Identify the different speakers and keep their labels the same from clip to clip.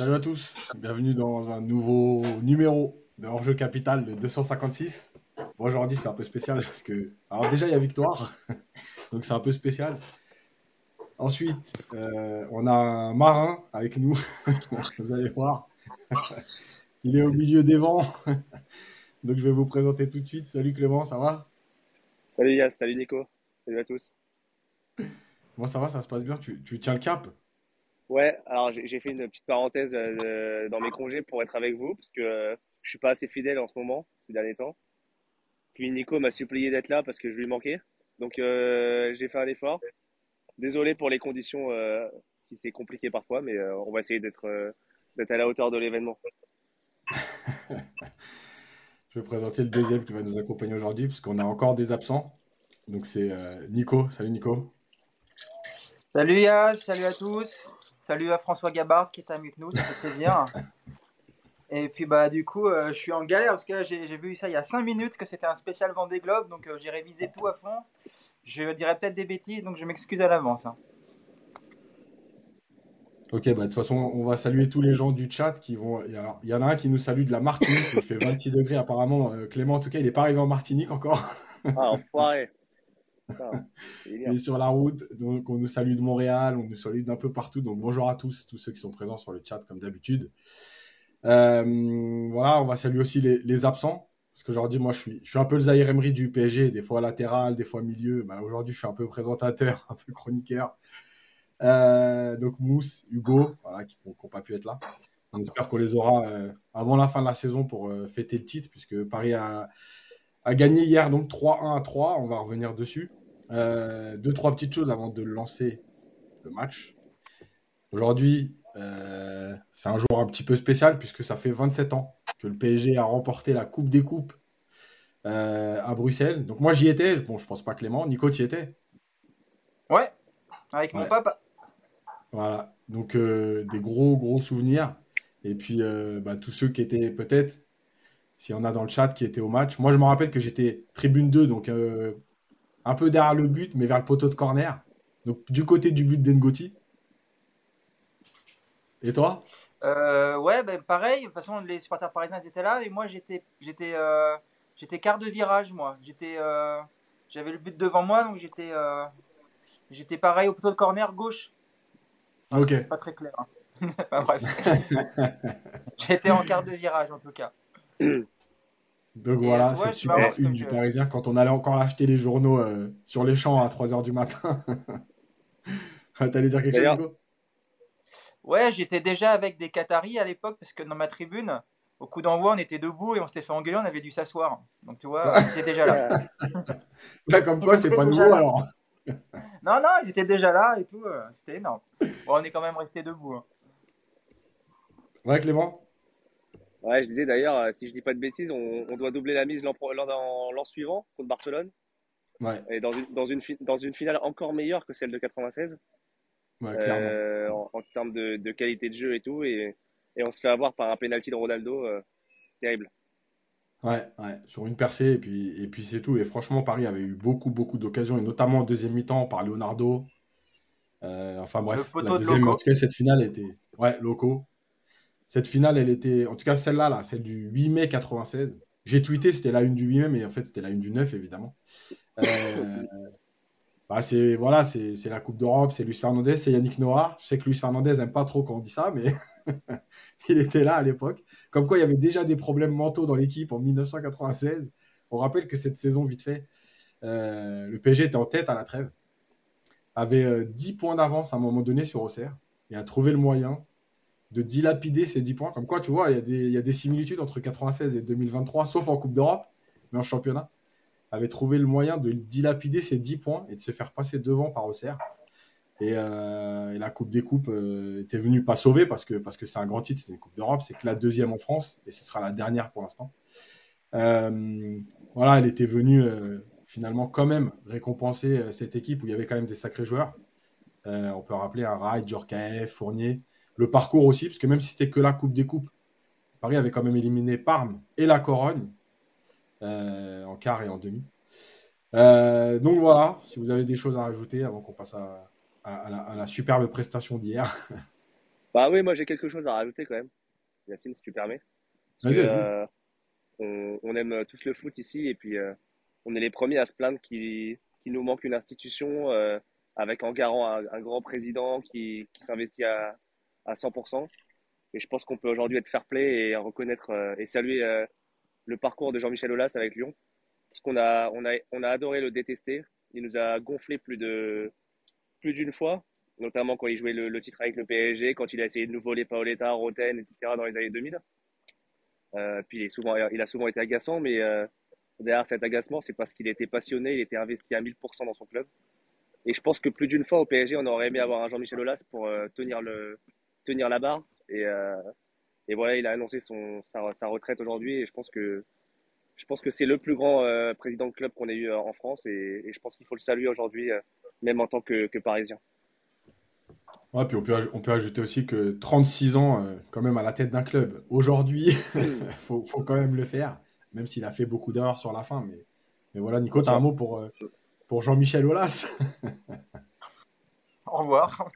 Speaker 1: Salut à tous, bienvenue dans un nouveau numéro de Hors-jeu Capital, le 256. Bon, aujourd'hui, c'est un peu spécial parce que. Alors, déjà, il y a Victoire, donc c'est un peu spécial. Ensuite, euh, on a un marin avec nous, vous allez voir. il est au milieu des vents, donc je vais vous présenter tout de suite. Salut Clément, ça va?
Speaker 2: Salut Yas, salut Nico, salut à tous.
Speaker 1: Moi, ça va, ça se passe bien? Tu, tu tiens le cap?
Speaker 2: Ouais, alors j'ai fait une petite parenthèse euh, dans mes congés pour être avec vous, parce que euh, je suis pas assez fidèle en ce moment, ces derniers temps. Puis Nico m'a supplié d'être là parce que je lui manquais. Donc euh, j'ai fait un effort. Désolé pour les conditions, si c'est compliqué parfois, mais on va essayer d'être d'être à la hauteur de l'événement.
Speaker 1: je vais présenter le deuxième qui va nous accompagner aujourd'hui, parce qu'on a encore des absents. Donc c'est Nico. Salut Nico.
Speaker 3: Salut Yas, salut à tous. Salut à François Gabard qui est avec nous, ça fait plaisir. Et puis bah du coup, euh, je suis en galère parce que j'ai vu ça il y a 5 minutes que c'était un spécial Vendée Globe, donc euh, j'ai révisé tout à fond. Je dirais peut-être des bêtises, donc je m'excuse à l'avance. Hein.
Speaker 1: Ok, bah de toute façon, on va saluer tous les gens du chat qui vont. il y en a un qui nous salue de la Martinique, il fait 26 degrés apparemment. Euh, Clément, en tout cas, il n'est pas arrivé en Martinique encore.
Speaker 2: ah, enfoiré.
Speaker 1: Il est sur la route, donc on nous salue de Montréal, on nous salue d'un peu partout. Donc bonjour à tous, tous ceux qui sont présents sur le chat comme d'habitude. Euh, voilà, on va saluer aussi les, absents. Parce qu'aujourd'hui, moi, je suis, je suis un peu le Zahir Emery du PSG, des fois latéral, des fois milieu. Bah, aujourd'hui, je suis un peu présentateur, un peu chroniqueur. Euh, donc Mousse, Hugo, voilà, qui n'ont pas pu être là. On espère qu'on les aura euh, avant la fin de la saison pour fêter le titre, puisque Paris a, a gagné hier donc 3-1 à 3. On va revenir dessus. Euh, deux, trois petites choses avant de lancer le match. Aujourd'hui, euh, c'est un jour un petit peu spécial puisque ça fait 27 ans que le PSG a remporté la Coupe des Coupes euh, à Bruxelles. Donc moi j'y étais, bon je pense pas Clément, Nico y étais
Speaker 3: Ouais, avec mon papa.
Speaker 1: Voilà, donc des gros gros souvenirs. Et puis bah, tous ceux qui étaient peut-être, s'il y en a dans le chat qui étaient au match. Moi je me rappelle que j'étais tribune 2, donc un peu derrière le but, mais vers le poteau de corner. Donc du côté du but d'Engoti. Et toi?
Speaker 3: Euh, Ouais, ben, pareil. De toute façon, les supporters parisiens étaient là, et moi j'étais, j'étais, euh, j'étais quart de virage, moi. J'étais, euh, j'avais le but devant moi, donc j'étais, j'étais pareil au poteau de corner gauche. ok. C'est pas très clair. Hein. enfin, bref. j'étais en quart de virage en tout cas.
Speaker 1: Donc voilà, c'est super une du Parisien quand on allait encore acheter les journaux euh, sur les champs à 3h du matin. T'allais dire quelque chose, Nico
Speaker 3: Ouais, j'étais déjà avec des Qataris à l'époque parce que dans ma tribune, au coup d'envoi, on était debout et on s'était fait engueuler, on avait dû s'asseoir. Donc tu vois, on était déjà là.
Speaker 1: là comme quoi, c'est pas nouveau alors.
Speaker 3: non, non, ils étaient déjà là et tout. Euh, c'était énorme. Bon, on est quand même resté debout. Hein.
Speaker 1: Ouais, Clément?
Speaker 2: Ouais, je disais d'ailleurs, euh, si je dis pas de bêtises, on, doit doubler la mise l'an suivant contre Barcelone.
Speaker 1: Ouais.
Speaker 2: Et dans une, dans, une, dans une finale encore meilleure que celle de 96.
Speaker 1: Ouais, clairement.
Speaker 2: Euh, en, termes de, de, qualité de jeu et tout. Et, et on se fait avoir par un penalty de Ronaldo. Euh, terrible.
Speaker 1: Ouais, ouais, sur une percée, et puis, et puis c'est tout. Et franchement, Paris avait eu beaucoup, beaucoup d'occasions, et notamment en deuxième mi-temps par Leonardo. enfin bref, la deuxième, en tout cas, cette finale était. Ouais, locaux. Cette finale, elle était, en tout cas celle-là, là, celle du 8 mai 96. J'ai tweeté, c'était la une du 8 mai, mais en fait, c'était la une du 9, évidemment. Euh, bah, c'est voilà, c'est la Coupe d'Europe, c'est Luis Fernandez, c'est Yannick Noah. Je sais que Luis Fernandez n'aime pas trop quand on dit ça, mais il était là à l'époque. Comme quoi, il y avait déjà des problèmes mentaux dans l'équipe en 1996. On rappelle que cette saison, vite fait, euh, le PSG était en tête à la trêve, avait 10 euh, points d'avance à un moment donné sur Auxerre et a trouvé le moyen de dilapider ces 10 points. Comme quoi, tu vois, il y, a des, similitudes entre 96 et 2023, sauf en Coupe d'Europe, mais en championnat. Avait trouvé le moyen de dilapider ces 10 points et de se faire passer devant par Auxerre. Et, euh, la Coupe des Coupes euh, était venue pas sauver parce que parce que c'est un grand titre, c'est une Coupe d'Europe, c'est que la deuxième en France et ce sera la dernière pour l'instant. Euh, voilà, elle était venue finalement quand même récompenser cette équipe où il y avait quand même des sacrés joueurs. on peut rappeler un Rai, Djorkaeff, Fournier, le parcours aussi, parce que même si c'était que la Coupe des Coupes, Paris avait quand même éliminé Parme et la Corogne euh, en quart et en demi. Euh, donc voilà, si vous avez des choses à rajouter avant qu'on passe à, la, superbe prestation d'hier.
Speaker 2: Bah oui, moi j'ai quelque chose à rajouter quand même. Yacine, si tu permets. Euh, on, aime tous le foot ici et puis on est les premiers à se plaindre qu'il nous manque une institution avec en garant un, grand président qui, s'investit à, à 100%. Et je pense qu'on peut aujourd'hui être fair play et reconnaître et saluer le parcours de Jean-Michel Aulas avec Lyon. Parce qu'on a, on a, on a adoré le détester. Il nous a gonflé plus de plus d'une fois notamment quand il jouait le, titre avec le PSG, quand il a essayé de nous voler Paoletta, Roten, etc. dans les années 2000. Euh, puis il, est souvent, il a souvent été agaçant, mais euh, derrière cet agacement, c'est parce qu'il était passionné, il était investi à 1000% dans son club. Et je pense que plus d'une fois au PSG, on aurait aimé avoir un Jean-Michel Aulas pour euh, tenir, le, tenir la barre. Et, et voilà, il a annoncé son, sa, retraite aujourd'hui. Et je pense que, je pense que c'est le plus grand président de club qu'on ait eu en France. Et, je pense qu'il faut le saluer aujourd'hui, même en tant que, que Parisien.
Speaker 1: Ouais, puis on peut, on peut ajouter aussi que 36 ans, euh, quand même à la tête d'un club, aujourd'hui, il faut, faut, quand même le faire, même s'il a fait beaucoup d'erreurs sur la fin. Mais, mais voilà, Nico, tu as un mot pour, euh, pour Jean-Michel Aulas?
Speaker 3: Au revoir.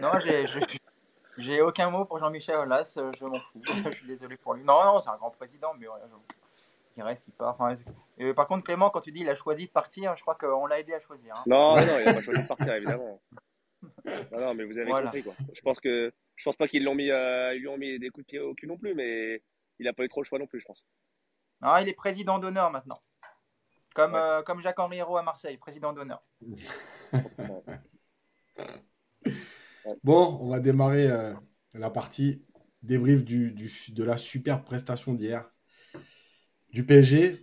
Speaker 3: Non, j'ai aucun mot pour Jean-Michel Aulas, euh, je m'en fous. je suis désolé pour lui. Non, non, c'est un grand président, mais il reste, il part. par contre, Clément, quand tu dis il a choisi de partir, je crois qu'on l'a aidé à choisir. Hein.
Speaker 2: Non, non, il n'a pas choisi de partir, évidemment. Non, mais vous avez compris quoi. Je pense que je pense pas qu'ils l'ont mis, euh, ils lui ont mis des coups de pied au cul non plus, mais il a pas eu trop le choix non plus, je pense.
Speaker 3: Ah, il est président d'honneur maintenant. Comme, euh, comme Jacques-Henri Hérault à Marseille, président d'honneur.
Speaker 1: bon, on va démarrer euh, la partie débrief de la super prestation d'hier du PSG.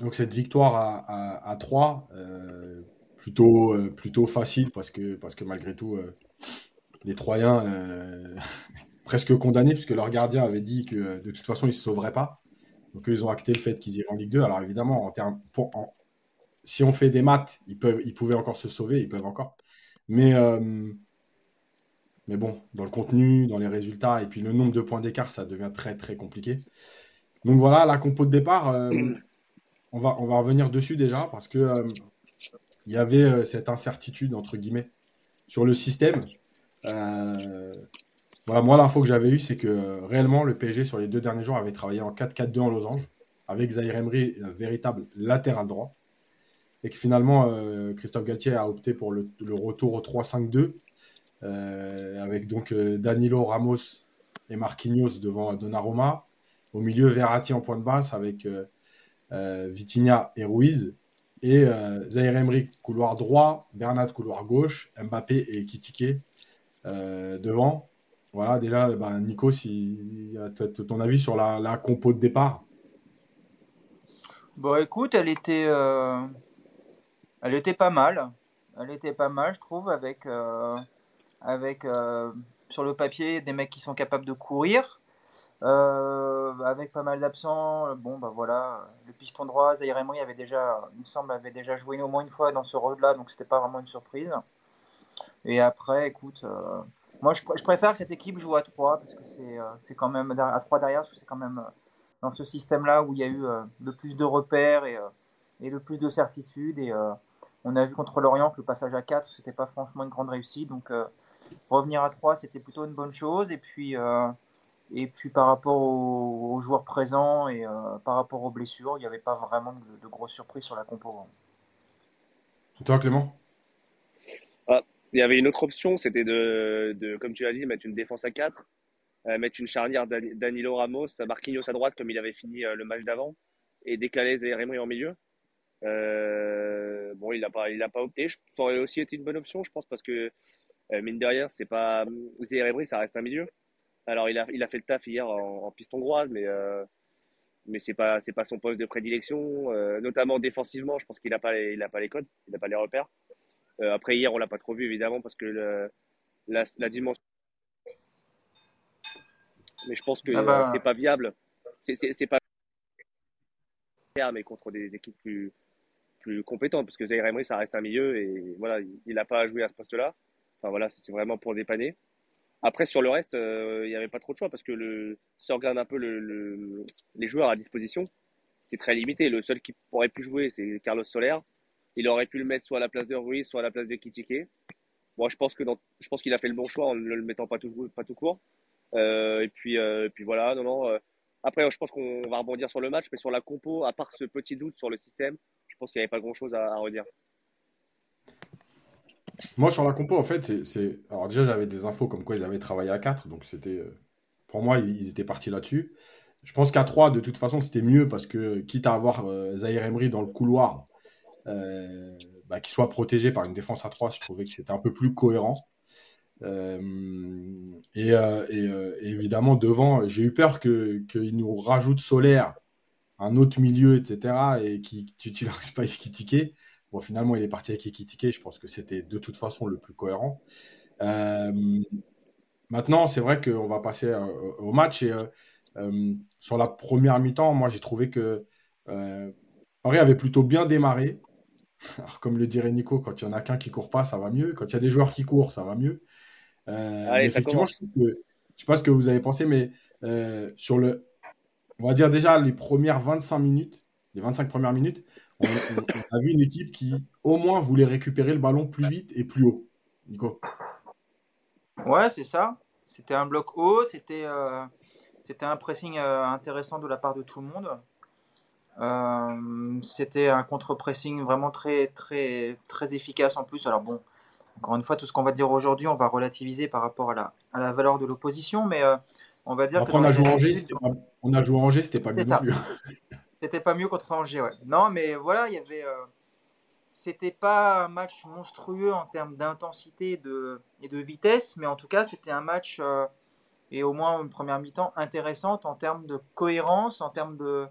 Speaker 1: Donc cette victoire à, à, à 3, plutôt, euh, plutôt facile parce que, malgré tout, euh, les Troyens, euh, presque condamnés, puisque leur gardien avait dit que de toute façon, ils ne se sauveraient pas. Donc, ils ont acté le fait qu'ils iraient en Ligue 2. Alors, évidemment, si on fait des maths, ils, peuvent, ils pouvaient encore se sauver, ils peuvent encore. Mais, mais bon, dans le contenu, dans les résultats, et puis le nombre de points d'écart, ça devient très, très compliqué. Donc, voilà, la compo de départ, on, va, on va revenir dessus déjà, parce que il y avait euh, cette incertitude, entre guillemets, sur le système. Euh, voilà, moi, l'info que j'avais eue, c'est que euh, réellement, le PSG, sur les deux derniers jours, avait travaillé en 4-4-2 en losange, avec Zahir Emery, véritable latéral droit. Et que finalement, Christophe Galtier a opté pour le, retour au 3-5-2, avec donc Danilo Ramos et Marquinhos devant Donnarumma. Au milieu, Verratti en point de basse, avec Vitinha et Ruiz. Et euh, Zaire Emery, couloir droit, Bernat, couloir gauche, Mbappé et Kitike euh, devant. Voilà, déjà, bah, Nico, si, ton avis sur la, compo de départ?
Speaker 3: Bon, écoute, elle était, euh, elle était pas mal. Elle était pas mal, je trouve, avec, avec sur le papier des mecs qui sont capables de courir. Euh, avec pas mal d'absents, bon bah voilà, le piston droit, Zaire Emery avait déjà, il me semble, avait déjà joué au moins une fois dans ce rôle-là, donc c'était pas vraiment une surprise. Et après, écoute, euh, moi je, préfère que cette équipe joue à 3 parce que c'est euh, c'est quand même à 3 derrière, parce que c'est quand même dans ce système-là où il y a eu le plus de repères et, et le plus de certitudes. Et on a vu contre l'Orient que le passage à 4, c'était pas franchement une grande réussite. Donc revenir à 3, c'était plutôt une bonne chose. Et puis et puis par rapport aux, joueurs présents et euh, par rapport aux blessures, il n'y avait pas vraiment de, grosses surprises sur la compo.
Speaker 1: Et toi, Clément?
Speaker 2: Ah, Il y avait une autre option, c'était de, comme tu l'as dit, mettre une défense à 4, euh, mettre une charnière Danilo Ramos, Marquinhos à droite comme il avait fini euh, le match d'avant, et décaler Zaire en milieu. bon, il n'a pas, il pas opté. Ça aurait aussi été une bonne option, je pense, parce que mine de rien, c'est pas Zaire ça reste un milieu. Alors, il a, il a fait le taf hier en, piston droit, mais, euh, mais ce n'est pas, pas son poste de prédilection, euh, notamment défensivement. Je pense qu'il n'a pas, les, pas les codes, il n'a pas les repères. Euh, après, hier, on ne l'a pas trop vu, évidemment, parce que le, la, la, dimension. Mais je pense que ah bah. c'est pas viable. C'est pas mais contre des équipes plus, plus compétentes, parce que Zaire Emery, ça reste un milieu, et voilà, il n'a pas à jouer à ce poste-là. Enfin voilà, c'est vraiment pour dépanner. Après, sur le reste, euh, il n'y avait pas trop de choix parce que si on regarde un peu le, les joueurs à disposition, c'est très limité. Le seul qui aurait pu jouer, c'est Carlos Soler. Il aurait pu le mettre soit à la place de Ruiz, soit à la place de Kitike. Je pense qu'il a fait le bon choix en ne le mettant pas tout, pas tout court. et puis, voilà, non, non. après, je pense qu'on va rebondir sur le match, mais sur la compo, à part ce petit doute sur le système, je pense qu'il n'y avait pas grand-chose à, redire.
Speaker 1: Moi, sur la compo, en fait, c'est. Alors, déjà, j'avais des infos comme quoi ils avaient travaillé à 4, donc c'était. Pour moi, ils étaient partis là-dessus. Je pense qu'à 3, de toute façon, c'était mieux parce que, quitte à avoir euh, Zahir Emery dans le couloir, euh, bah, qu'il soit protégé par une défense à 3, je trouvais que c'était un peu plus cohérent. Euh, et, évidemment, devant, j'ai eu peur qu'il nous rajoute Solaire, un autre milieu, etc., et qui n'utilise pas Ikitike. Bon, finalement, il est parti avec Ikitike. Je pense que c'était de toute façon le plus cohérent. maintenant, c'est vrai qu'on va passer au match et euh, sur la première mi-temps, moi, j'ai trouvé que euh, Paris avait plutôt bien démarré. Alors, comme le dirait Nico, quand il y en a qu'un qui court pas, ça va mieux. Quand il y a des joueurs qui courent, ça va mieux. Euh, effectivement, je ne sais pas ce que vous avez pensé, mais sur le, on va dire déjà les premières 25 minutes, les 25 premières minutes, on, a vu une équipe qui au moins voulait récupérer le ballon plus vite et plus haut. Nico.
Speaker 3: Ouais, c'est ça. C'était un bloc haut, c'était c'était un pressing euh, intéressant de la part de tout le monde. Euh, c'était un contre-pressing vraiment très, très, très efficace en plus. Alors bon, encore une fois, tout ce qu'on va dire aujourd'hui, on va relativiser par rapport à la, à la valeur de l'opposition, mais euh, on va dire
Speaker 1: Après, que. On a, joué Angers, on a joué Angers, c'était pas mieux non plus.
Speaker 3: C'était pas mieux contre Angers. Non, mais voilà, il y avait. c'était pas un match monstrueux en termes d'intensité et de vitesse, mais en tout cas, c'était un match et au moins une première mi-temps intéressante en termes de cohérence, en termes de,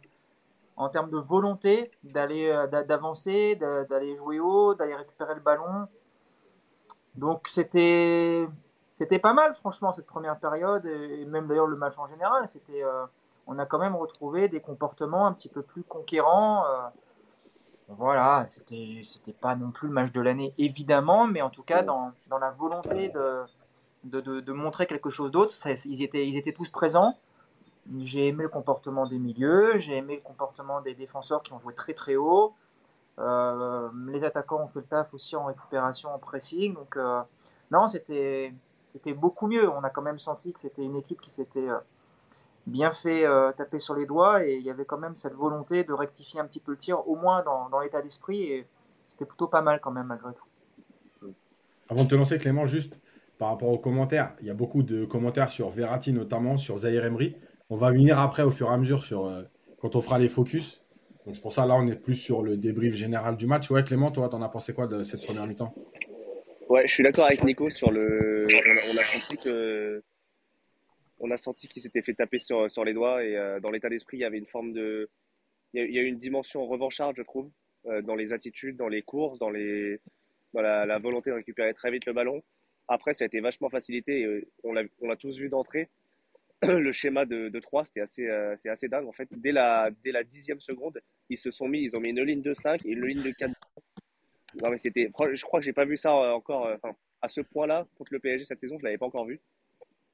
Speaker 3: en termes de volonté d'aller euh, d'avancer, d'aller jouer haut, d'aller récupérer le ballon. Donc c'était c'était pas mal franchement cette première période et même d'ailleurs le match en général. C'était euh, on a quand même retrouvé des comportements un petit peu plus conquérants. Euh. voilà, c'était c'était pas non plus le match de l'année évidemment, mais en tout cas dans, dans la volonté de de, montrer quelque chose d'autre. Ils étaient, ils étaient tous présents. J'ai aimé le comportement des milieux, j'ai aimé le comportement des défenseurs qui ont joué très très haut. Euh, les attaquants ont fait le taf aussi en récupération, en pressing. Donc euh, non, c'était c'était beaucoup mieux. On a quand même senti que c'était une équipe qui s'était bien fait taper sur les doigts et il y avait quand même cette volonté de rectifier un petit peu le tir, au moins dans, dans l'état d'esprit. Et c'était plutôt pas mal quand même malgré tout.
Speaker 1: Avant de te lancer, Clément, juste par rapport aux commentaires. Il y a beaucoup de commentaires sur Verratti, notamment sur Zahir Emery. On va venir après, au fur et à mesure, sur, euh, quand on fera les focus. Donc c'est pour ça, là, on est plus sur le débrief général du match. Ouais, Clément, toi, t'en as pensé quoi de cette première mi-temps?
Speaker 2: Ouais, je suis d'accord avec Nico sur le. On a, senti que. On a senti qu'il s'était fait taper sur, les doigts et euh, dans l'état d'esprit, il y avait une forme de. Il y a, une dimension revancharde, je trouve, euh, dans les attitudes, dans les courses, dans, la, volonté de récupérer très vite le ballon. Après, ça a été vachement facilité. Euh, on l'a tous vu d'entrée. Le schéma de, de 3, c'était assez, euh, assez dingue. En fait, dès la, dixième seconde, ils se sont mis, ils ont mis une ligne de 5 et une ligne de 4. Non, mais c'était, je crois que j'ai pas vu ça encore, à ce point-là, contre le PSG cette saison, je l'avais pas encore vu.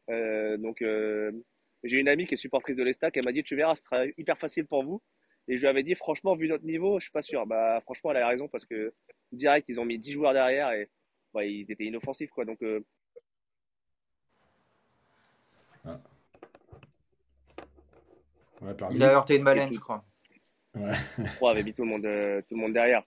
Speaker 2: Donc, j'ai une amie qui est supportrice de l'Estac, elle m'a dit, tu verras, ce sera hyper facile pour vous. Et je lui avais dit, franchement, vu notre niveau, je suis pas sûr. Bah, franchement, elle a raison parce que direct, ils ont mis 10 joueurs derrière et ils étaient inoffensifs, quoi. Donc. Euh... Ah.
Speaker 3: il a heurté une baleine, je crois.
Speaker 2: Ouais. On avait mis tout le monde, euh, tout le monde derrière.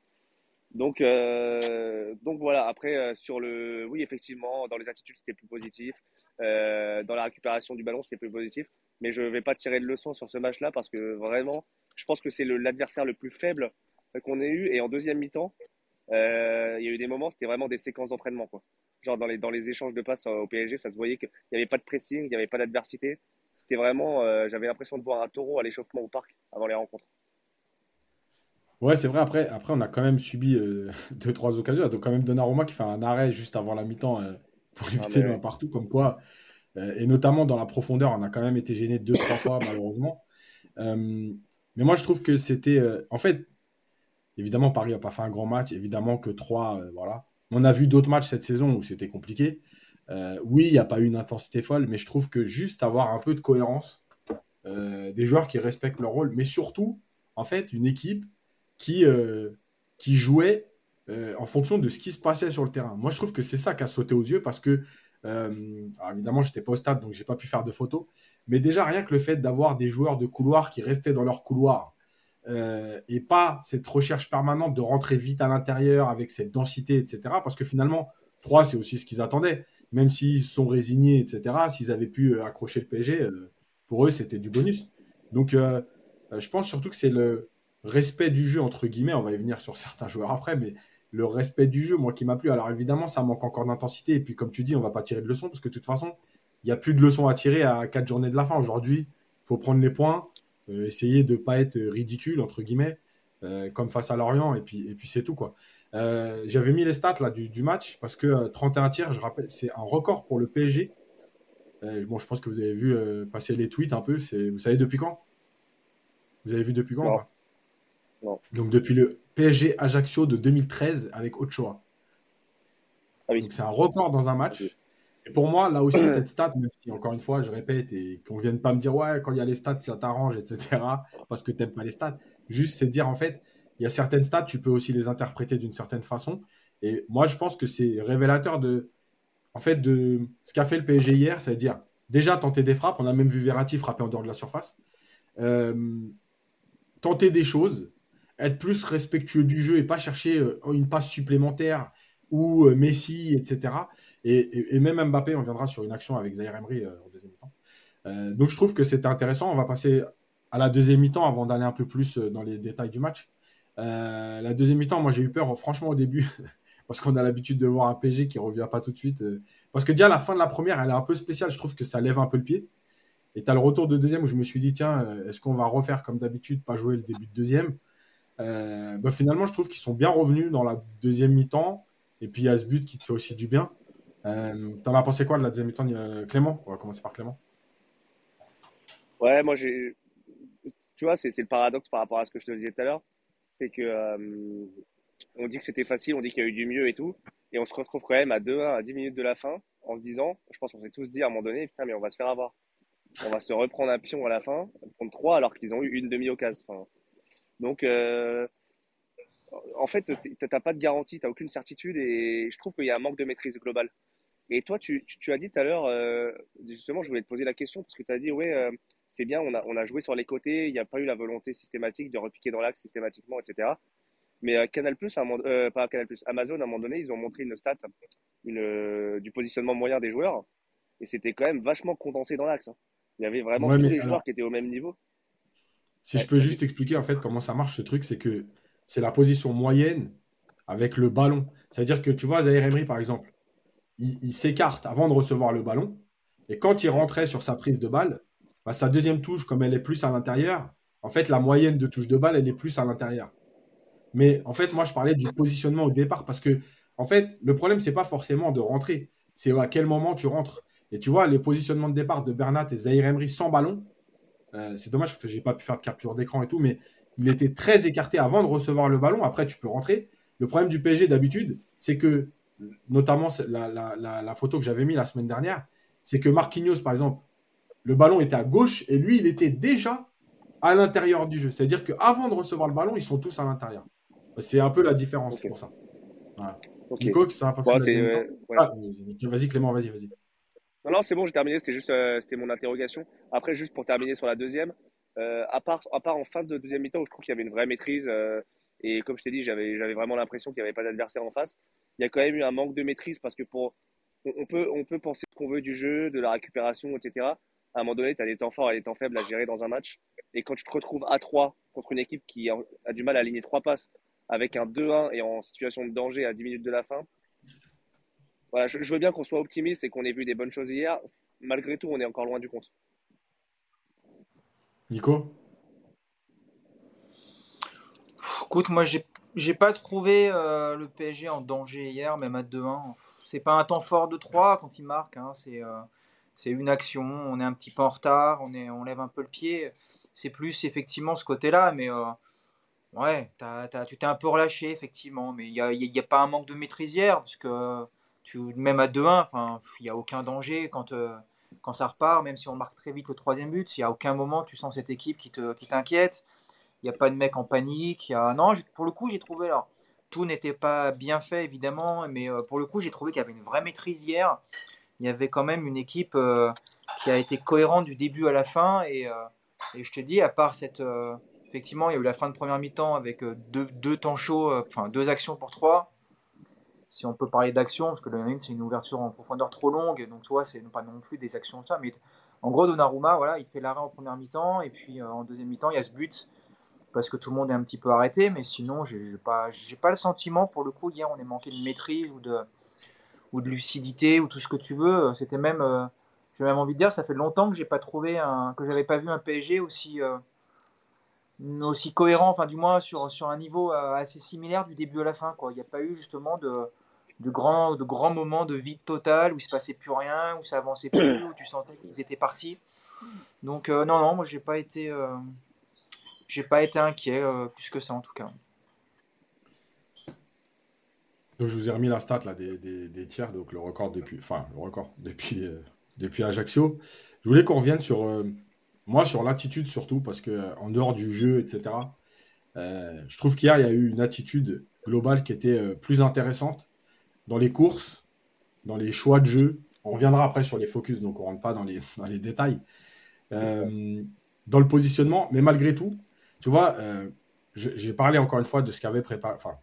Speaker 2: Donc, euh, donc voilà. Après, euh, sur le, oui, effectivement, dans les attitudes, c'était plus positif. dans la récupération du ballon, c'était plus positif. Mais je ne vais pas tirer de leçon sur ce match-là parce que vraiment, je pense que c'est l'adversaire le, plus faible qu'on ait eu. Et en deuxième mi-temps, euh, il y a eu des moments, c'était vraiment des séquences d'entraînement. Quoi. Genre dans les, dans les échanges de passes au PSG, ça se voyait qu'il n'y avait pas de pressing, il n'y avait pas d'adversité. C'était vraiment, euh, j'avais l'impression de voir un taureau à l'échauffement au parc avant les rencontres.
Speaker 1: Ouais, c'est vrai. Après, après, on a quand même subi euh, deux, trois occasions. A quand même Donnarumma qui fait un arrêt juste avant la mi-temps pour ah, éviter le partout. Comme quoi, et notamment dans la profondeur, on a quand même été gêné deux, trois fois, malheureusement. mais moi, je trouve que c'était. en fait, Évidemment, Paris n'a pas fait un grand match. Évidemment que 3, euh, voilà. On a vu d'autres matchs cette saison où c'était compliqué. Euh, oui, il n'y a pas eu une intensité folle, mais je trouve que juste avoir un peu de cohérence, euh, des joueurs qui respectent leur rôle, mais surtout, en fait, une équipe qui, qui jouait euh, en fonction de ce qui se passait sur le terrain. Moi, je trouve que c'est ça qui a sauté aux yeux parce que, euh, évidemment, je n'étais pas au stade, donc je n'ai pas pu faire de photos. Mais déjà, rien que le fait d'avoir des joueurs de couloir qui restaient dans leur couloir euh, et pas cette recherche permanente de rentrer vite à l'intérieur avec cette densité, etc. Parce que finalement, 3, c'est aussi ce qu'ils attendaient. Même s'ils sont résignés, etc., s'ils avaient pu accrocher le PSG, pour eux, c'était du bonus. Donc, je pense surtout que c'est le respect du jeu, entre guillemets. On va y venir sur certains joueurs après, mais le respect du jeu, moi, qui m'a plu. Alors évidemment, ça manque encore d'intensité. Et puis, comme tu dis, on va pas tirer de leçons parce que de toute façon, il n'y a plus de leçons à tirer à quatre journées de la fin. Aujourd'hui, il faut prendre les points, euh, essayer de ne pas être ridicule, entre guillemets, euh, comme face à Lorient. Et puis, et puis c'est tout, quoi. Euh, j'avais mis les stats là, du, match parce que 31 tirs, je rappelle, c'est un record pour le PSG. bon, je pense que vous avez vu passer les tweets un peu. Vous savez depuis quand? Vous avez vu depuis quand donc depuis le PSG Ajaccio de 2013 avec Ochoa. Ah Donc c'est un record dans un match. Et pour moi, là aussi, cette stat, même si encore une fois, je répète, et qu'on ne vienne pas me dire, ouais, quand il y a les stats, ça t'arrange, etc., parce que tu n'aimes pas les stats. Juste, c'est dire, en fait, il y a certaines stats, tu peux aussi les interpréter d'une certaine façon. Et moi, je pense que c'est révélateur de, en fait, de ce qu'a fait le PSG hier, c'est-à-dire déjà tenter des frappes. On a même vu Verratti frapper en dehors de la surface. Euh, tenter des choses, être plus respectueux du jeu et pas chercher euh, une passe supplémentaire ou euh, Messi, etc. Et, même Mbappé, on viendra sur une action avec Zaire Emery euh, en deuxième mi-temps. donc je trouve que c'était intéressant. On va passer à la deuxième mi-temps avant d'aller un peu plus dans les détails du match. la deuxième mi-temps, moi j'ai eu peur franchement au début parce qu'on a l'habitude de voir un PG qui revient pas tout de suite. parce que déjà la fin de la première, elle est un peu spéciale. Je trouve que ça lève un peu le pied. Et tu as le retour de deuxième où je me suis dit, tiens, est-ce qu'on va refaire comme d'habitude, pas jouer le début de deuxième? Euh, bah, finalement, je trouve qu'ils sont bien revenus dans la deuxième mi-temps. Et puis, il y a ce but qui te fait aussi du bien. Euh, T'en as pensé quoi de la deuxième mi-temps, Clément? On va commencer par Clément.
Speaker 2: Ouais, moi, j'ai. Tu vois, c'est le paradoxe par rapport à ce que je te disais tout à l'heure. C'est que. Euh, on dit que c'était facile, on dit qu'il y a eu du mieux et tout. Et on se retrouve quand même à 2-1 à 10 minutes de la fin en se disant, je pense qu'on s'est tous dit à un moment donné, putain, mais on va se faire avoir. On va se reprendre un pion à la fin, prendre 3 alors qu'ils ont eu une demi-occasion. Donc, euh, en fait, tu n'as pas de garantie, tu n'as aucune certitude et je trouve qu'il y a un manque de maîtrise globale. Et toi, tu, as dit tout à l'heure, euh, justement, je voulais te poser la question parce que tu as dit, ouais, euh, c'est bien, on a, on a joué sur les côtés, il n'y a pas eu la volonté systématique de repiquer dans l'axe systématiquement, etc. Mais Canal Plus, pas Canal Amazon, à un moment donné, ils ont montré une stat une, du positionnement moyen des joueurs et c'était quand même vachement condensé dans l'axe. Hein. Il y avait vraiment tous les joueurs qui étaient au même niveau.
Speaker 1: Si je peux juste expliquer en fait comment ça marche ce truc, c'est que c'est la position moyenne avec le ballon. C'est-à-dire que tu vois, Zaire Emery par exemple, il, s'écarte avant de recevoir le ballon. Et quand il rentrait sur sa prise de balle, bah, sa deuxième touche, comme elle est plus à l'intérieur, en fait, la moyenne de touche de balle, elle est plus à l'intérieur. Mais en fait, moi, je parlais du positionnement au départ parce que, en fait, le problème, c'est pas forcément de rentrer, c'est à quel moment tu rentres. Et tu vois, les positionnements de départ de Bernat et Zaire Emery sans ballon, euh, c'est dommage parce que j'ai pas pu faire de capture d'écran et tout, mais il était très écarté avant de recevoir le ballon. Après, tu peux rentrer. Le problème du PSG d'habitude, c'est que, notamment la, photo que j'avais mis la semaine dernière, c'est que Marquinhos, par exemple, le ballon était à gauche et lui, il était déjà à l'intérieur du jeu. C'est-à-dire qu'avant de recevoir le ballon, ils sont tous à l'intérieur. C'est un peu la différence, c'est pour ça. Nico, ça va passer Vas-y, Clément, vas-y, vas-y.
Speaker 2: Non, non, c'est bon, j'ai terminé. C'était juste euh, mon interrogation. Après, juste pour terminer sur la deuxième, euh, à, part, à part en fin de deuxième mi-temps où je trouve qu'il y avait une vraie maîtrise, euh, et comme je t'ai dit, j'avais, vraiment l'impression qu'il n'y avait pas d'adversaire en face, il y a quand même eu un manque de maîtrise parce que pour, on, peut, penser ce qu'on veut du jeu, de la récupération, etc. À un moment donné, tu as des temps forts et des temps faibles à gérer dans un match. Et quand tu te retrouves à 3 contre une équipe qui a, a du mal à aligner trois passes avec un 2-1 et en situation de danger à 10 minutes de la fin, voilà, je, veux bien qu'on soit optimiste et qu'on ait vu des bonnes choses hier. Malgré tout, on est encore loin du compte.
Speaker 1: Nico?
Speaker 3: Écoute, moi, j'ai j'ai pas trouvé euh, le PSG en danger hier, même à 2-1. C'est pas un temps fort de 3 quand il marque. Hein. Euh, c'est une action. On est un petit peu en retard. On, est, on lève un peu le pied. C'est plus effectivement ce côté-là. Mais euh, ouais, tu t'es un peu relâché, effectivement. Mais il n'y a, y a, pas un manque de maîtrise hier. Parce que tu, même à 2-1, il n'y a aucun danger quand, euh, quand ça repart, même si on marque très vite le troisième but. Il n'y a aucun moment tu sens cette équipe qui t'inquiète. Qui il n'y a pas de mec en panique. Y a... Non, pour le coup, j'ai trouvé là. tout n'était pas bien fait, évidemment, mais pour le coup, j'ai trouvé qu'il y avait une vraie maîtrise hier. Il y avait quand même une équipe qui a été cohérente du début à la fin. Et, et je te dis, à part cette. effectivement, il y a eu la fin de première mi-temps avec deux, deux temps chauds, enfin deux actions pour trois si on peut parler d'action, parce que le c'est une ouverture en profondeur trop longue, donc toi, c'est pas non plus des actions ça, mais en gros, Donnarumma, voilà, il fait l'arrêt en première mi-temps, et puis euh, en deuxième mi-temps, il y a ce but, parce que tout le monde est un petit peu arrêté, mais sinon, j'ai pas, pas le sentiment, pour le coup, hier, on est manqué de maîtrise ou de, ou de lucidité, ou tout ce que tu veux. C'était même, euh, j'ai même envie de dire, ça fait longtemps que j'ai pas trouvé un, que j'avais pas vu un PSG aussi. Euh, aussi cohérent, enfin du moins sur, sur un niveau assez similaire du début à la fin. Quoi. Il n'y a pas eu justement de, de grands, de grands moments de vide total où il se passait plus rien, où ça avançait plus, où tu sentais qu'ils étaient partis. Donc euh, non, non, moi j'ai pas été, euh, j'ai pas été inquiet euh, plus que ça en tout cas.
Speaker 1: Donc je vous ai remis la stat là des, des, tiers, donc le record depuis, enfin le record depuis depuis Ajaccio. Je voulais qu'on revienne sur moi sur l'attitude surtout parce que en dehors du jeu, etc. je trouve qu'hier il y a eu une attitude globale qui était plus intéressante dans les courses, dans les choix de jeu. On reviendra après sur les focus, donc on ne rentre pas dans les, les détails. Euh, dans le positionnement, mais malgré tout, tu vois, euh, j'ai parlé encore une fois de ce qu'avait préparé, enfin,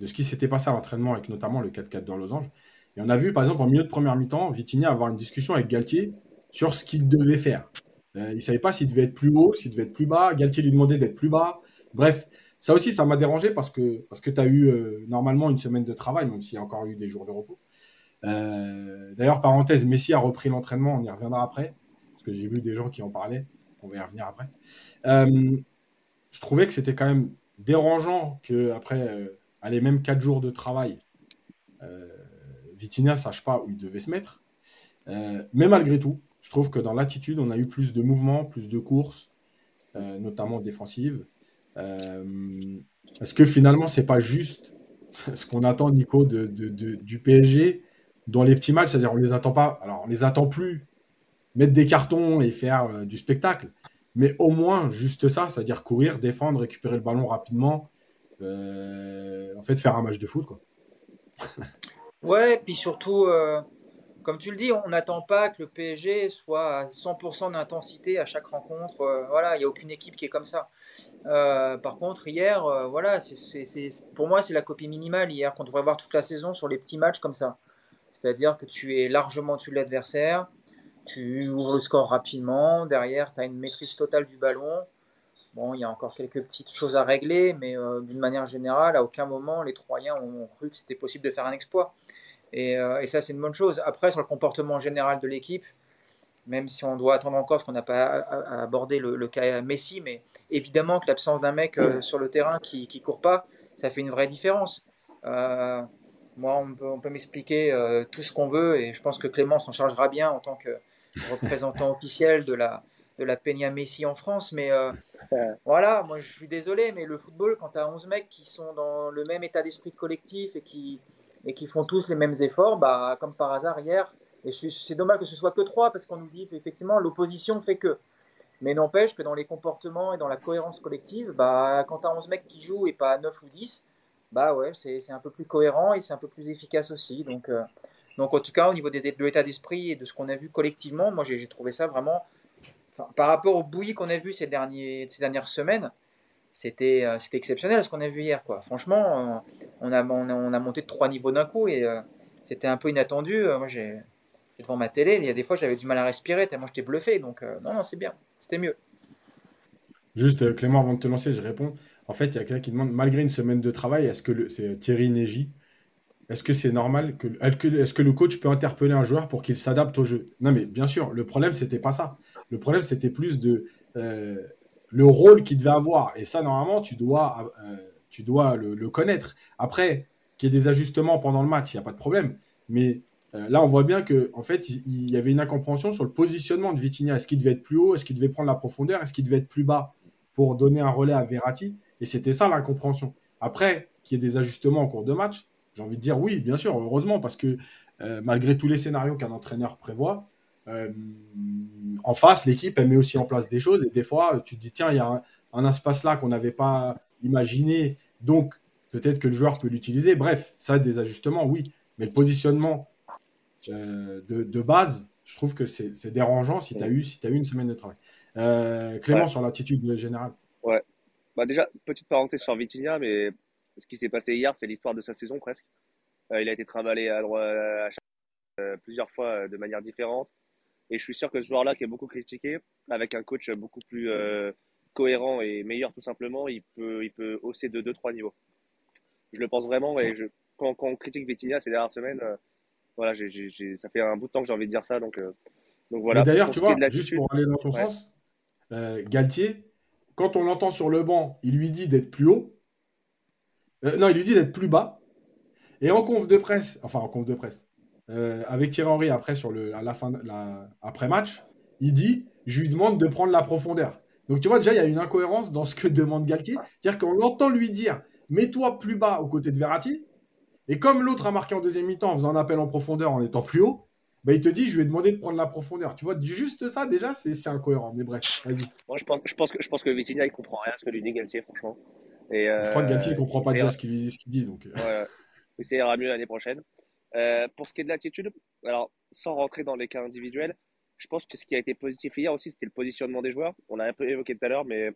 Speaker 1: de ce qui s'était passé à l'entraînement avec notamment le 4-4 dans Losange. Et on a vu, par exemple, en milieu de première mi-temps, Vitigny avoir une discussion avec Galtier sur ce qu'il devait faire. Euh, il ne savait pas s'il devait être plus haut, s'il devait être plus bas. Galtier lui demandait d'être plus bas. Bref, ça aussi, ça m'a dérangé parce que, parce que tu as eu euh, normalement une semaine de travail, même s'il y a encore eu des jours de repos. Euh, d'ailleurs, parenthèse, Messi a repris l'entraînement, on y reviendra après, parce que j'ai vu des gens qui en parlaient, on va y revenir après. Euh, je trouvais que c'était quand même dérangeant qu'après, allez, même quatre jours de travail, Vitinha ne sache pas où il devait se mettre. mais malgré tout, je trouve que dans l'attitude, on a eu plus de mouvements, plus de courses, notamment défensives. Euh, est-ce que finalement, c'est pas juste ce qu'on attend, Nico, de, du PSG dans les petits matchs C'est-à-dire, on les attend pas. Alors, on les attend plus mettre des cartons et faire euh, du spectacle, mais au moins juste ça, c'est-à-dire courir, défendre, récupérer le ballon rapidement, euh, en fait, faire un match de foot, quoi.
Speaker 3: ouais, puis surtout, comme tu le dis, on n'attend pas que le PSG soit à 100% d'intensité à chaque rencontre. Euh, voilà, il n'y a aucune équipe qui est comme ça. Euh, par contre, hier, euh, voilà, pour moi, c'est la copie minimale hier qu'on devrait voir toute la saison sur les petits matchs comme ça. C'est-à-dire que tu es largement de l'adversaire, tu ouvres le score rapidement, derrière, tu as une maîtrise totale du ballon. Bon, il y a encore quelques petites choses à régler, mais d'une manière générale, à aucun moment, les Troyens ont cru que c'était possible de faire un exploit. Euh, et, ça, c'est une bonne chose. Après, sur le comportement général de l'équipe, même si on doit attendre encore, parce qu'on n'a pas abordé le, cas Messi, mais évidemment que l'absence d'un mec euh, sur le terrain qui ne court pas, ça fait une vraie différence. Euh, moi, on peut, m'expliquer tout ce qu'on veut, et je pense que Clément s'en chargera bien en tant que représentant officiel de la, de la Peña Messi en France. Mais voilà, moi je suis désolé, mais le football, quand tu as 11 mecs qui sont dans le même état d'esprit collectif et qui, et qui font tous les mêmes efforts, bah, comme par hasard hier. Et c'est dommage que ce soit que trois parce qu'on nous dit effectivement l'opposition fait que. Mais n'empêche que dans les comportements et dans la cohérence collective, bah, quand tu as 11 mecs qui jouent et pas 9 ou 10, bah ouais, c'est un peu plus cohérent et c'est un peu plus efficace aussi. Donc, euh, donc en tout cas, au niveau de l'état d'esprit et de ce qu'on a vu collectivement, moi j'ai trouvé ça vraiment. Par rapport au bouilli qu'on a vu ces, derniers, ces dernières semaines, c'était euh, c'était exceptionnel ce qu'on a vu hier. Quoi. Franchement, euh, on a, on a, monté trois niveaux d'un coup et euh, c'était un peu inattendu. moi, j'ai devant ma télé, il y a des fois j'avais du mal à respirer tellement j'étais bluffé. Donc, non, non, c'est bien. C'était mieux.
Speaker 1: Juste, Clément, avant de te lancer, je réponds. En fait, il y a quelqu'un qui demande, malgré une semaine de travail, est-ce que c'est Thierry Negy est-ce que c'est normal que est-ce que le coach peut interpeller un joueur pour qu'il s'adapte au jeu? Non, mais bien sûr, le problème c'était pas ça. Le problème c'était plus de le rôle qu'il devait avoir. Et ça, normalement, tu dois, euh, tu dois le, connaître. Après, qu'il y ait des ajustements pendant le match, il n'y a pas de problème. Mais euh, là, on voit bien qu'en en fait, il, y avait une incompréhension sur le positionnement de Vitinha. Est-ce qu'il devait être plus haut? Est-ce qu'il devait prendre la profondeur? Est-ce qu'il devait être plus bas pour donner un relais à Verratti? Et c'était ça l'incompréhension. Après, qu'il y ait des ajustements en cours de match, j'ai envie de dire oui, bien sûr, heureusement, parce que euh, malgré tous les scénarios qu'un entraîneur prévoit, euh, en face, l'équipe, elle met aussi en place des choses. Et des fois, tu te dis, tiens, il y a un, espace là qu'on n'avait pas imaginé. Donc, Peut-être que le joueur peut l'utiliser. Bref, ça, des ajustements, oui. Mais le positionnement euh, de, base, je trouve que c'est dérangeant si tu as, eu, si as eu une semaine de travail. Euh, Clément, sur l'attitude générale.
Speaker 2: Ouais. Bah déjà, petite parenthèse sur Vitinha, mais ce qui s'est passé hier, c'est l'histoire de sa saison presque. Euh, il a été trimballé à à plusieurs fois de manière différente. Et je suis sûr que ce joueur-là, qui est beaucoup critiqué, avec un coach beaucoup plus cohérent et meilleur tout simplement, il peut, il peut hausser de 2-3 niveaux. Je le pense vraiment et je, quand, on critique Vitinha ces dernières semaines, euh, voilà, ça fait un bout de temps que j'ai envie de dire ça. Donc, euh, donc voilà.
Speaker 1: D'ailleurs, tu vois, juste pour aller dans ton sens, euh, Galtier, quand on l'entend sur le banc, il lui dit d'être plus haut. non, il lui dit d'être plus bas. Et en conf de presse, enfin en conf de presse, avec Thierry Henry après sur le, à la fin, la, après match, il dit, je lui demande de prendre la profondeur. Donc tu vois, déjà, il y a une incohérence dans ce que demande Galtier. C'est-à-dire qu'on l'entend lui dire mets-toi plus bas aux côtés de Verratti. Et comme l'autre a marqué en deuxième mi-temps en faisant un appel en profondeur en étant plus haut, bah, il te dit je lui ai demandé de prendre la profondeur. Tu vois, juste ça, déjà, c'est incohérent. Mais bref, vas-y.
Speaker 2: Moi, je pense, je, pense que, je pense que Vitinha, il comprend rien à ce que lui dit Galtier, franchement.
Speaker 1: Et, je crois que Galtier, il comprend pas déjà ce qu'il dit. Donc...
Speaker 2: Euh. Ouais, ira mieux l'année prochaine. Euh, pour ce qui est de l'attitude, alors, sans rentrer dans les cas individuels, je pense que ce qui a été positif hier aussi, c'était le positionnement des joueurs. On l'a un peu évoqué tout à l'heure, mais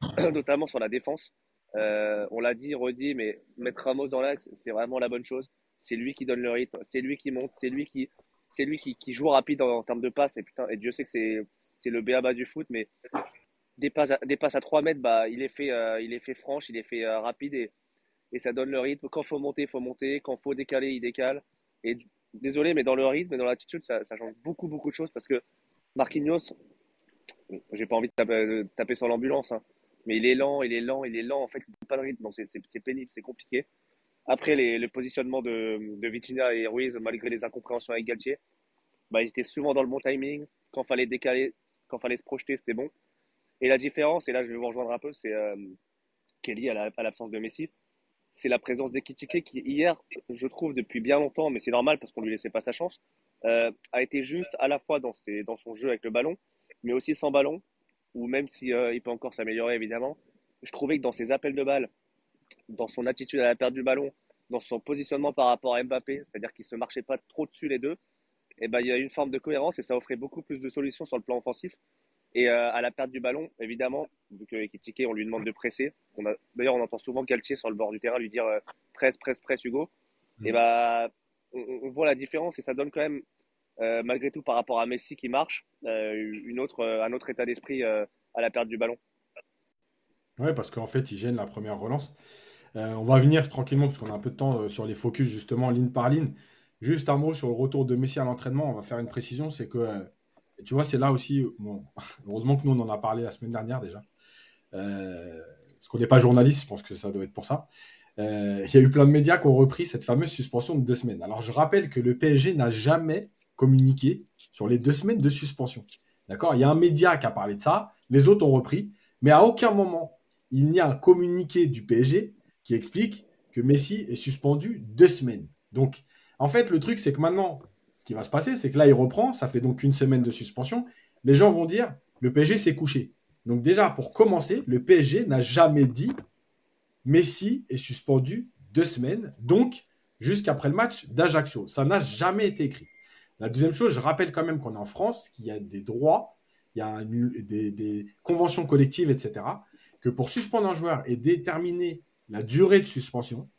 Speaker 2: notamment sur la défense. Euh, on l'a dit, redit, mais mettre Ramos dans l'axe, c'est vraiment la bonne chose. C'est lui qui donne le rythme, c'est lui qui monte, c'est lui qui, lui qui, joue rapide en, termes de passes. Et putain, et Dieu sait que c'est, le béaba du foot, mais des passes à, des passes à 3 mètres, bah, il est fait, euh, il fait franche, il est fait rapide et, et ça donne le rythme. Quand faut monter, il faut monter. Quand faut décaler, il décale. Et désolé, mais dans le rythme et dans l'attitude, ça, change beaucoup, beaucoup de choses parce que Marquinhos, j'ai pas envie de taper, sur l'ambulance, hein, mais il est lent, il est lent, il est lent. En fait, il n'a pas de rythme, donc c'est pénible, c'est compliqué. Après, le positionnement de, de Vitinha et Ruiz, malgré les incompréhensions avec Galtier, bah, ils étaient souvent dans le bon timing. Quand fallait décaler, quand fallait se projeter, c'était bon. Et la différence, et là je vais vous rejoindre un peu, c'est euh, Kelly à l'absence de Messi c'est la présence d'Ekitike qui, hier, je trouve, depuis bien longtemps, mais c'est normal parce qu'on lui laissait pas sa chance, euh, a été juste à la fois dans, ses, dans son jeu avec le ballon, mais aussi sans ballon, ou même si euh, il peut encore s'améliorer évidemment. Je trouvais que dans ses appels de balle, dans son attitude à la perte du ballon, dans son positionnement par rapport à Mbappé, c'est-à-dire qu'il se marchait pas trop dessus les deux, et eh ben, il y a une forme de cohérence et ça offrait beaucoup plus de solutions sur le plan offensif. Et euh, à la perte du ballon, évidemment, vu que on lui demande de presser. On a, d'ailleurs, on entend souvent Galtier sur le bord du terrain lui dire euh, presse, presse, presse, Hugo. Mmh. Et bah, on, voit la différence et ça donne quand même, euh, malgré tout, par rapport à Messi qui marche, une autre, un autre état d'esprit à la perte du ballon.
Speaker 1: Ouais, parce qu'en fait, il gêne la première relance. on va venir tranquillement, parce qu'on a un peu de temps sur les focus, justement, ligne par ligne. Juste un mot sur le retour de Messi à l'entraînement. On va faire une précision c'est que tu vois, c'est là aussi, heureusement que nous, on en a parlé la semaine dernière déjà. Euh, parce qu'on n'est pas journaliste, je pense que ça doit être pour ça. Euh, il y a eu plein de médias qui ont repris cette fameuse suspension de deux semaines. Alors, je rappelle que le PSG n'a jamais communiqué sur les deux semaines de suspension. D'accord? Il y a un média qui a parlé de ça, les autres ont repris, mais à aucun moment, il n'y a un communiqué du PSG qui explique que Messi est suspendu deux semaines. Donc, en fait, le truc, c'est que maintenant, ce qui va se passer, c'est que là, il reprend, ça fait donc une semaine de suspension. Les gens vont dire, le PSG s'est couché. Donc déjà, pour commencer, le PSG n'a jamais dit Messi est suspendu deux semaines, donc jusqu'après le match d'Ajaccio. Ça n'a jamais été écrit. La deuxième chose, je rappelle quand même qu'on est en France, qu'il y a des droits, il y a des, conventions collectives, etc. Que pour suspendre un joueur et déterminer la durée de suspension,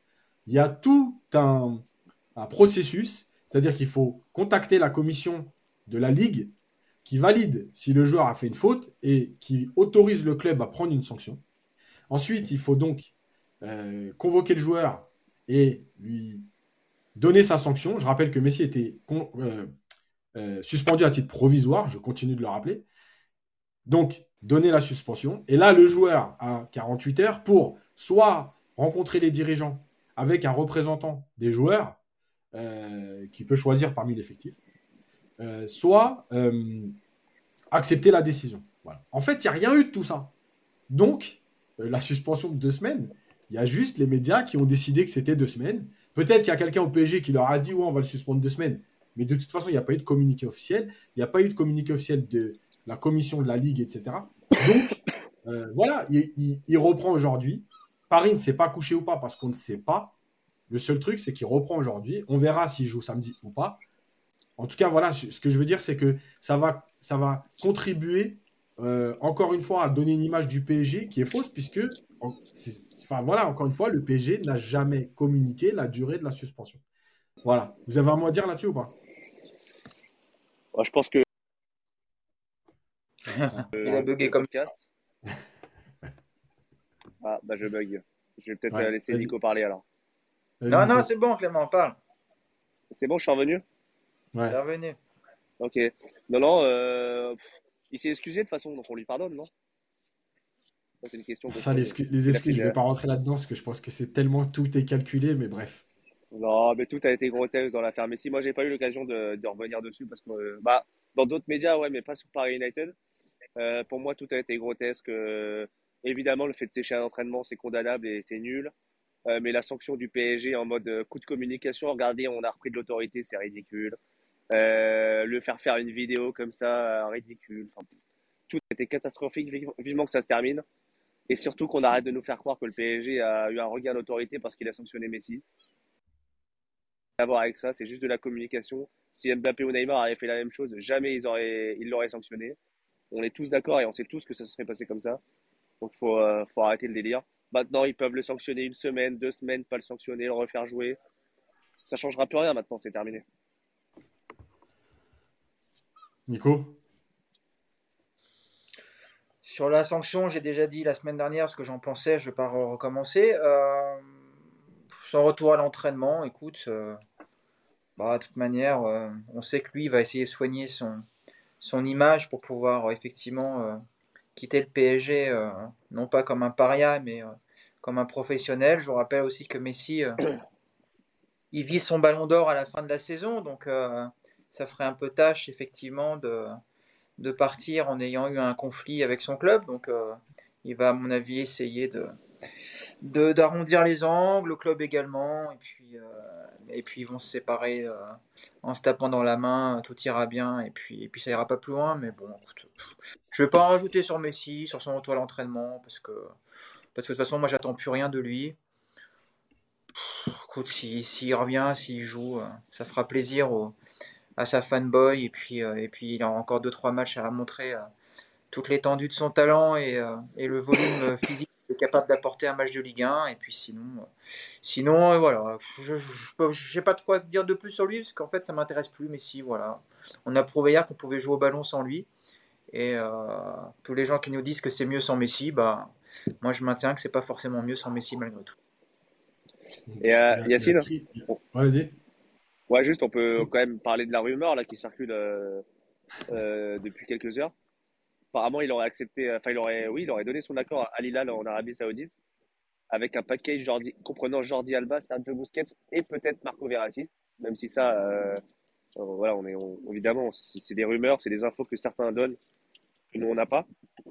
Speaker 1: il y a tout un processus c'est-à-dire qu'il faut contacter la commission de la Ligue qui valide si le joueur a fait une faute et qui autorise le club à prendre une sanction. Ensuite, il faut donc euh, convoquer le joueur et lui donner sa sanction. Je rappelle que Messi était euh, euh, suspendu à titre provisoire, je continue de le rappeler. Donc, donner la suspension. Et là, le joueur a 48 heures pour soit rencontrer les dirigeants avec un représentant des joueurs, qui peut choisir parmi l'effectif, euh, soit euh, accepter la décision. Voilà. En fait, il n'y a rien eu de tout ça. Donc, la suspension de deux semaines, il y a juste les médias qui ont décidé que c'était deux semaines. Peut-être qu'il y a quelqu'un au PSG qui leur a dit, ouais, on va le suspendre deux semaines. Mais de toute façon, il n'y a pas eu de communiqué officiel. Il n'y a pas eu de communiqué officiel de la commission de la Ligue, etc. Donc, voilà, il, il reprend aujourd'hui. Paris ne s'est pas couché ou pas parce qu'on ne sait pas. Le seul truc, c'est qu'il reprend aujourd'hui. On verra s'il joue samedi ou pas. En tout cas, voilà, ce que je veux dire, c'est que ça va, ça va contribuer euh, encore une fois à donner une image du PSG qui est fausse, puisque, enfin voilà, encore une fois, le PSG n'a jamais communiqué la durée de la suspension. Voilà. Vous avez un mot à dire là-dessus ou pas?
Speaker 2: Je pense que.
Speaker 3: Il a bugué comme cast.
Speaker 2: ah, bah je bug. Je vais peut-être laisser Nico parler alors.
Speaker 3: Non, non, c'est bon, Clément, parle.
Speaker 2: C'est bon, je suis revenu
Speaker 3: Ouais. revenu.
Speaker 2: Ok. Non, non, euh, il s'est excusé de toute façon, donc on lui pardonne, non?
Speaker 1: C'est une question. Ça, les, les excuses, je ne vais pas rentrer là-dedans parce que je pense que c'est tellement tout est calculé, mais bref.
Speaker 2: Non, mais tout a été grotesque dans l'affaire Messi. Moi, j'ai pas eu l'occasion de, de, revenir dessus parce que, euh, bah, dans d'autres médias, ouais, mais pas sur Paris United. Euh, pour moi, tout a été grotesque. Euh, évidemment, le fait de sécher un entraînement, c'est condamnable et c'est nul. Mais la sanction du PSG en mode coup de communication, regardez, on a repris de l'autorité, c'est ridicule. le faire faire une vidéo comme ça, ridicule. Enfin, tout été catastrophique. Vivement que ça se termine. Et surtout qu'on arrête de nous faire croire que le PSG a eu un regain d'autorité parce qu'il a sanctionné Messi à avec ça, c'est juste de la communication. Si Mbappé ou Neymar avaient fait la même chose, jamais ils auraient, ils l'auraient sanctionné. On est tous d'accord et on sait tous que ça se serait passé comme ça. Donc faut, euh, faut arrêter le délire. Maintenant, ils peuvent le sanctionner une semaine, deux semaines, pas le sanctionner, le refaire jouer. Ça changera plus rien maintenant, c'est terminé.
Speaker 1: Nico?
Speaker 3: Sur la sanction, j'ai déjà dit la semaine dernière ce que j'en pensais, je ne vais pas recommencer. Euh, son retour à l'entraînement, écoute, euh, bah, de toute manière, euh, on sait que lui va essayer de soigner son, son image pour pouvoir euh, effectivement quitter le PSG, non pas comme un paria, mais comme un professionnel. Je vous rappelle aussi que Messi, il vise son ballon d'or à la fin de la saison, donc ça ferait un peu tâche effectivement de, de partir en ayant eu un conflit avec son club. Donc il va à mon avis essayer de, d'arrondir les angles, le club également, et puis, euh, et puis ils vont se séparer euh, en se tapant dans la main, tout ira bien, et puis, et puis ça ira pas plus loin, mais bon, je vais pas en rajouter sur Messi, sur son retour à l'entraînement, parce que, parce de toute façon, moi j'attends plus rien de lui. Écoute, s'il revient, s'il joue, euh, ça fera plaisir à sa fanboy, et puis, et puis il a encore 2-3 matchs à montrer toute l'étendue de son talent et, le volume physique capable d'apporter un match de Ligue 1. Et puis sinon, euh, sinon euh, voilà, je n'ai pas de quoi dire de plus sur lui, parce qu'en fait, ça m'intéresse plus. Mais si, voilà, on a prouvé hier qu'on pouvait jouer au ballon sans lui. Et euh, tous les gens qui nous disent que c'est mieux sans Messi, bah, moi je maintiens que c'est pas forcément mieux sans Messi malgré tout.
Speaker 2: Et Yacine
Speaker 1: Vas-y.
Speaker 2: Ouais, juste, on peut quand même parler de la rumeur là qui circule depuis quelques heures apparemment, il aurait accepté, euh, enfin, il aurait, oui, il aurait donné son accord à Al en Arabie Saoudite avec un package Jordi, comprenant Jordi Alba, Sergio Busquets et peut-être Marco Verratti, même si ça, euh, euh, voilà, on est évidemment, c'est des rumeurs, c'est des infos que certains donnent que nous on n'a pas,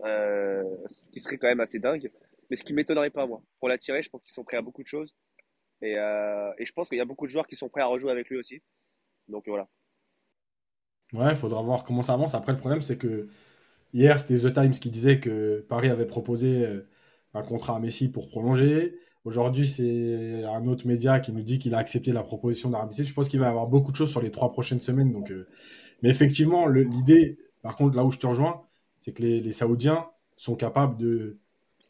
Speaker 2: ce qui serait quand même assez dingue. Mais ce qui m'étonnerait pas moi, pour l'attirer, je pense qu'ils sont prêts à beaucoup de choses et, et je pense qu'il y a beaucoup de joueurs qui sont prêts à rejouer avec lui aussi. Donc voilà.
Speaker 1: Ouais, il faudra voir comment ça avance. Après, le problème, c'est que Hier, c'était The Times qui disait que Paris avait proposé euh, un contrat à Messi pour prolonger. Aujourd'hui, c'est un autre média qui nous dit qu'il a accepté la proposition d'Arabie. Je pense qu'il va y avoir beaucoup de choses sur les trois prochaines semaines. Donc, euh, Mais effectivement, l'idée, par contre, là où je te rejoins, c'est que les, Saoudiens sont capables de,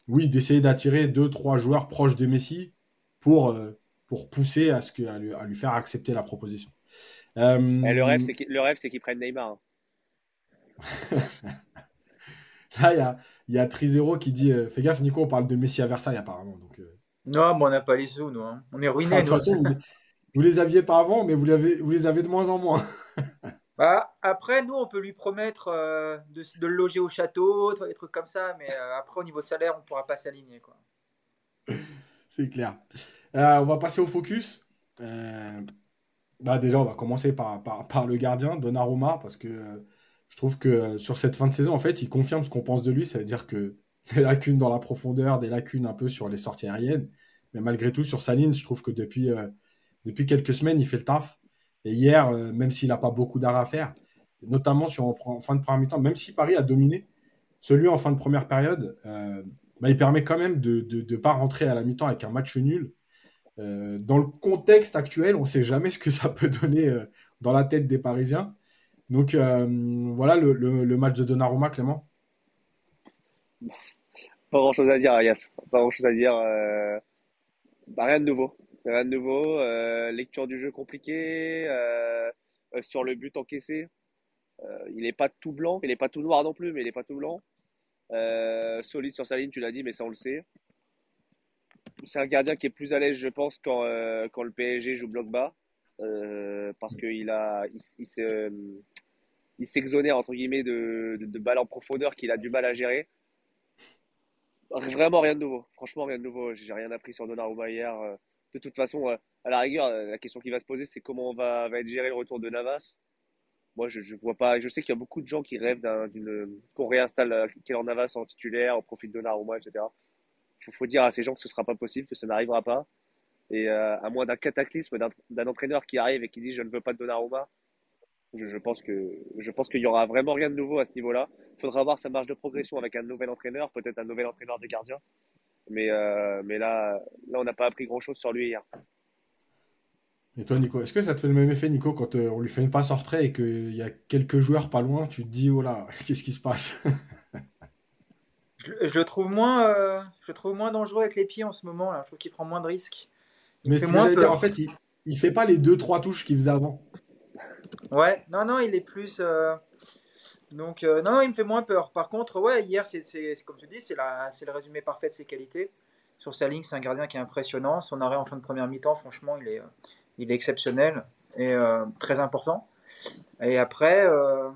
Speaker 1: oui, d'essayer d'attirer deux, trois joueurs proches de Messi pour, euh, pour pousser à, ce que, à, lui, faire accepter la proposition.
Speaker 2: le rêve, c'est qu'ils prennent Neymar.
Speaker 1: Hein. Là, il y a, y a Trizero qui dit euh, Fais gaffe, Nico, on parle de Messi à Versailles apparemment. Donc, euh.
Speaker 3: Non, mais on n'a pas les sous, nous. Hein. On est ruinés. de toute façon,
Speaker 1: vous, les aviez pas avant, mais vous, vous les avez de moins en moins.
Speaker 3: bah, après, nous, on peut lui promettre euh, de, le loger au château, des trucs comme ça, mais après, au niveau salaire, on ne pourra pas s'aligner.
Speaker 1: C'est clair. on va passer au focus. Bah, déjà, on va commencer par, le gardien, Donnarumma, parce que je trouve que euh, sur cette fin de saison, en fait, il confirme ce qu'on pense de lui. Ça veut dire que des lacunes dans la profondeur, des lacunes un peu sur les sorties aériennes. Mais malgré tout, sur sa ligne, je trouve que depuis, euh, depuis quelques semaines, il fait le taf. Et hier, euh, même s'il n'a pas beaucoup d'arrêt à faire, notamment sur, en fin de première mi-temps, même si Paris a dominé, celui en fin de première période, bah, il permet quand même de ne pas rentrer à la mi-temps avec un match nul. Euh, dans le contexte actuel, on ne sait jamais ce que ça peut donner euh, dans la tête des Parisiens. Donc voilà le, match de Donnarumma, Clément.
Speaker 2: Pas grand chose à dire, Arias. Pas grand chose à dire. Bah, rien de nouveau. Rien de nouveau. lecture du jeu compliquée. sur le but encaissé. il n'est pas tout blanc. Il n'est pas tout noir non plus, mais il n'est pas tout blanc. Euh, solide sur sa ligne, tu l'as dit, mais ça on le sait. C'est un gardien qui est plus à l'aise, je pense, quand, euh, quand le PSG joue bloc bas. Euh, parce qu'il a, il s'exonère entre guillemets de, de, balles en profondeur qu'il a du mal à gérer. Vraiment rien de nouveau. Franchement, rien de nouveau. J'ai rien appris sur Donnarumma hier. De toute façon, à la rigueur, la question qui va se poser, c'est comment va, va être géré le retour de Navas moi, je, je vois pas. Je sais qu'il y a beaucoup de gens qui rêvent qu'on réinstalle euh, Keller Navas en titulaire au profit de Donnarumma, etc. Il faut, dire à ces gens que ce sera pas possible, que ça n'arrivera pas. Et euh, à moins d'un cataclysme d'un entraîneur qui arrive et qui dit je ne veux pas de Donnarumma, je, je pense que je pense qu'il y aura vraiment rien de nouveau à ce niveau-là. Il faudra voir sa marge de progression avec un nouvel entraîneur, peut-être un nouvel entraîneur des gardiens. Mais euh, mais là là on n'a pas appris grand-chose sur lui hier.
Speaker 1: Et toi, Nico, est-ce que ça te fait le même effet, Nico, quand euh, on lui fait une passe en retrait et qu'il y a quelques joueurs pas loin, tu te dis, oh là, qu'est-ce qui se passe?
Speaker 3: Je, le trouve moins, euh, je trouve moins dangereux avec les pieds en ce moment. Là. Je trouve qu'il prend moins de risques.
Speaker 1: Mais c'est moins dire, en fait, il, il fait pas les deux trois touches qu'il faisait avant.
Speaker 3: Ouais, non, non, il est plus. Euh, donc, non, non, il me fait moins peur. Par contre, ouais, hier, c'est comme tu dis, c'est le résumé parfait de ses qualités. Sur sa ligne, c'est un gardien qui est impressionnant. Son arrêt en fin de première mi-temps, franchement, il est est exceptionnel et euh, très important. Et après, euh,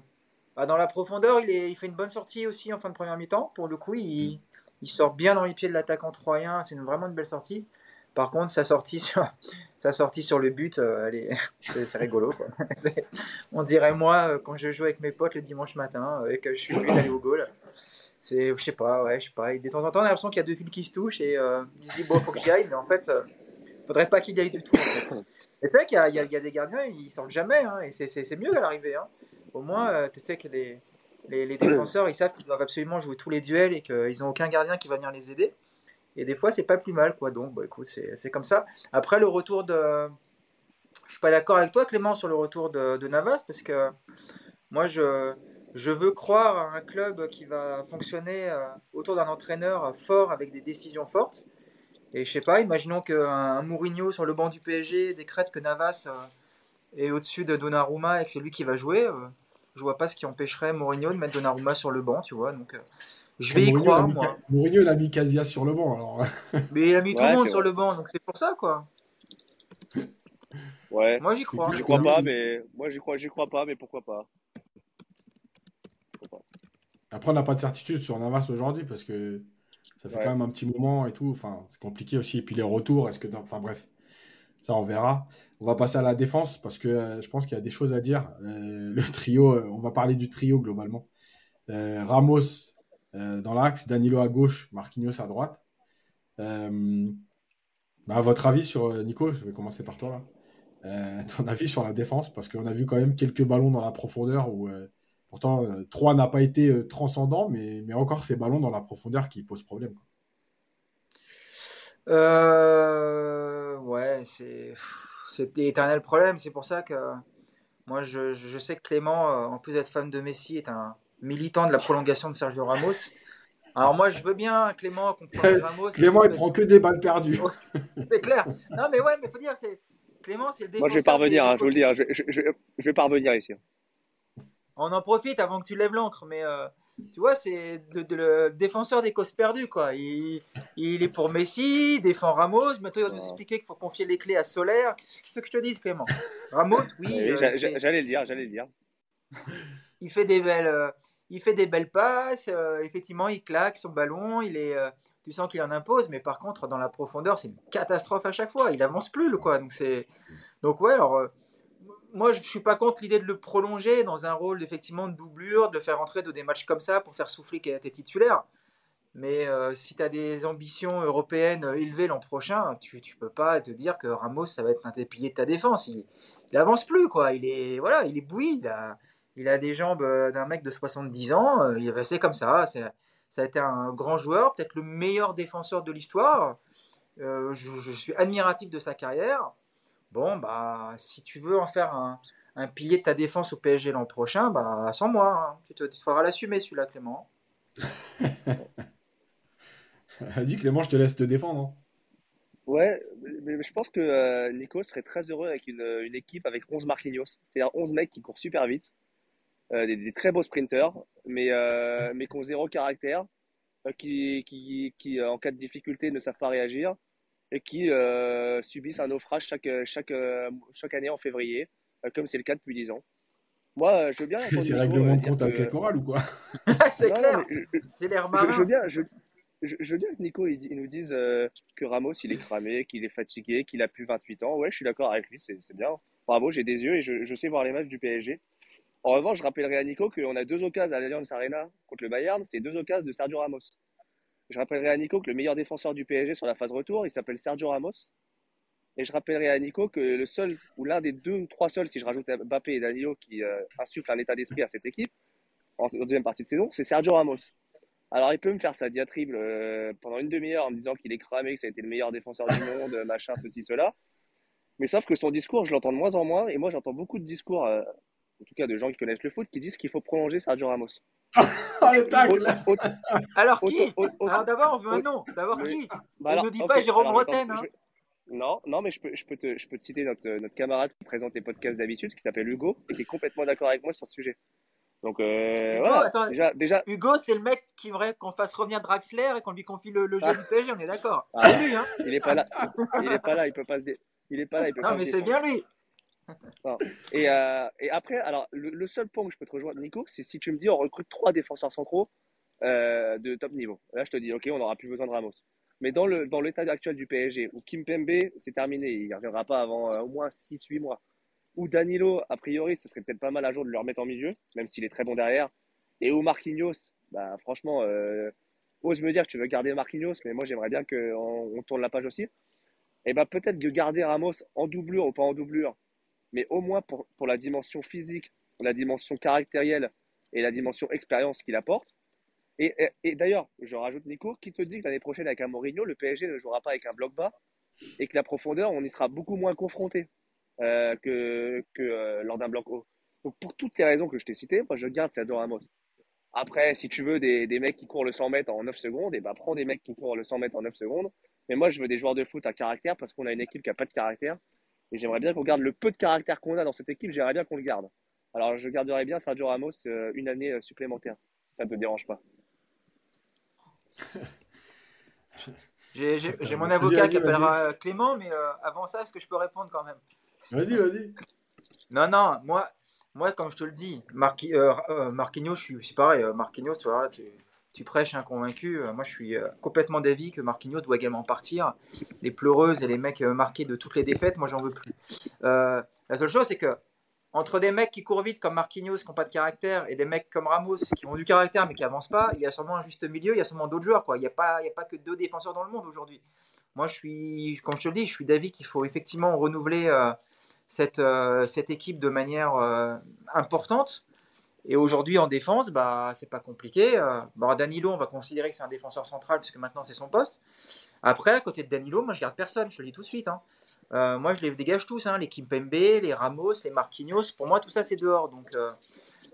Speaker 3: bah, dans la profondeur, il, fait une bonne sortie aussi en fin de première mi-temps. Pour le coup, il, il, sort bien dans les pieds de l'attaquant troyen. C'est vraiment une belle sortie. Par contre, sa sortie sur, sur le but, euh, c'est rigolo. on dirait moi quand je joue avec mes potes le dimanche matin et que je suis obligé d'aller au goal. C'est, je sais pas, ouais, je sais pas. de temps en temps, on a l'impression qu'il y a deux fils qui se touchent et il se dit bon, faut que j'y aille, mais en fait, faudrait pas qu'il y aille du tout. En C'est vrai qu'il y, a des gardiens, ils sortent jamais, hein, et c'est mieux à l'arrivée. Hein. Au moins, euh, tu sais que les, les, défenseurs, ils savent qu'ils doivent absolument jouer tous les duels et qu'ils n'ont aucun gardien qui va venir les aider. Et des fois, c'est pas plus mal, quoi. Donc, bah, écoute, c'est comme ça. Après, le retour de. Je suis pas d'accord avec toi, Clément, sur le retour de, Navas, parce que moi, je, je veux croire à un club qui va fonctionner euh, autour d'un entraîneur fort avec des décisions fortes. Et je sais pas, imaginons qu'un Mourinho sur le banc du PSG décrète que Navas euh, est au-dessus de Donnarumma et que c'est lui qui va jouer. Je euh, je vois pas ce qui empêcherait Mourinho de mettre Donnarumma sur le banc, tu vois. Donc, je vais y croire. Moi.
Speaker 1: Mourinho l'a mis Casillas sur le banc, alors.
Speaker 3: Mais il a mis tout le monde sur le banc, donc c'est pour ça, quoi.
Speaker 2: Ouais.
Speaker 3: Moi, j'y crois.
Speaker 2: J'y crois pas, mais moi, j'y crois, j'y crois pas, mais pourquoi pas.
Speaker 1: Après, on n'a pas de certitude sur Navas aujourd'hui parce que ça fait quand même un petit moment et tout. Enfin, c'est compliqué aussi. Et puis les retours, est-ce que. Enfin, bref. Ça, on verra. On va passer à la défense parce que euh, je pense qu'il y a des choses à dire. Euh, le trio, euh, on va parler du trio globalement. Ramos dans l'axe, Danilo à gauche, Marquinhos à droite. Bah, votre avis sur Nico, je vais commencer par toi là. ton avis sur la défense parce qu'on a vu quand même quelques ballons dans la profondeur où Pourtant, 3 euh, n'a pas été euh, transcendant, mais, mais encore ces ballons dans la profondeur qui posent problème.
Speaker 3: Euh, ouais, c'est l'éternel problème. C'est pour ça que moi, je, je, sais que Clément, en plus d'être fan de Messi, est un militant de la prolongation de Sergio Ramos. Alors moi, je veux bien Clément qu'on
Speaker 1: Ramos. Clément, il prend que des balles perdues.
Speaker 3: c'est clair. Non, mais ouais, mais faut dire, c'est Clément, c'est le
Speaker 2: défenseur. Moi, je vais parvenir, hein, je vous le dis, hein, je, je, je, vais parvenir ici.
Speaker 3: On en profite avant que tu lèves l'encre, mais euh, tu vois, c'est le, défenseur des causes perdues, quoi. Il, est pour Messi, il défend Ramos, maintenant il va nous expliquer qu'il faut confier les clés à Solaire. Qu'est-ce que je te dis, Clément? Ramos, oui.
Speaker 2: Euh, j'allais le dire, j'allais le dire.
Speaker 3: il fait des belles, euh, il fait des belles passes, effectivement, il claque son ballon, il est, tu sens qu'il en impose, mais par contre, dans la profondeur, c'est une catastrophe à chaque fois. Il avance plus, le quoi. Donc c'est, donc ouais, alors moi, je suis pas contre l'idée de le prolonger dans un rôle effectivement de doublure, de le faire entrer dans des matchs comme ça pour faire souffler tes titulaires. Mais euh, si tu as des ambitions européennes élevées l'an prochain, tu ne peux pas te dire que Ramos, ça va être un des piliers de ta défense. Il, n'avance plus, quoi. Il est, voilà, il est bouilli. Il il a des jambes d'un mec de 70 ans. Il est resté comme ça. ça a été un grand joueur, peut-être le meilleur défenseur de l'histoire. je, je, suis admiratif de sa carrière. Bon, bah, si tu veux en faire un, un pilier de ta défense au PSG l'an prochain, bah, sans moi. Hein. Tu te feras l'assumer celui-là, Clément.
Speaker 1: Vas-y, Clément, je te laisse te défendre. Hein.
Speaker 2: Ouais, mais je pense que euh, Nico serait très heureux avec une, équipe avec 11 Marquinhos. C'est-à-dire 11 mecs qui courent super vite, euh, des, très beaux sprinters, mais, euh, mais qui ont zéro caractère, qui, qui, qui, en cas de difficulté, ne savent pas réagir et qui subissent un naufrage chaque, chaque, chaque année en février, comme c'est le cas depuis 10 ans. Moi, je veux bien.
Speaker 1: C'est règlement de compte avec la chorale ou quoi?
Speaker 3: C'est clair. C'est l'air marrant.
Speaker 2: Je, veux bien, je, je, veux bien que Nico il, nous dise euh, que Ramos il est cramé, qu'il est fatigué, qu'il a plus 28 ans. Ouais, je suis d'accord avec lui, c'est bien. Bravo, j'ai des yeux et je, sais voir les matchs du PSG. En revanche, je rappellerai à Nico qu'on a deux occasions à l'Alliance Arena contre le Bayern, c'est deux occasions de Sergio Ramos. Je rappellerai à Nico que le meilleur défenseur du PSG sur la phase retour, il s'appelle Sergio Ramos. Et je rappellerai à Nico que le seul, ou l'un des deux ou trois seuls, si je rajoute Mbappé et Danilo, qui euh, insufflent un état d'esprit à cette équipe, en deuxième partie de saison, c'est Sergio Ramos. Alors, il peut me faire sa diatribe euh, pendant une demi-heure en me disant qu'il est cramé, que ça a été le meilleur défenseur du monde, machin, ceci, cela. Mais sauf que son discours, je l'entends de moins en moins. Et moi, j'entends beaucoup de discours, euh, en tout cas de gens qui connaissent le foot, qui disent qu'il faut prolonger Sergio Ramos.
Speaker 3: alors qui Alors d'abord, on veut un nom. D'abord qui bah ne dit pas Jérôme Bretagne. Hein.
Speaker 2: Non, non, mais je peux, je peux, te, je peux te citer notre, notre camarade qui présente les podcasts d'habitude, qui s'appelle Hugo, et qui est complètement d'accord avec moi sur ce sujet. Donc, euh, voilà. déjà,
Speaker 3: Hugo, c'est le mec qui aimerait qu'on fasse revenir Draxler et qu'on lui confie le, jeu du PSG, on est d'accord. Ah, c'est lui, hein
Speaker 2: Il est pas là. Il est pas là, il peut pas se. Il est pas là, il peut
Speaker 3: non, mais c'est bien lui.
Speaker 2: Et, euh, et, après, alors, le, seul point où je peux te rejoindre, Nico, c'est si tu me dis on recrute trois défenseurs centraux euh, de top niveau. Là, je te dis, ok, on n'aura plus besoin de Ramos. Mais dans le dans l'état actuel du PSG, où Kim Pembe, c'est terminé, il ne reviendra pas avant au moins 6-8 mois ou Danilo, a priori, ce serait peut-être pas mal à jour de le remettre en milieu, même s'il est très bon derrière. Et ou Marquinhos, bah, franchement, euh, ose me dire que tu veux garder Marquinhos, mais moi j'aimerais bien qu'on on tourne la page aussi. Et bah peut-être de garder Ramos en doublure ou pas en doublure, mais au moins pour, la dimension physique, la dimension caractérielle et la dimension expérience qu'il apporte. Et, d'ailleurs, je rajoute Nico, qui te dit que l'année prochaine avec un Mourinho, le PSG ne jouera pas avec un bloc bas et que la profondeur, on y sera beaucoup moins confronté. Euh, que, euh, lors d'un bloc haut. Donc pour toutes les raisons que je t'ai citées, moi je garde Sergio Ramos. Après, si tu veux des, des, mecs qui courent le 100 mètres en 9 secondes, et eh ben prends des mecs qui courent le 100 mètres en 9 secondes. Mais moi je veux des joueurs de foot à caractère parce qu'on a une équipe qui n'a pas de caractère. Et j'aimerais bien qu'on garde le peu de caractère qu'on a dans cette équipe, j'aimerais bien qu'on le garde. Alors je garderais bien Sergio Ramos euh, une année supplémentaire. Ça ne te dérange pas?
Speaker 3: J'ai mon avocat qui appellera Clément, mais avant ça, est-ce que je peux répondre quand même?
Speaker 1: Vas-y, vas-y.
Speaker 3: Non, non, moi, moi, comme je te le dis, Marqui, euh, euh, Marquinhos, je suis pareil. Euh, Marquinhos, tu, vois, tu, prêches un convaincu. moi, je suis complètement d'avis que Marquinhos doit également partir. Les pleureuses et les mecs marqués de toutes les défaites, moi, j'en veux plus. la seule chose, c'est que entre des mecs qui courent vite comme Marquinhos, qui n'ont pas de caractère, et des mecs comme Ramos, qui ont du caractère mais qui avancent pas, il y a sûrement un juste milieu, il y a sûrement d'autres joueurs. Quoi. Il n'y a, pas, il a pas que deux défenseurs dans le monde aujourd'hui. Moi, je suis, comme je te le dis, je suis d'avis qu'il faut effectivement renouveler cette, euh, cette équipe de manière euh, importante. Et aujourd'hui, en défense, bah, c'est pas compliqué. Euh, Danilo, on va considérer que c'est un défenseur central puisque maintenant c'est son poste. Après, à côté de Danilo, moi je garde personne, je te le dis tout de suite. Hein. moi je les dégage tous, hein, les Kimpembe, les Ramos, les Marquinhos. Pour moi, tout ça c'est dehors. Donc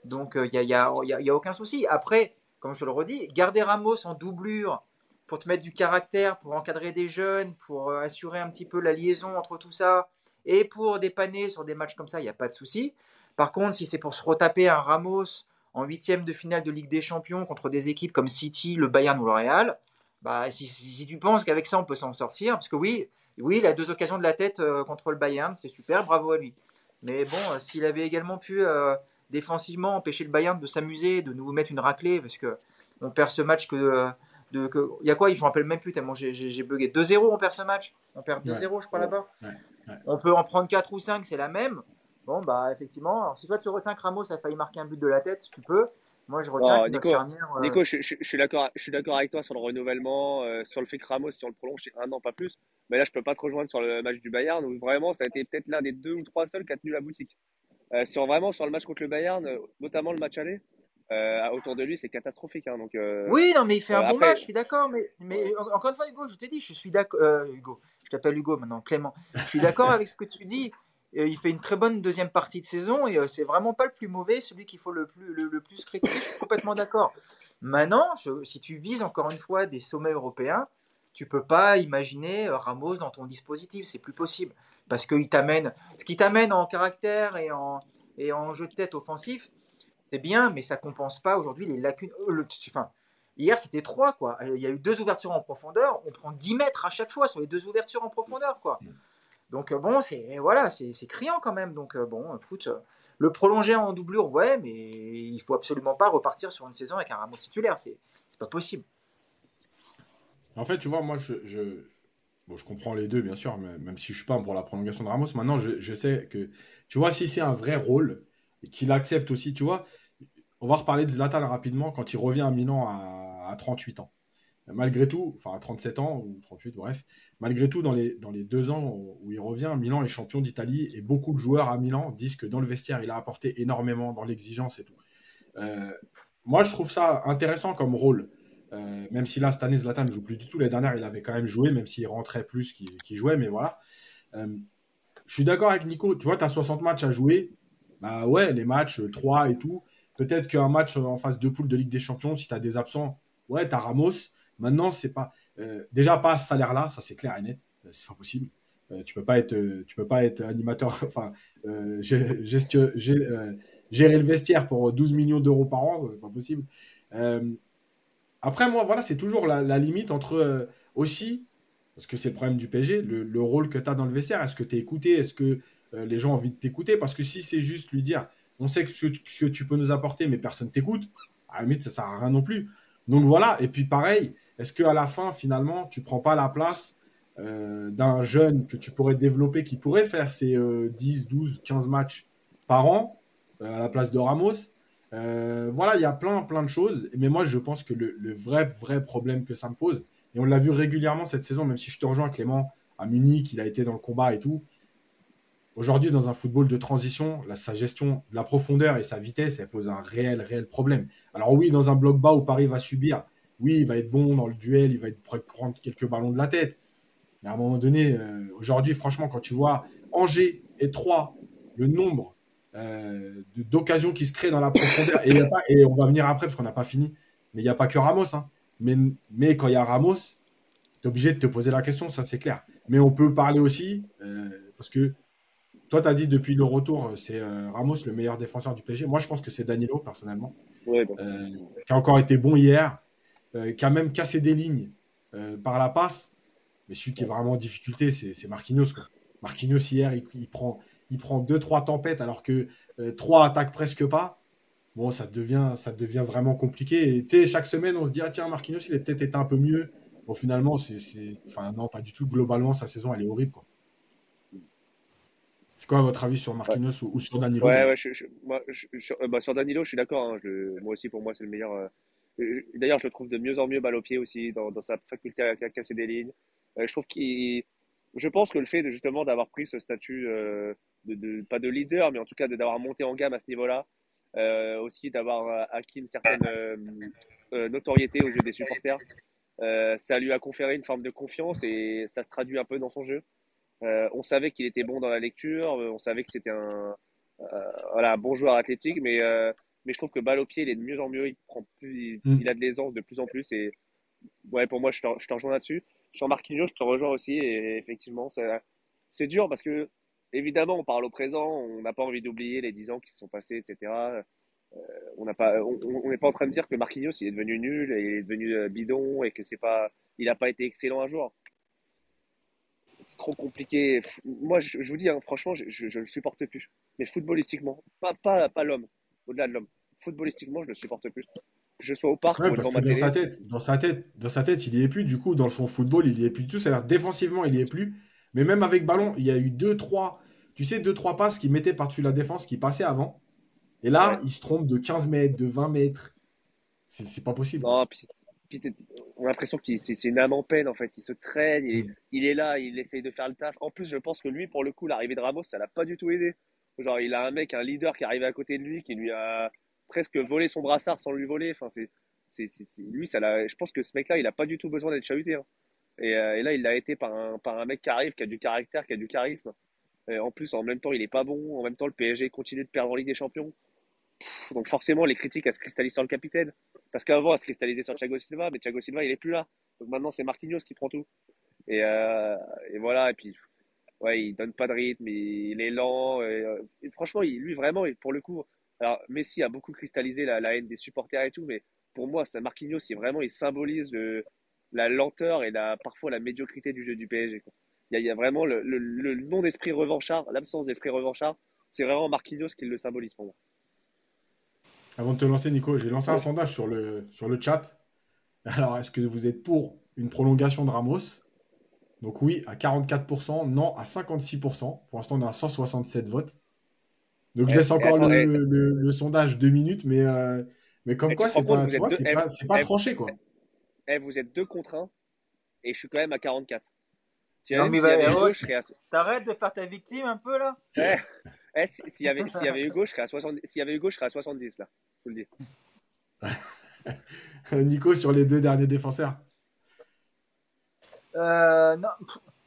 Speaker 3: donc il n'y a, y a, y a, aucun souci. Après, comme je te le redis, garder Ramos en doublure pour te mettre du caractère, pour encadrer des jeunes, pour assurer un petit peu la liaison entre tout ça, et pour dépanner sur des matchs comme ça, il n'y a pas de souci. Par contre, si c'est pour se retaper un Ramos en huitième de finale de Ligue des Champions contre des équipes comme City, le Bayern ou le Real, bah, si, tu penses qu'avec ça on peut s'en sortir, parce que oui, oui, il a deux occasions de la tête euh, contre le Bayern, c'est super, bravo à lui. Mais bon, euh, s'il avait également pu euh, défensivement empêcher le Bayern de s'amuser, de nous mettre une raclée, parce que on perd ce match que il y a quoi Je me rappelle même plus tellement j'ai bugué. 2-0, on perd ce match? On perd 2-0, je crois, là-bas? On peut en prendre 4 ou 5, c'est la même. Bon, bah, effectivement, alors, si toi tu retiens que Ramos a failli marquer un but de la tête, tu peux. Moi, je retiens
Speaker 2: que Nico, euh, Nico, je, suis d'accord avec toi sur le renouvellement, euh, sur le fait que Ramos, si on le prolonge, c'est un an, pas plus. Mais là, je peux pas te rejoindre sur le match du Bayern, où vraiment, ça a été peut-être l'un des deux ou trois seuls qui a tenu la boutique. Euh, sur, vraiment, sur le match contre le Bayern, notamment le match aller, autour de lui, c'est catastrophique. Hein, donc,
Speaker 3: oui, non, mais il fait un bon match, je suis d'accord. Mais, mais encore une fois, Hugo, je t'ai dit, je suis d'accord. Hugo, je t'appelle Hugo maintenant, Clément. Je suis d'accord avec ce que tu dis. Il fait une très bonne deuxième partie de saison et c'est vraiment pas le plus mauvais, celui qu'il faut le plus, le, plus critiquer. Je suis complètement d'accord. Maintenant, si tu vises encore une fois des sommets européens, tu peux pas imaginer Ramos dans ton dispositif, c'est plus possible parce qu'il t'amène, ce qui t'amène en caractère et en, et en jeu de tête offensif, c'est bien, mais ça compense pas aujourd'hui les lacunes. Euh, enfin, hier, c'était trois, quoi. Il y a eu deux ouvertures en profondeur. On prend 10 mètres à chaque fois sur les deux ouvertures en profondeur, quoi. Donc, euh, bon, c'est voilà, c'est criant quand même. Donc, euh, bon, écoute, le prolonger en doublure, ouais, mais il faut absolument pas repartir sur une saison avec un Ramos titulaire. C'est pas possible.
Speaker 1: En fait, tu vois, moi, je, comprends les deux, bien sûr, mais même si je suis pas pour la prolongation de Ramos, maintenant, je, sais que, tu vois, si c'est un vrai rôle, qu'il accepte aussi, tu vois, on va reparler de Zlatan rapidement quand il revient à Milan à, 38 ans. Malgré tout, enfin à 37 ans ou 38, bref, malgré tout, dans les, deux ans où il revient, Milan est champion d'Italie et beaucoup de joueurs à Milan disent que dans le vestiaire, il a apporté énormément dans l'exigence et tout. Euh, moi, je trouve ça intéressant comme rôle. Euh, même si là, cette année, Zlatan ne joue plus du tout. Les dernières, il avait quand même joué, même s'il rentrait plus qu'il jouait, mais voilà. Euh, je suis d'accord avec Nico. Tu vois, tu as 60 matchs à jouer. Bah ouais, les matchs 3 et tout. Peut-être qu'un match en phase de poule de Ligue des Champions, si tu as des absents, ouais, tu as Ramos. Maintenant, c'est pas. Euh, déjà, pas ce salaire-là, ça c'est clair et net. Euh, c'est pas possible. Euh, tu peux pas être, tu peux pas être animateur, enfin, gérer le vestiaire pour 12 millions d'euros par an, c'est pas possible. après, moi, voilà, c'est toujours la, limite entre aussi, parce que c'est le problème du PSG, le, rôle que tu as dans le vestiaire. Est-ce que tu es écouté? Est-ce que les gens ont envie de t'écouter? Parce que si c'est juste lui dire, on sait ce, que tu peux nous apporter, mais personne t'écoute, à la limite, ça sert à rien non plus. Donc voilà, et puis pareil, est-ce qu'à la fin, finalement, tu prends pas la place euh, d'un jeune que tu pourrais développer, qui pourrait faire ses 10, 12, 15 matchs par an, euh, à la place de Ramos euh, Voilà, il y a plein, plein de choses, mais moi, je pense que le, le vrai, vrai problème que ça me pose, et on l'a vu régulièrement cette saison, même si je te rejoins, Clément, à Munich, il a été dans le combat et tout, Aujourd'hui, dans un football de transition, sa gestion de la profondeur et sa vitesse, elle pose un réel, réel problème. Alors oui, dans un bloc bas où Paris va subir, oui, il va être bon dans le duel, il va être prendre quelques ballons de la tête. Mais à un moment donné, euh, aujourd'hui, franchement, quand tu vois Angers et Troyes, le nombre euh, d'occasions qui se créent dans la profondeur, et, et on va venir après parce qu'on n'a pas fini, mais il n'y a pas que Ramos. Hein. Mais, mais quand il y a Ramos, tu es obligé de te poser la question, ça c'est clair. Mais on peut parler aussi, euh, parce que toi, tu as dit depuis le retour, c'est Ramos le meilleur défenseur du PSG. Moi, je pense que c'est Danilo, personnellement, euh, qui a encore été bon hier, qui a même cassé des lignes par la passe. Mais celui qui est vraiment en difficulté, c'est Marquinhos. Quoi. Marquinhos, hier, il, prend, il prend deux, trois tempêtes alors que trois attaquent presque pas. Bon, ça devient, ça devient vraiment compliqué. Et chaque semaine, on se dit, ah tiens, Marquinhos, il est peut-être été un peu mieux. Bon, finalement, c'est. Enfin, non, pas du tout. Globalement, sa saison, elle est horrible. Quoi. C'est quoi votre avis sur Marquinhos ou, sur Danilo?
Speaker 2: Ouais, ouais moi, euh, bah, sur Danilo, je suis d'accord. Hein, moi aussi, pour moi, c'est le meilleur. Euh, d'ailleurs, je le trouve de mieux en mieux balle au pied aussi, dans, sa faculté à, casser des lignes. Euh, je trouve qu'il. Je pense que le fait justement d'avoir pris ce statut, de, pas de leader, mais en tout cas d'avoir monté en gamme à ce niveau-là, aussi d'avoir acquis une certaine notoriété aux yeux des supporters, ça lui a conféré une forme de confiance et ça se traduit un peu dans son jeu. Euh, on savait qu'il était bon dans la lecture, euh, on savait que c'était un, euh, voilà, bon joueur athlétique, mais, mais je trouve que balle au pied, il est de mieux en mieux, il, prend plus, il, mm. a de l'aisance de plus en plus. Et ouais, pour moi, je te, rejoins là-dessus. Sur Marquinhos, je te rejoins aussi. Et effectivement, c'est dur parce que, évidemment, on parle au présent, on n'a pas envie d'oublier les 10 ans qui se sont passés, etc. on n'est pas, on, pas en train de dire que Marquinhos il est devenu nul, et il est devenu bidon et que c'est pas, il n'a pas été excellent un jour c'est trop compliqué. Moi, je, vous dis, hein, franchement, je, ne le supporte plus. Mais footballistiquement, pas, pas, pas l'homme, au-delà de l'homme. Footballistiquement, je le supporte plus. Que je sois au parc ou
Speaker 1: devant ma dans Sa tête, dans, sa tête, dans sa tête, il y est plus. Du coup, dans son football, il y est plus du tout. C'est-à-dire, défensivement, il y est plus. Mais même avec ballon, il y a eu deux, trois, tu sais, deux, trois passes qu'il mettait par-dessus la défense qui passaient avant. Et là, il se trompe de 15 mètres, de 20 mètres. C'est pas possible.
Speaker 2: Non, puis on a l'impression que c'est une âme en peine en fait. Il se traîne, il, est là, il essaye de faire le taf. En plus, je pense que lui, pour le coup, l'arrivée de Ramos, ça l'a pas du tout aidé. Genre, il a un mec, un leader qui est arrivé à côté de lui, qui lui a presque volé son brassard sans lui voler. Enfin, c'est, c'est, lui, ça je pense que ce mec-là, il n'a pas du tout besoin d'être chahuté. Hein. Et, euh, et, là, il l'a été par un, par un mec qui arrive, qui a du caractère, qui a du charisme. Et en plus, en même temps, il est pas bon. En même temps, le PSG continue de perdre en Ligue des Champions. Donc forcément, les critiques, elles se cristallisent sur le capitaine. Parce qu'avant, elles se cristallisaient sur Thiago Silva, mais Thiago Silva, il est plus là. Donc maintenant, c'est Marquinhos qui prend tout. Et, euh, et, voilà, et puis, ouais, il donne pas de rythme, il est lent. Euh, franchement, lui, vraiment, pour le coup, alors Messi a beaucoup cristallisé la, haine des supporters et tout, mais pour moi, ça Marquinhos, il, vraiment, il symbolise la lenteur et la, parfois la médiocrité du jeu du PSG. Il, y a, vraiment le, le, non d'esprit revanchard, l'absence d'esprit revanchard, c'est vraiment Marquinhos qui le symbolise pour moi.
Speaker 1: Avant de te lancer, Nico, j'ai lancé un sondage sur le, sur le chat. Alors, est-ce que vous êtes pour une prolongation de Ramos? Donc oui, à 44%, non à 56%. Pour l'instant, on a 167 votes. Donc je laisse encore le, sondage deux minutes, mais, euh, mais comme quoi, c'est pas, c'est pas, tranché. quoi.
Speaker 2: Eh, vous êtes deux contre un, et je suis quand même à 44.
Speaker 3: non, mais T'arrêtes de faire ta victime un peu là?
Speaker 2: Eh, eh, S'il y, avait, y avait Hugo, je serais à 70, s'il y avait Hugo, je serais à 70 là. Je vous le
Speaker 1: dis. Nico, sur les deux derniers défenseurs
Speaker 3: euh, non,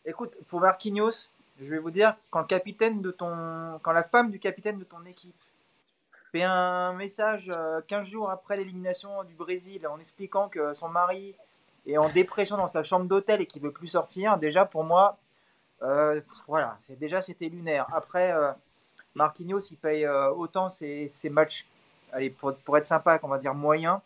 Speaker 3: écoute, pour Marquinhos, je vais vous dire, quand la femme du capitaine de ton équipe fait un message 15 euh, jours après l'élimination du Brésil en expliquant que son mari est en dépression dans sa chambre d'hôtel et qu'il veut plus sortir, déjà pour moi, euh, voilà, déjà c'était lunaire. Après, euh, Marquinhos, il paye autant ses, matchs, allez, pour, être sympa, qu'on va dire moyen,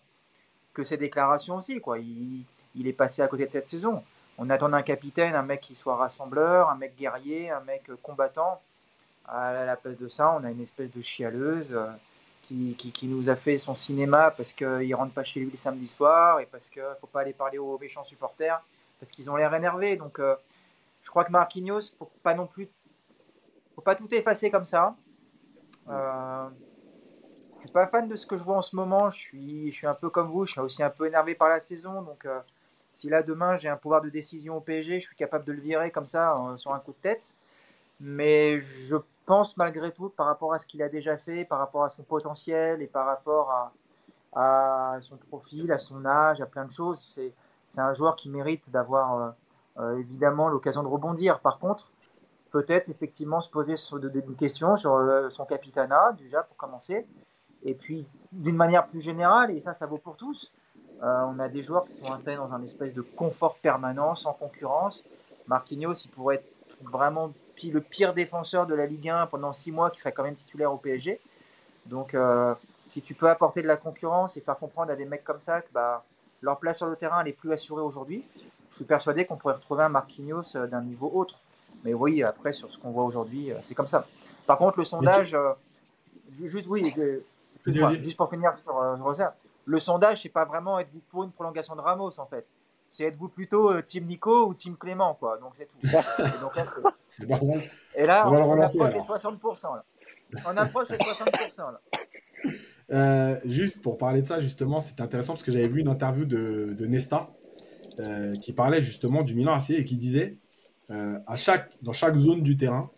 Speaker 3: que ses déclarations aussi, quoi. Il est passé à côté de cette saison on attend un capitaine, un mec qui soit rassembleur, un mec guerrier, un mec combattant. À la place de ça, on a une espèce de chialeuse euh, qui, nous a fait son cinéma parce qu'il rentre pas chez lui le samedi soir et parce qu'il ne faut pas aller parler aux méchants supporters parce qu'ils ont l'air énervés. Donc, euh, je crois que Marquinhos, faut pas non plus, faut pas tout effacer comme ça. Euh, je suis pas fan de ce que je vois en ce moment. Je suis, je suis un peu comme vous. Je suis aussi un peu énervé par la saison. Donc, euh, si là demain j'ai un pouvoir de décision au PSG, je suis capable de le virer comme ça euh, sur un coup de tête. Mais je pense malgré tout par rapport à ce qu'il a déjà fait, par rapport à son potentiel et par rapport à, son profil, à son âge, à plein de choses, c'est un joueur qui mérite d'avoir euh, euh, évidemment l'occasion de rebondir. Par contre, peut-être effectivement se poser sur de, des questions sur son capitanat déjà pour commencer. Et puis d'une manière plus générale, et ça ça vaut pour tous, euh, on a des joueurs qui sont installés dans un espèce de confort permanent, sans concurrence. Marquinhos, il pourrait être vraiment le pire défenseur de la Ligue 1 pendant six mois, qui serait quand même titulaire au PSG. Donc, euh, si tu peux apporter de la concurrence et faire comprendre à des mecs comme ça que bah, leur place sur le terrain n'est plus assurée aujourd'hui, je suis persuadé qu'on pourrait retrouver un Marquinhos euh, d'un niveau autre. Mais oui, après, sur ce qu'on voit aujourd'hui, c'est comme ça. Par contre, le sondage, juste, oui, juste pour finir sur Rosa, le sondage, c'est pas vraiment êtes-vous pour une prolongation de Ramos en fait. C'est êtes-vous plutôt euh, Team Nico ou Team Clément quoi. Donc c'est tout. et, là, on, approche les 60%. Là. On approche les 60%. Là.
Speaker 1: Euh, juste pour parler de ça, justement, c'était intéressant parce que j'avais vu une interview de, Nesta euh, qui parlait justement du Milan AC et qui disait à chaque, dans chaque zone du terrain,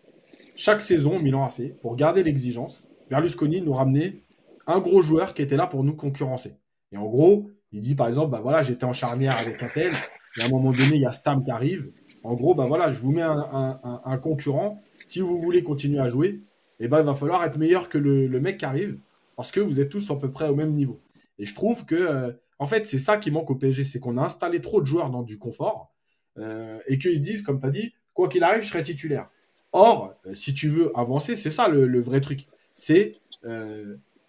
Speaker 1: chaque saison, Milan AC, pour garder l'exigence, Berlusconi nous ramenait un gros joueur qui était là pour nous concurrencer. Et en gros, il dit par exemple, bah voilà, j'étais en charnière avec un tel, et à un moment donné, il y a Stam qui arrive. En gros, bah voilà, je vous mets un, concurrent. Si vous voulez continuer à jouer, eh ben, il va falloir être meilleur que le, mec qui arrive, parce que vous êtes tous à peu près au même niveau. Et je trouve que, euh, en fait, c'est ça qui manque au PSG, c'est qu'on a installé trop de joueurs dans du confort, euh, et qu'ils se disent, comme tu as dit, quoi qu'il arrive, je serai titulaire. Or, euh, si tu veux avancer, c'est ça le, vrai truc. C'est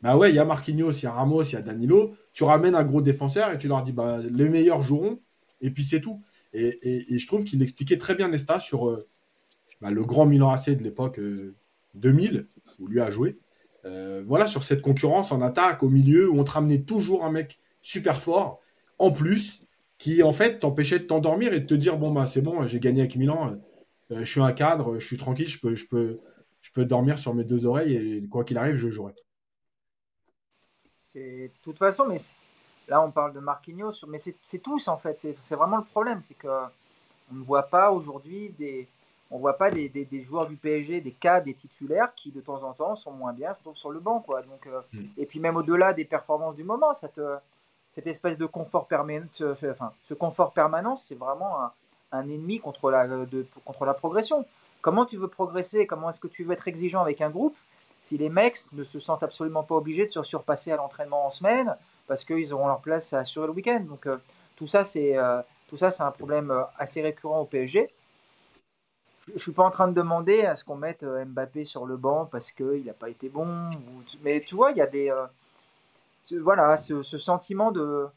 Speaker 1: bah ouais, il y a Marquinhos, il y a Ramos, il y a Danilo. Tu ramènes un gros défenseur et tu leur dis bah, les meilleurs joueront, et puis c'est tout. Et, je trouve qu'il expliquait très bien Nesta sur euh, bah, le grand Milan AC de l'époque 2000, euh, où lui a joué. Euh, voilà, sur cette concurrence en attaque, au milieu, où on te ramenait toujours un mec super fort, en plus, qui en fait t'empêchait de t'endormir et de te dire bon, bah c'est bon, j'ai gagné avec Milan, je suis un cadre, je suis tranquille, je peux, je, peux, je peux dormir sur mes deux oreilles et quoi qu'il arrive, je jouerai.
Speaker 3: C'est de toute façon, mais là on parle de Marquinhos, mais c'est tous en fait. C'est vraiment le problème, c'est que on ne voit pas aujourd'hui des. on voit pas des, joueurs du PSG, des cas, des titulaires qui de temps en temps sont moins bien, se trouvent sur le banc. Quoi. Donc, euh, mm. Et puis même au-delà des performances du moment, cette, cette espèce de confort permanent, enfin, ce confort permanent, c'est vraiment un, ennemi contre la, de, contre la progression. Comment tu veux progresser? Comment est-ce que tu veux être exigeant avec un groupe? Si les mecs ne se sentent absolument pas obligés de se surpasser à l'entraînement en semaine parce qu'ils auront leur place à assurer le week-end Donc euh, tout ça, c'est euh, tout ça, c'est un problème euh, assez récurrent au PSG. Je ne suis pas en train de demander à ce qu'on mette Mbappé sur le banc parce qu'il n'a pas été bon. Mais tu vois, il y a des voilà, ce, sentiment de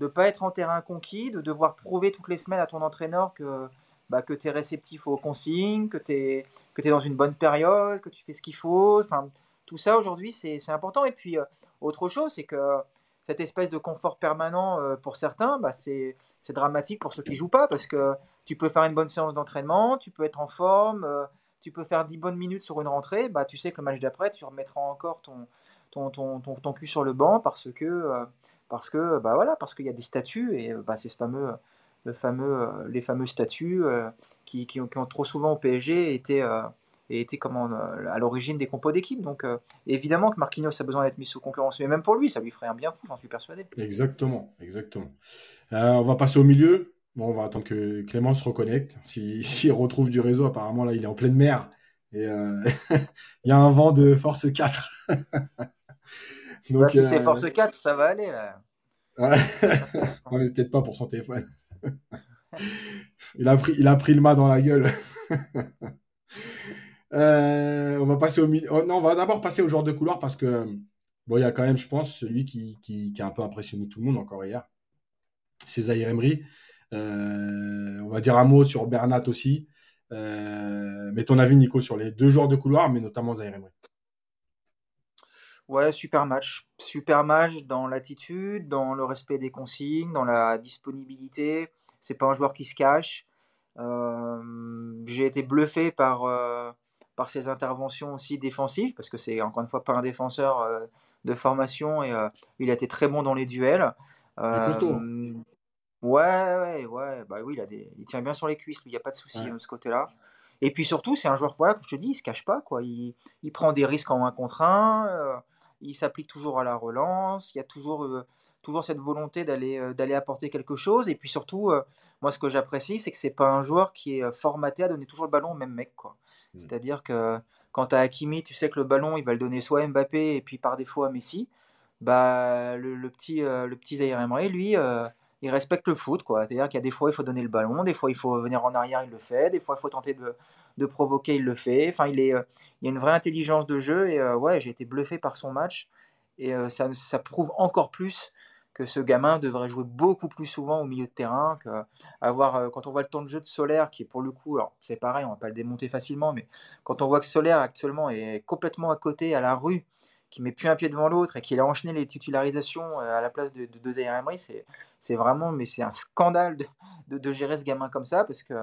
Speaker 3: ne pas être en terrain conquis, de devoir prouver toutes les semaines à ton entraîneur que bah, que tu es réceptif aux consignes, que tu es, que dans une bonne période, que tu fais ce qu'il faut. Enfin, tout ça aujourd'hui, c'est important. Et puis, euh, autre chose, c'est que cette espèce de confort permanent euh, pour certains, bah, c'est dramatique pour ceux qui jouent pas parce que tu peux faire une bonne séance d'entraînement, tu peux être en forme, euh, tu peux faire 10 bonnes minutes sur une rentrée, bah, tu sais que le match d'après, tu remettras encore ton, ton, ton, ton, ton, cul sur le banc parce que, parce que bah, voilà, parce qu'il y a des statuts et bah, c'est ce fameux le fameux, euh, les fameux statuts euh, qui, qui, ont, trop souvent au PSG été, euh, été comment, à l'origine des compos d'équipe. Donc évidemment que Marquinhos a besoin d'être mis sous concurrence, mais même pour lui, ça lui ferait un bien fou, j'en suis persuadé.
Speaker 1: Exactement, exactement. on va passer au milieu. Bon, on va attendre que Clément se reconnecte. S'il retrouve du réseau, apparemment là, il est en pleine mer. Et il y a un vent de force 4.
Speaker 3: Donc, si c'est force 4, ça va aller là.
Speaker 1: Ouais. peut-être pas pour son téléphone il, a pris, le mât dans la gueule. Euh, oh, on va d'abord passer au joueur de couloir parce que bon, il y a quand même, je pense, celui qui, qui, a un peu impressionné tout le monde encore hier. C'est Zahir Emery. Euh, on va dire un mot sur Bernat aussi. Euh, mais ton avis, Nico, sur les deux joueurs de couloir, mais notamment Zahir Emery.
Speaker 3: Ouais, super match. Super match dans l'attitude, dans le respect des consignes, dans la disponibilité. C'est pas un joueur qui se cache. Euh, j'ai été bluffé par, euh, par ses interventions aussi défensives, parce que c'est encore une fois pas un défenseur euh, de formation et il a été très bon dans les duels. ouais, ouais, ouais. Bah oui, il, a des... il tient bien sur les cuisses, il n'y a pas de souci de ce côté-là. Et puis surtout, c'est un joueur, voilà, comme je te dis, il se cache pas. Quoi. Il, il prend des risques en un contre un il s'applique toujours à la relance, il y a toujours, euh, toujours cette volonté d'aller euh, d'aller apporter quelque chose. Et puis surtout, euh, moi ce que j'apprécie, c'est que c'est pas un joueur qui est formaté à donner toujours le ballon au même mec. Quoi. Mmh. C'est-à-dire que quand tu as Hakimi, tu sais que le ballon, il va le donner soit à Mbappé et puis par défaut à Messi. Bah, le, petit, le petit Zaire Emery, lui, il respecte le foot. quoi. C'est-à-dire qu'il y a des fois, il faut donner le ballon, des fois, il faut venir en arrière, il le fait, des fois, il faut tenter de, de provoquer, il le fait. Enfin, il, est, euh, il y a une vraie intelligence de jeu et euh, ouais, j'ai été bluffé par son match. Et euh, ça, ça, prouve encore plus que ce gamin devrait jouer beaucoup plus souvent au milieu de terrain. Que avoir, quand on voit le temps de jeu de Solaire, qui est pour le coup, c'est pareil, on va pas le démonter facilement, mais quand on voit que Solaire actuellement est complètement à côté, à la rue, qui met plus un pied devant l'autre et qu'il a enchaîné les titularisations à la place de, de, de c'est vraiment, mais c'est un scandale de, de, de, gérer ce gamin comme ça parce que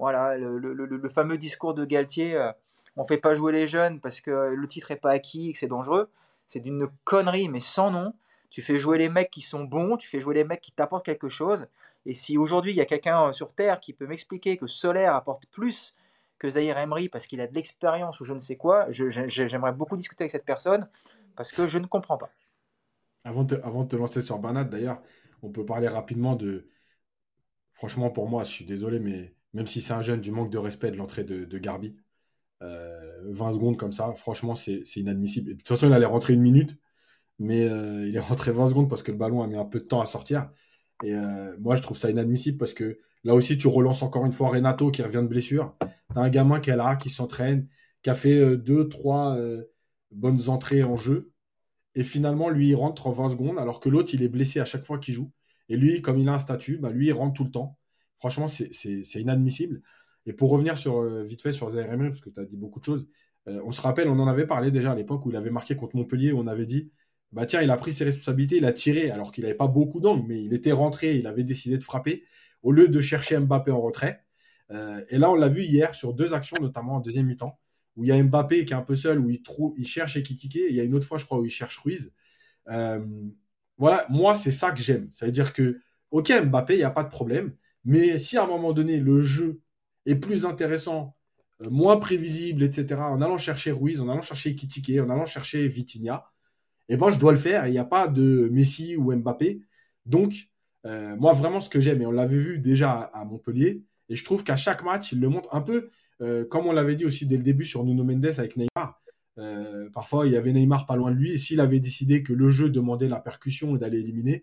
Speaker 3: voilà, le, fameux discours de Galtier, on euh, on fait pas jouer les jeunes parce que le titre est pas acquis et que c'est dangereux, c'est d'une connerie, mais sans nom. Tu fais jouer les mecs qui sont bons, tu fais jouer les mecs qui t'apportent quelque chose. Et si aujourd'hui il y a quelqu'un euh, sur Terre qui peut m'expliquer que Solaire apporte plus que Zahir Emery parce qu'il a de l'expérience ou je ne sais quoi, j'aimerais beaucoup discuter avec cette personne parce que je ne comprends pas.
Speaker 1: Avant de, avant de te lancer sur Bernat, d'ailleurs, on peut parler rapidement de. Franchement, pour moi, je suis désolé, mais même si c'est un jeune, du manque de respect de l'entrée de, Garbi. 20 euh, secondes comme ça, franchement, c'est inadmissible. de toute façon, il allait rentrer une minute, mais euh, il est rentré 20 secondes parce que le ballon a mis un peu de temps à sortir. Et euh, moi, je trouve ça inadmissible parce que là aussi, tu relances encore une fois Renato qui revient de blessure. Tu as un gamin qui est là, qui s'entraîne, qui a fait deux, trois bonnes entrées en jeu. Et finalement, lui, il rentre en 20 secondes, alors que l'autre, il est blessé à chaque fois qu'il joue. Et lui, comme il a un statut, bah, lui, il rentre tout le temps. Franchement, c'est inadmissible. Et pour revenir sur, euh, vite fait sur Zaire parce que tu as dit beaucoup de choses, euh, on se rappelle, on en avait parlé déjà à l'époque où il avait marqué contre Montpellier, où on avait dit bah tiens, il a pris ses responsabilités, il a tiré, alors qu'il n'avait pas beaucoup d'angle, mais il était rentré, il avait décidé de frapper, au lieu de chercher Mbappé en retrait. Euh, et là, on l'a vu hier sur deux actions, notamment en deuxième mi-temps, où il y a Mbappé qui est un peu seul, où il, cherche Ekitike, et il y a une autre fois, je crois, où il cherche Ruiz. voilà, moi, c'est ça que j'aime. Ça veut dire que, ok, Mbappé, il n'y a pas de problème, mais si à un moment donné, le jeu est plus intéressant moins prévisible, etc., en allant chercher Ruiz, en allant chercher Kitike, en allant chercher Vitinha, eh ben, je dois le faire. Il n'y a pas de Messi ou Mbappé. Donc, euh, moi, vraiment, ce que j'aime, et on l'avait vu déjà à, Montpellier, et je trouve qu'à chaque match, il le montre un peu, euh, comme on l'avait dit aussi dès le début sur Nuno Mendes avec Neymar. Euh, parfois, il y avait Neymar pas loin de lui, et s'il avait décidé que le jeu demandait la percussion et d'aller éliminer,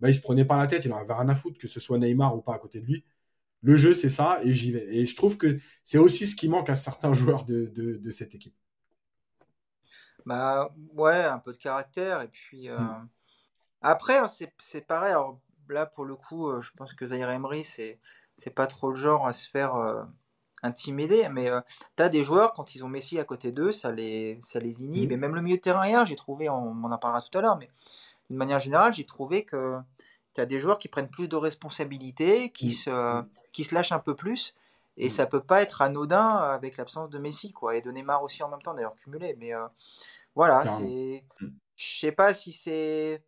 Speaker 1: bah, il se prenait pas la tête, il en avait rien à foutre, que ce soit Neymar ou pas à côté de lui. Le jeu, c'est ça, et j'y vais. Et je trouve que c'est aussi ce qui manque à certains joueurs de, de, cette équipe.
Speaker 3: Bah ouais, un peu de caractère, et puis. Mm. Après, hein, c'est pareil. Alors, là, pour le coup, euh, je pense que Zaire Emery, c'est c'est pas trop le genre à se faire euh, intimider. Mais euh, tu as des joueurs, quand ils ont Messi à côté d'eux, ça les, ça les inhibe. Mmh. Et même le milieu de terrain hier, j'ai trouvé, on, en parlera tout à l'heure, mais d'une manière générale, j'ai trouvé que tu as des joueurs qui prennent plus de responsabilités, qui, mmh. se, mmh. qui se lâchent un peu plus. Et ça peut pas être anodin avec l'absence de Messi, quoi. Et de Neymar aussi en même temps, d'ailleurs, cumulé. Mais voilà, c'est. Je sais pas si c'est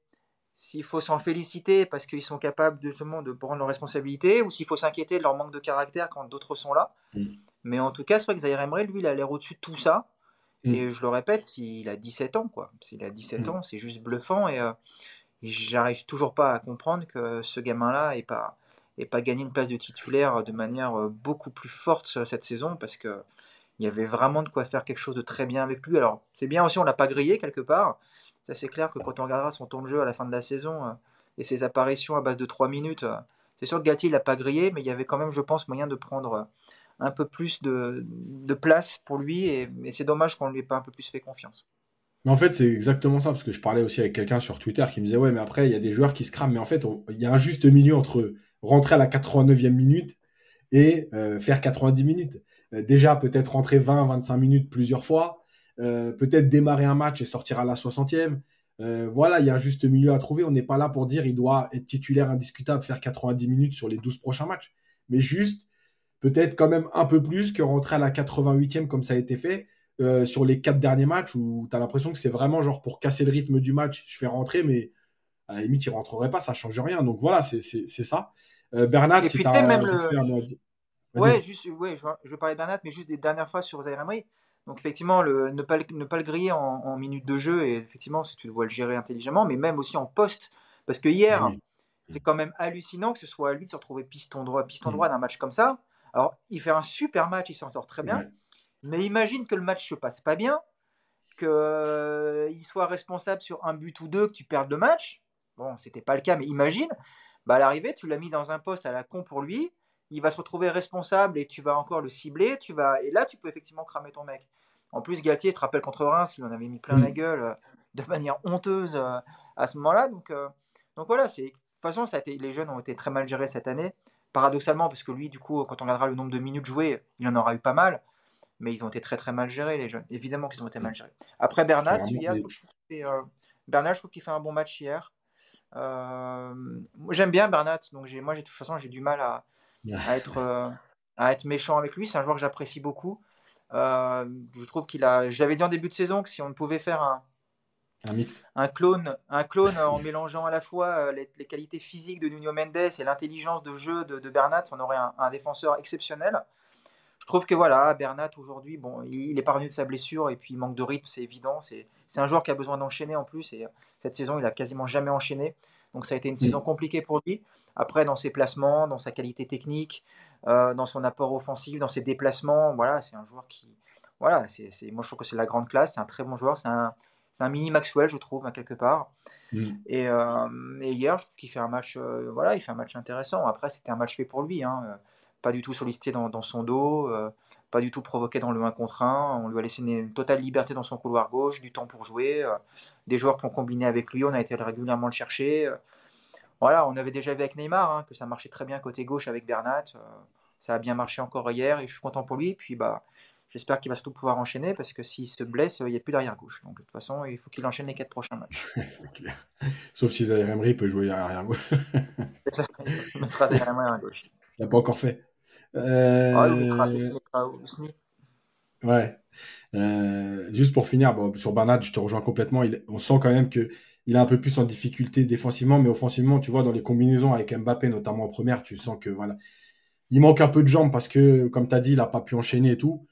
Speaker 3: s'il faut s'en féliciter parce qu'ils sont capables de, justement de prendre leurs responsabilités ou s'il faut s'inquiéter de leur manque de caractère quand d'autres sont là. Mm. Mais en tout cas, c'est vrai que Zaire Emery, lui, il a l'air au-dessus de tout ça. Mm. Et je le répète, il a 17 ans, quoi. S'il a 17 mm. ans, c'est juste bluffant. Et, euh, j'arrive toujours pas à comprendre que ce gamin-là n'ait pas, pas gagné une place de titulaire de manière euh, beaucoup plus forte cette saison parce que il y avait vraiment de quoi faire quelque chose de très bien avec lui. Alors, c'est bien aussi, on l'a pas grillé quelque part. Ça, c'est clair que quand on regardera son temps de jeu à la fin de la saison euh, et ses apparitions à base de 3 minutes, euh, c'est sûr que Galtier, il n'a pas grillé, mais il y avait quand même, je pense, moyen de prendre euh, un peu plus de, place pour lui. Et, c'est dommage qu'on ne lui ait pas un peu plus fait confiance.
Speaker 1: Mais en fait, c'est exactement ça, parce que je parlais aussi avec quelqu'un sur Twitter qui me disait Ouais, mais après, il y a des joueurs qui se crament. Mais en fait, il y a un juste milieu entre rentrer à la 89e minute et faire 90 minutes. déjà, peut-être rentrer 20-25 minutes plusieurs fois, euh, peut-être démarrer un match et sortir à la 60e. Euh, voilà, il y a un juste milieu à trouver. On n'est pas là pour dire il doit être titulaire indiscutable, faire 90 minutes sur les 12 prochains matchs. Mais juste, peut-être quand même un peu plus que rentrer à la 88e comme ça a été fait euh, sur les quatre derniers matchs où tu as l'impression que c'est vraiment genre pour casser le rythme du match, je fais rentrer, mais à la limite, il rentrerait pas, ça change rien. Donc voilà, c'est ça. Bernard,
Speaker 3: si tu même le... Ouais, juste, ouais, je, je veux parler de Bernat, mais juste des dernières fois sur Zaire donc effectivement, le, ne, pas, ne pas le griller en, en minutes de jeu, et effectivement, si tu dois le gérer intelligemment, mais même aussi en poste. Parce que hier, c'est quand même hallucinant que ce soit à lui de se retrouver piston droit, piston mm. droit d'un match comme ça. Alors, il fait un super match, il s'en sort très bien. Mais imagine que le match se passe pas bien, qu'il euh, soit responsable sur un but ou deux, que tu perdes le match. Bon, c'était pas le cas, mais imagine. Bah, à l'arrivée, tu l'as mis dans un poste à la con pour lui il va se retrouver responsable et tu vas encore le cibler, tu vas et là tu peux effectivement cramer ton mec. En plus, Galtier, te rappelle contre Reims, il en avait mis plein la gueule euh, de manière honteuse euh, à ce moment-là. Donc, euh, donc voilà, c'est de toute façon, ça a été, les jeunes ont été très mal gérés cette année. Paradoxalement, parce que lui, du coup, quand on regardera le nombre de minutes jouées, il en aura eu pas mal, mais ils ont été très très mal gérés, les jeunes. Évidemment qu'ils ont été mal gérés. Après Bernat, Bernat, je trouve qu'il fait un bon match hier. J'aime bien Bernat, donc moi, de toute façon, j'ai du mal à, à être, à être méchant avec lui. C'est un joueur que j'apprécie beaucoup. Euh, je trouve qu'il a. J'avais dit en début de saison que si on pouvait faire un,
Speaker 1: un, mix.
Speaker 3: un clone, un clone en mélangeant à la fois euh, les, qualités physiques de Nuno Mendes et l'intelligence de jeu de, Bernat, on aurait un, défenseur exceptionnel. Je trouve que voilà, Bernat aujourd'hui, bon, il, est parvenu de sa blessure et puis il manque de rythme, c'est évident. C'est un joueur qui a besoin d'enchaîner en plus et cette saison, il a quasiment jamais enchaîné. Donc ça a été une saison compliquée pour lui. Après, dans ses placements, dans sa qualité technique, euh, dans son apport offensif, dans ses déplacements, voilà, c'est un joueur qui, voilà, c'est, moi je trouve que c'est la grande classe, c'est un très bon joueur, c'est un, un mini Maxwell, je trouve, à quelque part. Mm. Euh, et, hier, je trouve qu'il fait un match, euh, voilà, il fait un match intéressant. Après, c'était un match fait pour lui, hein, pas du tout sollicité dans, dans son dos, pas du tout provoqué dans le 1 contre 1. On lui a laissé une, totale liberté dans son couloir gauche, du temps pour jouer, des joueurs qui ont combiné avec lui, on a été régulièrement le chercher. Voilà, on avait déjà vu avec Neymar hein, que ça marchait très bien côté gauche avec Bernat. Euh, ça a bien marché encore hier et je suis content pour lui. Et puis bah, j'espère qu'il va surtout pouvoir enchaîner parce que s'il se blesse, il n'y a plus d'arrière gauche. Donc de toute façon, il faut qu'il enchaîne les quatre prochains matchs.
Speaker 1: Sauf si Zaire Emery peut jouer arrière gauche. C'est ça, il mettra arrière gauche. Il n'a pas encore fait. Euh... Ah, il mettra, il mettra Ouais. Euh, juste pour finir, sur Bernat, je te rejoins complètement. on sent quand même que il est un peu plus en difficulté défensivement, mais offensivement, tu vois, dans les combinaisons avec Mbappé, notamment en première, tu sens que voilà, il manque un peu de jambes parce que, comme tu as dit, il n'a pas pu enchaîner et tout.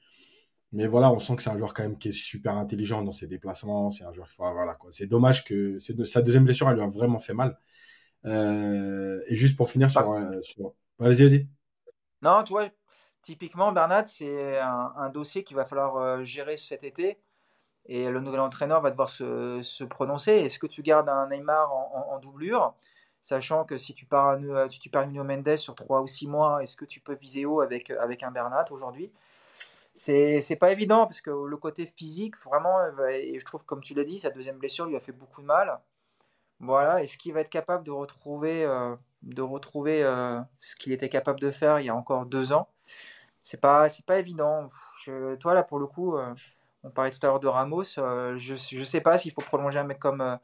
Speaker 1: Mais voilà, on sent que c'est un joueur quand même qui est super intelligent dans ses déplacements. C'est un joueur, voilà quoi. C'est dommage que sa deuxième blessure, elle lui a vraiment fait mal. Euh, et juste pour finir sur, euh, vas-y, vas-y.
Speaker 3: Non, tu vois, typiquement Bernat, c'est un, dossier qu'il va falloir gérer cet été. Et le nouvel entraîneur va devoir se, prononcer. Est-ce que tu gardes un Neymar en doublure? Sachant que si tu pars, euh, si tu pars Nuno Mendes sur 3 ou 6 mois, est-ce que tu peux viser haut avec, euh, avec un Bernat aujourd'hui? C'est, pas évident parce que le côté physique, vraiment, euh, et je trouve, comme tu l'as dit, sa deuxième blessure lui a fait beaucoup de mal. Voilà, est-ce qu'il va être capable de retrouver, de retrouver ce qu'il était capable de faire il y a encore deux ans? C'est pas, pas évident. toi, là, pour le coup, on parlait tout à l'heure de Ramos. je, je sais pas s'il faut prolonger un mec comme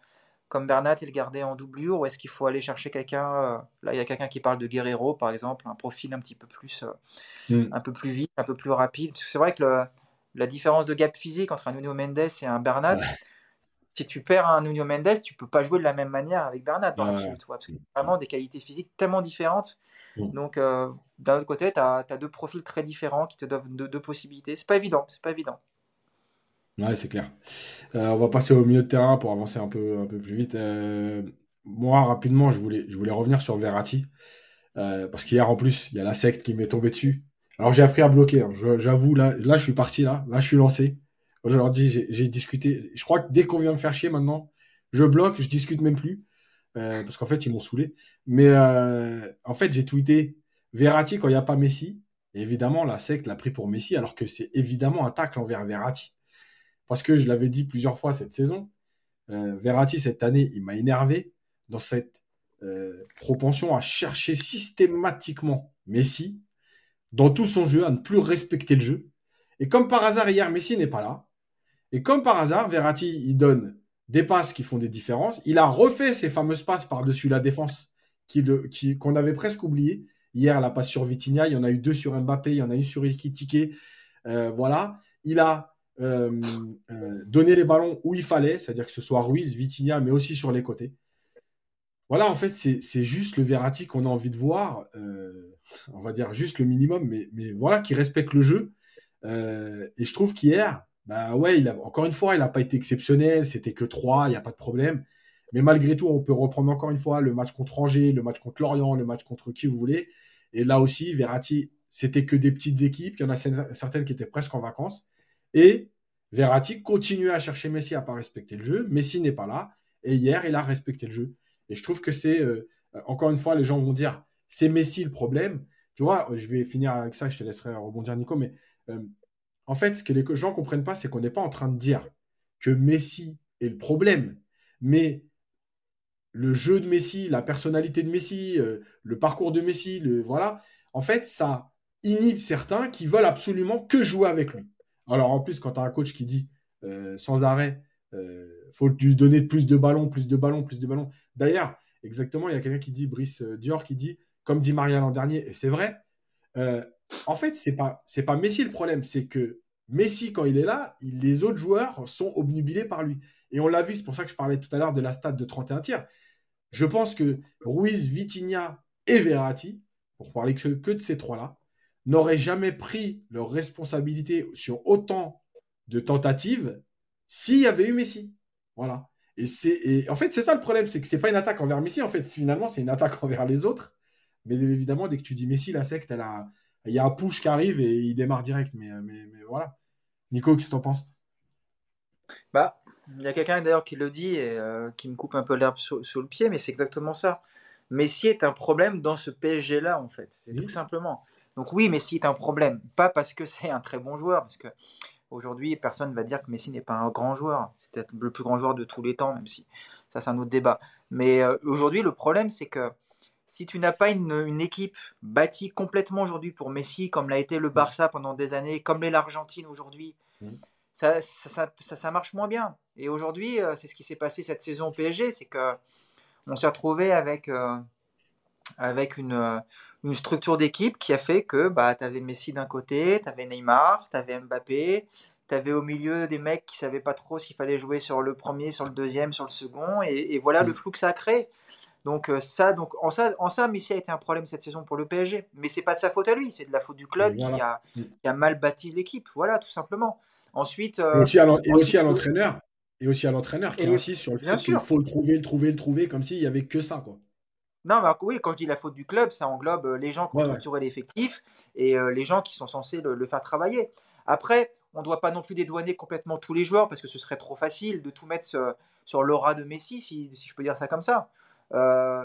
Speaker 3: comme Bernat et le garder en doublure ou est-ce qu'il faut aller chercher quelqu'un euh, Là, il y a quelqu'un qui parle de Guerrero, par exemple, un profil un petit peu plus, euh, mm. un peu plus vite, un peu plus rapide. C'est vrai que la différence de gap physique entre un Nuno Mendes et un Bernat, si tu perds un Nuno Mendes, tu peux pas jouer de la même manière avec Bernat dans le film, parce que vraiment des qualités physiques tellement différentes. Mm. Donc, euh, d'un autre côté, tu as, deux profils très différents qui te donnent deux, deux possibilités. C'est pas évident, c'est pas évident.
Speaker 1: Ouais, c'est clair. Euh, on va passer au milieu de terrain pour avancer un peu, un peu plus vite. Euh, moi, rapidement, je voulais, revenir sur Verratti. Euh, parce qu'hier, en plus, il y a la secte qui m'est tombée dessus. Alors, j'ai appris à bloquer. Hein. J'avoue, là, je suis parti, là. Là, je suis lancé. Aujourd'hui, j'ai discuté. Je crois que dès qu'on vient me faire chier maintenant, je bloque, je discute même plus. parce qu'en fait, ils m'ont saoulé. Mais en fait, j'ai tweeté Verratti quand il n'y a pas Messi. Évidemment, la secte l'a pris pour Messi, alors que c'est évidemment un tacle envers Verratti. Parce que je l'avais dit plusieurs fois cette saison, euh, Verratti, cette année, il m'a énervé dans cette euh, propension à chercher systématiquement Messi dans tout son jeu, à ne plus respecter le jeu. Et comme par hasard, hier, Messi n'est pas là. Et comme par hasard, Verratti, il donne des passes qui font des différences. Il a refait ces fameuses passes par-dessus la défense qu'on avait presque oublié. Hier, la passe sur Vitinha, il y en a eu deux sur Mbappé, il y en a eu sur Ikitike. Euh, voilà. Il a euh, euh, donner les ballons où il fallait, c'est-à-dire que ce soit Ruiz, Vitinha, mais aussi sur les côtés. Voilà, en fait, c'est juste le Verratti qu'on a envie de voir. Euh, on va dire juste le minimum, mais, voilà, qui respecte le jeu. et je trouve qu'hier, bah ouais, encore une fois, il n'a pas été exceptionnel. C'était que 3, il n'y a pas de problème. Mais malgré tout, on peut reprendre encore une fois le match contre Angers, le match contre Lorient, le match contre qui vous voulez. Et là aussi, Verratti, c'était que des petites équipes. Il y en a certaines qui étaient presque en vacances. Et Verratti continue à chercher Messi à pas respecter le jeu. Messi n'est pas là. Et hier, il a respecté le jeu. Et je trouve que c'est, euh, encore une fois, les gens vont dire, c'est Messi le problème. Tu vois, je vais finir avec ça, je te laisserai rebondir, Nico. Mais euh, en fait, ce que les gens ne comprennent pas, c'est qu'on n'est pas en train de dire que Messi est le problème. Mais le jeu de Messi, la personnalité de Messi, euh, le parcours de Messi, le, voilà, en fait, ça inhibe certains qui veulent absolument que jouer avec lui. Alors en plus, quand tu as un coach qui dit euh, sans arrêt, euh, faut lui donner plus de ballons, plus de ballons, plus de ballons. D'ailleurs, exactement, il y a quelqu'un qui dit, Brice euh, Dior, qui dit, comme dit Maria l'an dernier, et c'est vrai, euh, en fait, c'est pas, c'est pas Messi le problème, c'est que Messi, quand il est là, les autres joueurs sont obnubilés par lui. Et on l'a vu, c'est pour ça que je parlais tout à l'heure de la stade de 31 tirs. Je pense que Ruiz, Vitinha et Verratti, pour parler que, que de ces trois-là, n'auraient jamais pris leur responsabilité sur autant de tentatives s'il y avait eu Messi. Voilà. Et, c'est, en fait, c'est ça le problème, c'est que c'est pas une attaque envers Messi, en fait, finalement, c'est une attaque envers les autres. Mais évidemment, dès que tu dis Messi, la secte, elle a, il y a un push qui arrive et il démarre direct. Mais, mais, voilà. Nico, qu'est-ce que tu en penses?
Speaker 3: Bah, il y a quelqu'un d'ailleurs qui le dit et euh, qui me coupe un peu l'herbe sous, le pied, mais c'est exactement ça. Messi est un problème dans ce PSG-là, en fait. C'est tout simplement. Donc oui, Messi est un problème. Pas parce que c'est un très bon joueur, parce que aujourd'hui, personne ne va dire que Messi n'est pas un grand joueur. C'est peut-être le plus grand joueur de tous les temps, même si ça c'est un autre débat. Mais euh, aujourd'hui, le problème, c'est que si tu n'as pas une, équipe bâtie complètement aujourd'hui pour Messi, comme l'a été le. Barça pendant des années, comme l'est l'Argentine aujourd'hui, ça, ça, marche moins bien. Et aujourd'hui, euh, c'est ce qui s'est passé cette saison au PSG, c'est que on s'est retrouvé avec, euh, avec une, une structure d'équipe qui a fait que bah, tu avais Messi d'un côté, tu avais Neymar, tu avais Mbappé, tu avais au milieu des mecs qui savaient pas trop s'il fallait jouer sur le premier, sur le deuxième, sur le second, et, voilà le mm. flou que ça a créé. Donc ça, donc en ça, en ça, Messi a été un problème cette saison pour le PSG. Mais c'est pas de sa faute à lui, c'est de la faute du club qui, a, qui, a, mal bâti l'équipe. Voilà, tout simplement. Ensuite,
Speaker 1: et aussi à l'entraîneur, et aussi à l'entraîneur qui insiste sur le fait qu'il faut le trouver, le trouver, le trouver, comme s'il y avait que ça, quoi.
Speaker 3: Non, mais oui, quand je dis la faute du club, ça englobe les gens qui ont structuré l'effectif et les gens qui sont censés le, faire travailler. Après, on ne doit pas non plus dédouaner complètement tous les joueurs parce que ce serait trop facile de tout mettre sur, l'aura de Messi, si, je peux dire ça comme ça. Euh,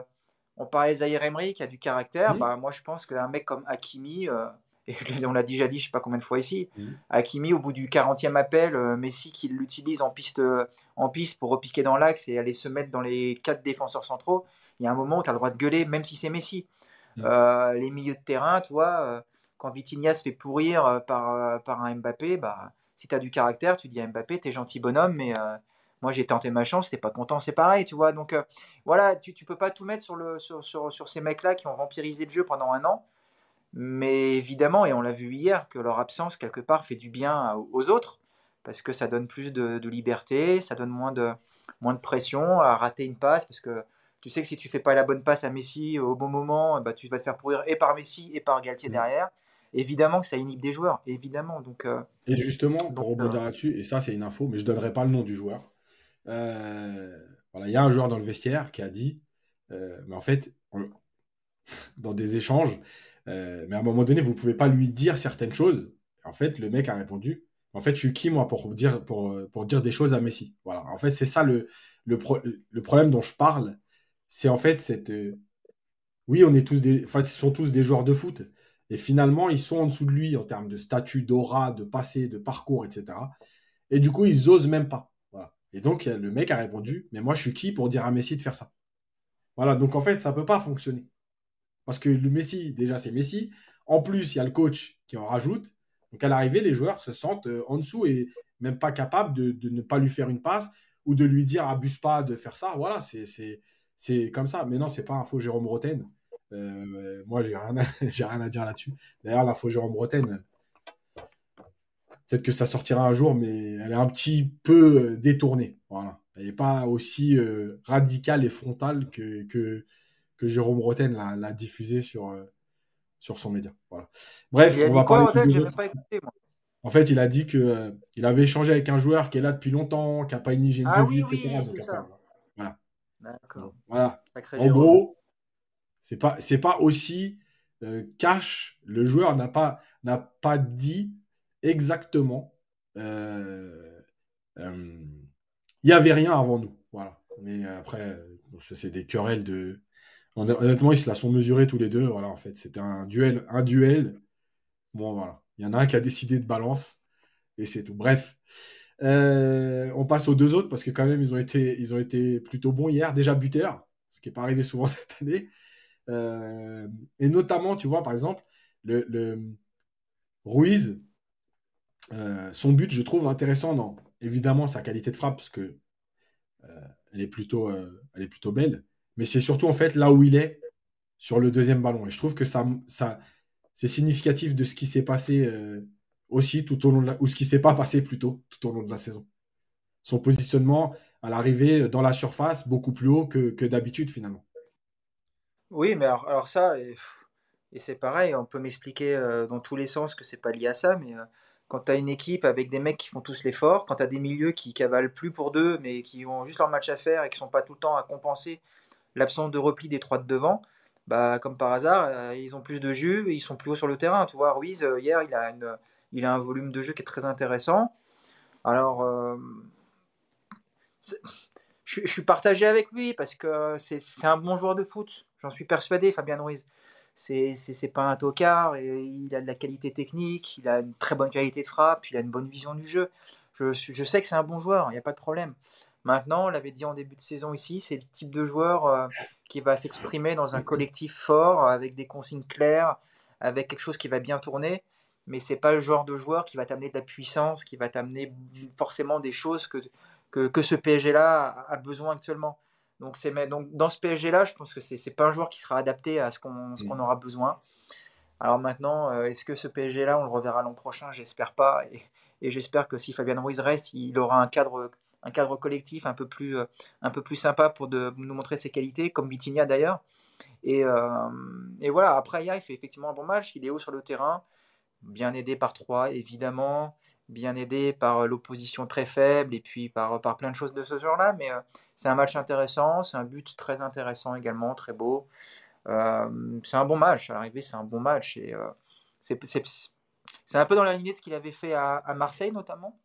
Speaker 3: on parlait de Zahir Emery qui a du caractère. Bah, moi, je pense qu'un mec comme Hakimi, euh, et on l'a déjà dit, je sais pas combien de fois ici, Hakimi, au bout du 40e appel, euh, Messi qui l'utilise en piste, en piste pour repiquer dans l'axe et aller se mettre dans les quatre défenseurs centraux, il y a un moment où tu as le droit de gueuler, même si c'est Messi. les milieux de terrain, tu vois, quand Vitinha se fait pourrir par, par un Mbappé, bah, si tu as du caractère, tu dis à Mbappé, t'es gentil bonhomme, mais moi, j'ai tenté ma chance, t'es pas content, c'est pareil, tu vois. Donc, euh, voilà, tu, tu peux pas tout mettre sur, le, sur, sur, sur ces mecs-là qui ont vampirisé le jeu pendant un an. Mais évidemment, et on l'a vu hier, que leur absence, quelque part, fait du bien aux autres, parce que ça donne plus de, liberté, ça donne moins de, moins de pression à rater une passe, parce que tu sais que si tu fais pas la bonne passe à Messi au bon moment, bah, tu vas te faire pourrir et par Messi et par Galtier mmh. derrière. Évidemment que ça inhibe des joueurs, évidemment. Donc, euh,
Speaker 1: et justement, pour rebondir euh, là-dessus, et ça c'est une info, mais je donnerai pas le nom du joueur. Euh, voilà, il y a un joueur dans le vestiaire qui a dit, mais en fait, dans des échanges, mais à un moment donné, vous ne pouvez pas lui dire certaines choses. En fait, le mec a répondu, en fait, je suis qui moi pour dire, pour, pour dire des choses à Messi? Voilà. En fait, c'est ça le, le, le, problème dont je parle. C'est en fait cette. oui, on est tous des. Enfin, ils sont tous des joueurs de foot. Et finalement, ils sont en dessous de lui en termes de statut, d'aura, de passé, de parcours, etc. Et du coup, ils osent même pas. Et donc, le mec a répondu, mais moi, je suis qui pour dire à Messi de faire ça? Voilà, donc en fait, ça ne peut pas fonctionner. Parce que le Messi, déjà, c'est Messi. En plus, il y a le coach qui en rajoute. Donc, à l'arrivée, les joueurs se sentent euh, en dessous et même pas capables de, ne pas lui faire une passe ou de lui dire abuse pas de faire ça. Voilà, c'est comme ça. Mais non, c'est pas un faux Jérôme Roten. Euh, moi, j'ai rien, rien à dire là-dessus. D'ailleurs, la faux Jérôme Roten, Peut-être que ça sortira un jour, mais elle est un petit peu euh, détournée. Voilà. Elle n'est pas aussi euh, radicale et frontale que, que, Jérôme Roten l'a diffusée sur, euh, sur son média. Voilà. Bref, on va parler En fait, il a dit que il avait échangé avec un joueur qui est là depuis longtemps, qui n'a pas une hygiène ah de vie, etc. voilà. Voilà. En gros, c'est pas c'est pas aussi cash. Le joueur n'a pas n'a pas dit exactement. Euh, euh, il n'y avait rien avant nous. Voilà. Mais après, c'est des querelles de. Honnêtement, ils se la sont mesurés tous les deux. Voilà, en fait, c'était un duel. Un duel. Bon, voilà. Il y en a un qui a décidé de balance. Et c'est tout. Bref. Euh, on passe aux deux autres parce que quand même ils ont été, ils ont été plutôt bons hier. Déjà buteur, ce qui n'est pas arrivé souvent cette année. et notamment, tu vois, par exemple, le, Ruiz, euh, son but, je trouve intéressant dans évidemment sa qualité de frappe, parce que euh, elle, est plutôt, euh, elle est plutôt belle, mais c'est surtout en fait là où il est sur le deuxième ballon. Et je trouve que ça, ça c'est significatif de ce qui s'est passé aussi tout au long de la, ou ce qui s'est pas passé plutôt tout au long de la saison. Son positionnement à l'arrivée dans la surface beaucoup plus haut que, que d'habitude finalement.
Speaker 3: Oui, mais alors, ça, et, c'est pareil, on peut m'expliquer dans tous les sens que c'est pas lié à ça, mais quand tu as une équipe avec des mecs qui font tous l'effort, quand tu as des milieux qui cavalent plus pour deux, mais qui ont juste leur match à faire et qui sont pas tout le temps à compenser l'absence de repli des trois de devant, bah, comme par hasard, euh, ils ont plus de jus, ils sont plus haut sur le terrain. Tu vois, Ruiz, euh, hier, il a, une, il a un volume de jeu qui est très intéressant. Alors, euh, je, suis partagé avec lui parce que c'est un bon joueur de foot. J'en suis persuadé, Fabien Ruiz c'est pas un tocard, et il a de la qualité technique, il a une très bonne qualité de frappe, il a une bonne vision du jeu. Je, sais que c'est un bon joueur, il n'y a pas de problème. Maintenant, on l'avait dit en début de saison ici, c'est le type de joueur euh, qui va s'exprimer dans un collectif fort, avec des consignes claires, avec quelque chose qui va bien tourner, mais c'est pas le genre de joueur qui va t'amener de la puissance, qui va t'amener forcément des choses que, que, que ce PSG-là a besoin actuellement. Donc, c'est, donc dans ce PSG-là, je pense que c'est n'est pas un joueur qui sera adapté à ce qu'on mm. aura besoin. Alors maintenant, euh, est-ce que ce PSG-là, on le reverra l'an prochain? J'espère pas. Et, j'espère que si Fabien Ruiz reste, il aura un cadre un cadre collectif un peu plus, un peu plus sympa pour de, nous montrer ses qualités, comme Vitinha d'ailleurs. Et, et, voilà, après il fait effectivement un bon match, il est haut sur le terrain, bien aidé par trois évidemment, bien aidé par l'opposition très faible et puis par, par plein de choses de ce genre-là. Mais c'est un match intéressant, c'est un but très intéressant également, très beau. c'est un bon match, à l'arrivée c'est un bon match. Et c'est c'est un peu dans la lignée de ce qu'il avait fait à, Marseille notamment.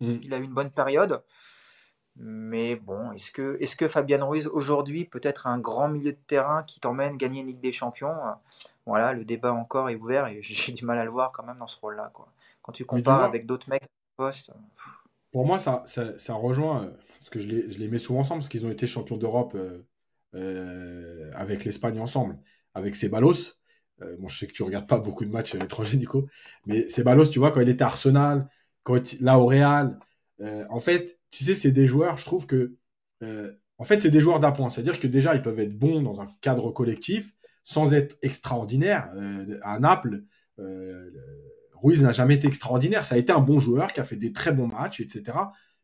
Speaker 3: Mm. Il a eu une bonne période. Mais bon, est-ce que, est que Fabian Ruiz aujourd'hui peut être un grand milieu de terrain qui t'emmène gagner une Ligue des Champions? Voilà, le débat encore est ouvert et j'ai du mal à le voir quand même dans ce rôle-là. Quoi. Quand tu compares avec d'autres mecs poste.
Speaker 1: Pour moi, ça, ça, rejoint, euh, parce que je les, je les, mets souvent ensemble, parce qu'ils ont été champions d'Europe euh, euh, avec l'Espagne ensemble, avec Ceballos. Euh, je sais que tu regardes pas beaucoup de matchs à l'étranger, Nico, mais Ceballos, tu vois, quand il était à Arsenal, quand là au Real, euh, en fait, tu sais, c'est des joueurs, je trouve que, euh, en fait, c'est des joueurs d'appoint. C'est-à-dire que déjà, ils peuvent être bons dans un cadre collectif, sans être extraordinaires. à Naples, Ruiz n'a jamais été extraordinaire. Ça a été un bon joueur qui a fait des très bons matchs, etc.,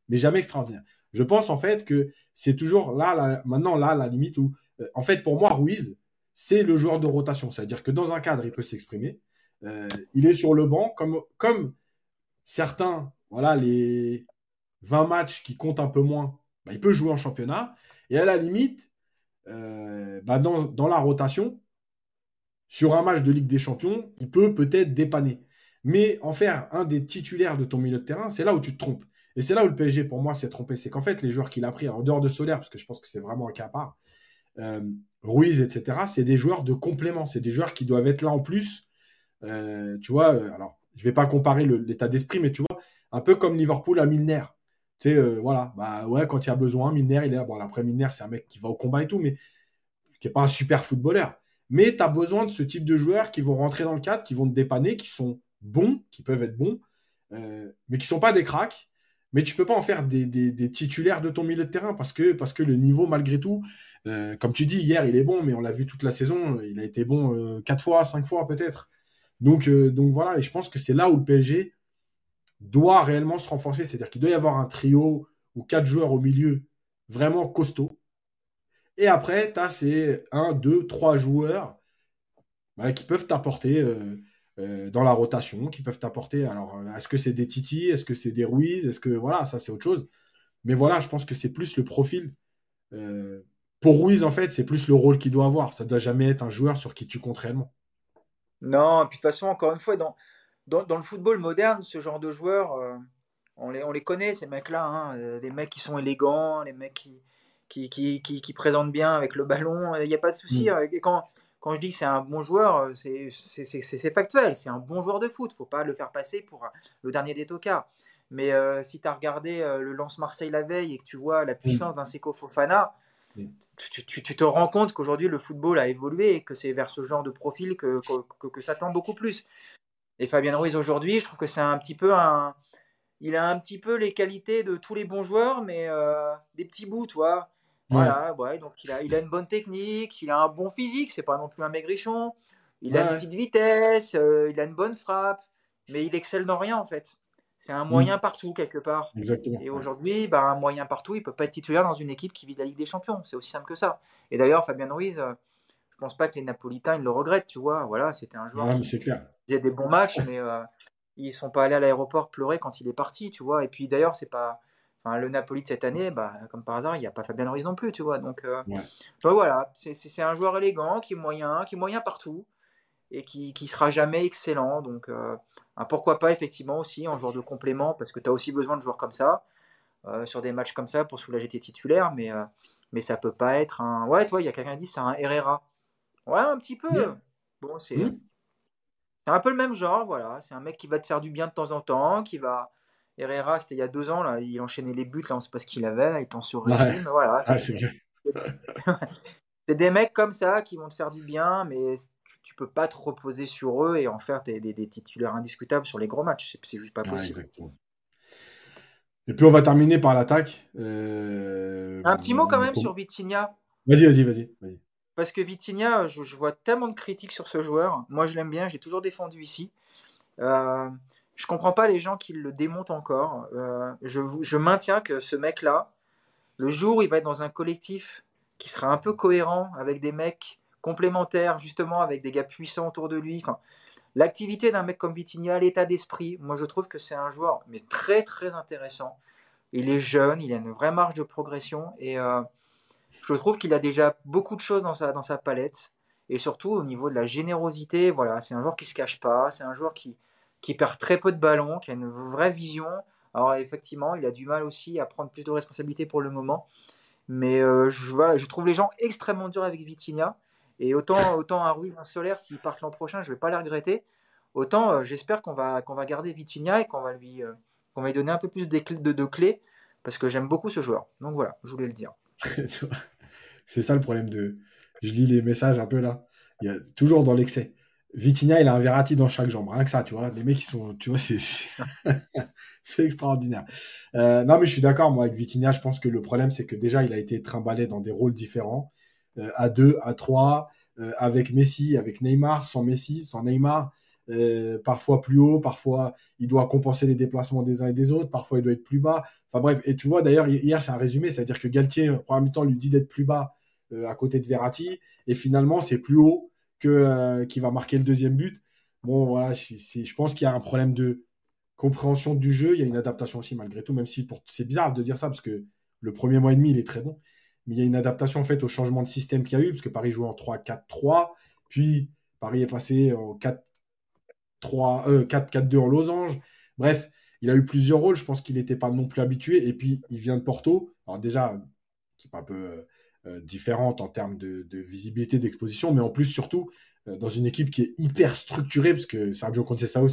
Speaker 1: mais jamais extraordinaire. Je pense en fait que c'est toujours là, maintenant, là, la limite où, en fait, pour moi, Ruiz, c'est le joueur de rotation. C'est-à-dire que dans un cadre, il peut s'exprimer. Euh, il est sur le banc, comme, comme certains, voilà, les 20 matchs qui comptent un peu moins, bah, il peut jouer en championnat. Et à la limite, euh, bah, dans, la rotation, sur un match de Ligue des Champions, il peut peut-être dépanner. Mais en faire un des titulaires de ton milieu de terrain, c'est là où tu te trompes. Et c'est là où le PSG, pour moi, s'est trompé. C'est qu'en fait, les joueurs qu'il a pris, en dehors de Solaire, parce que je pense que c'est vraiment un cas à part, euh, Ruiz, etc., c'est des joueurs de complément. C'est des joueurs qui doivent être là en plus. Euh, tu vois, euh, alors, je vais pas comparer l'état d'esprit, mais tu vois, un peu comme Liverpool à Milner. Tu sais, voilà, bah ouais, quand il y a besoin, Milner, il est là. Bon, après, Milner, c'est un mec qui va au combat et tout, mais qui n'est pas un super footballeur. Mais tu as besoin de ce type de joueurs qui vont rentrer dans le cadre, qui vont te dépanner, qui sont bons, qui peuvent être bons, mais qui sont pas des cracks. Mais tu peux pas en faire des, titulaires de ton milieu de terrain parce que, le niveau, malgré tout, euh, comme tu dis, hier, il est bon, mais on l'a vu toute la saison. Il a été bon euh, quatre fois, cinq fois peut-être. Donc, euh, donc voilà, et je pense que c'est là où le PSG doit réellement se renforcer. C'est-à-dire qu'il doit y avoir un trio ou quatre joueurs au milieu vraiment costauds. Et après, tu as ces un, deux, trois joueurs bah, qui peuvent t'apporter dans la rotation, qui peuvent t'apporter. Alors, est-ce que c'est des Titi Est-ce que c'est des Ruiz Est-ce que. Voilà, ça, c'est autre chose. Mais voilà, je pense que c'est plus le profil pour Ruiz, en fait, c'est plus le rôle qu'il doit avoir. Ça ne doit jamais être un joueur sur qui tu comptes réellement.
Speaker 3: Non, et puis de toute façon, encore une fois, dans, dans, le football moderne, ce genre de joueurs, euh, on, les, on les connaît, ces mecs-là. Hein, euh, les mecs qui sont élégants, les mecs qui, qui, qui, qui, présentent bien avec le ballon. Il n'y a pas de souci. Mm. Et quand, quand je dis que c'est un bon joueur, c'est factuel. C'est un bon joueur de foot. Il ne faut pas le faire passer pour le dernier des tocards. Mais euh, si tu as regardé le Lance Marseille la veille et que tu vois la puissance mm. d'un Seco Fofana, tu, te rends compte qu'aujourd'hui le football a évolué et que c'est vers ce genre de profil que, que, ça tend beaucoup plus. Et Fabien Ruiz aujourd'hui, je trouve que c'est un petit peu un. Il a un petit peu les qualités de tous les bons joueurs, mais euh, des petits bouts, tu vois. Voilà, ouais, donc il a, il a une bonne technique, il a un bon physique, c'est pas non plus un maigrichon. Il a une petite vitesse, euh, il a une bonne frappe, mais il excelle dans rien en fait. C'est un moyen mm. partout, quelque part. Et aujourd'hui, bah, un moyen partout, il ne peut pas être titulaire dans une équipe qui vise la Ligue des Champions. C'est aussi simple que ça. Et d'ailleurs, Fabien Ruiz, euh, je ne pense pas que les Napolitains ils le regrettent, tu vois. Voilà, c'était un joueur
Speaker 1: qui
Speaker 3: faisait des bons matchs, mais euh, ils ne sont pas allés à l'aéroport pleurer quand il est parti, tu vois. Et puis d'ailleurs, c'est pas. Enfin, le Napoli de cette année, bah, comme par hasard, il n'y a pas Fabien Ruiz non plus, tu vois. Donc, euh, bah, voilà, c'est un joueur élégant, qui est moyen, qui est moyen partout et qui, qui sera jamais excellent. Donc, ah, pourquoi pas, effectivement, aussi en joueur de complément, parce que tu as aussi besoin de joueurs comme ça, euh, sur des matchs comme ça, pour soulager tes titulaires, mais, euh, mais ça peut pas être un. Ouais, toi, il y a quelqu'un qui dit c'est un Herrera. Ouais, un petit peu. Bon, c'est. C'est un peu le même genre, voilà. C'est un mec qui va te faire du bien de temps en temps, qui va. Herrera, c'était il y a deux ans, là, il enchaînait les buts, là, on sait pas ce qu'il avait, étant sur régime, voilà. Ah, c'est des mecs comme ça qui vont te faire du bien, mais tu peux pas te reposer sur eux et en faire des, titulaires indiscutables sur les gros matchs. C'est juste pas possible.
Speaker 1: et puis on va terminer par l'attaque. Euh,
Speaker 3: Un petit mot quand même sur Vitinha.
Speaker 1: Vas-y, vas-y, vas-y.
Speaker 3: Parce que Vitinha, je, vois tellement de critiques sur ce joueur. Moi, je l'aime bien, j'ai toujours défendu ici. Euh, je comprends pas les gens qui le démontent encore. Euh, je, maintiens que ce mec-là, le jour où il va être dans un collectif qui sera un peu cohérent avec des mecs complémentaires, justement, avec des gars puissants autour de lui. L'activité d'un mec comme Vitinha, l'état d'esprit, moi je trouve que c'est un joueur mais très très intéressant. Il est jeune, il a une vraie marge de progression et euh, je trouve qu'il a déjà beaucoup de choses dans sa, dans sa palette. Et surtout au niveau de la générosité, voilà, c'est un joueur qui se cache pas, c'est un joueur qui, qui perd très peu de ballons, qui a une vraie vision. Alors effectivement, il a du mal aussi à prendre plus de responsabilités pour le moment. Mais euh, je, je trouve les gens extrêmement durs avec Vitinha. Et autant, autant un Rui, un Solaire, s'il part l'an prochain, je ne vais pas les regretter. Autant euh, j'espère qu'on va, va garder Vitinha et qu'on va, lui, euh, va lui donner un peu plus de, de clés. Parce que j'aime beaucoup ce joueur. Donc voilà, je voulais le dire.
Speaker 1: c'est ça le problème de. Je lis les messages un peu là. Il y a toujours dans l'excès. Vitinha, il a un Verratti dans chaque jambe. Rien que ça, tu vois. Les mecs, qui sont. Tu vois, c'est extraordinaire. Euh, non, mais je suis d'accord, moi, avec Vitinha. Je pense que le problème, c'est que déjà, il a été trimballé dans des rôles différents. Euh, à deux, à trois, euh, avec Messi, avec Neymar, sans Messi, sans Neymar. parfois plus haut, parfois il doit compenser les déplacements des uns et des autres, parfois il doit être plus bas. Enfin bref, et tu vois d'ailleurs, hier c'est un résumé, c'est-à-dire que Galtier, en premier temps, lui dit d'être plus bas à côté de Verratti, et finalement c'est plus haut que, euh, qui va marquer le deuxième but. Bon, voilà, je pense qu'il y a un problème de compréhension du jeu. Il y a une adaptation aussi, malgré tout, même si c'est bizarre de dire ça, parce que le premier mois et demi, il est très bon. Mais il y a une adaptation en fait au changement de système qu'il y a eu, parce que Paris jouait en 3-4-3, puis Paris est passé en 4 4-4-2 en losange. Bref, il a eu plusieurs rôles. Je pense qu'il n'était pas non plus habitué. Et puis, il vient de Porto. Alors, déjà, qui est un peu euh, euh, différente en termes de, visibilité, d'exposition, mais en plus, surtout, euh, dans une équipe qui est hyper structurée, parce que Sergio Conceição,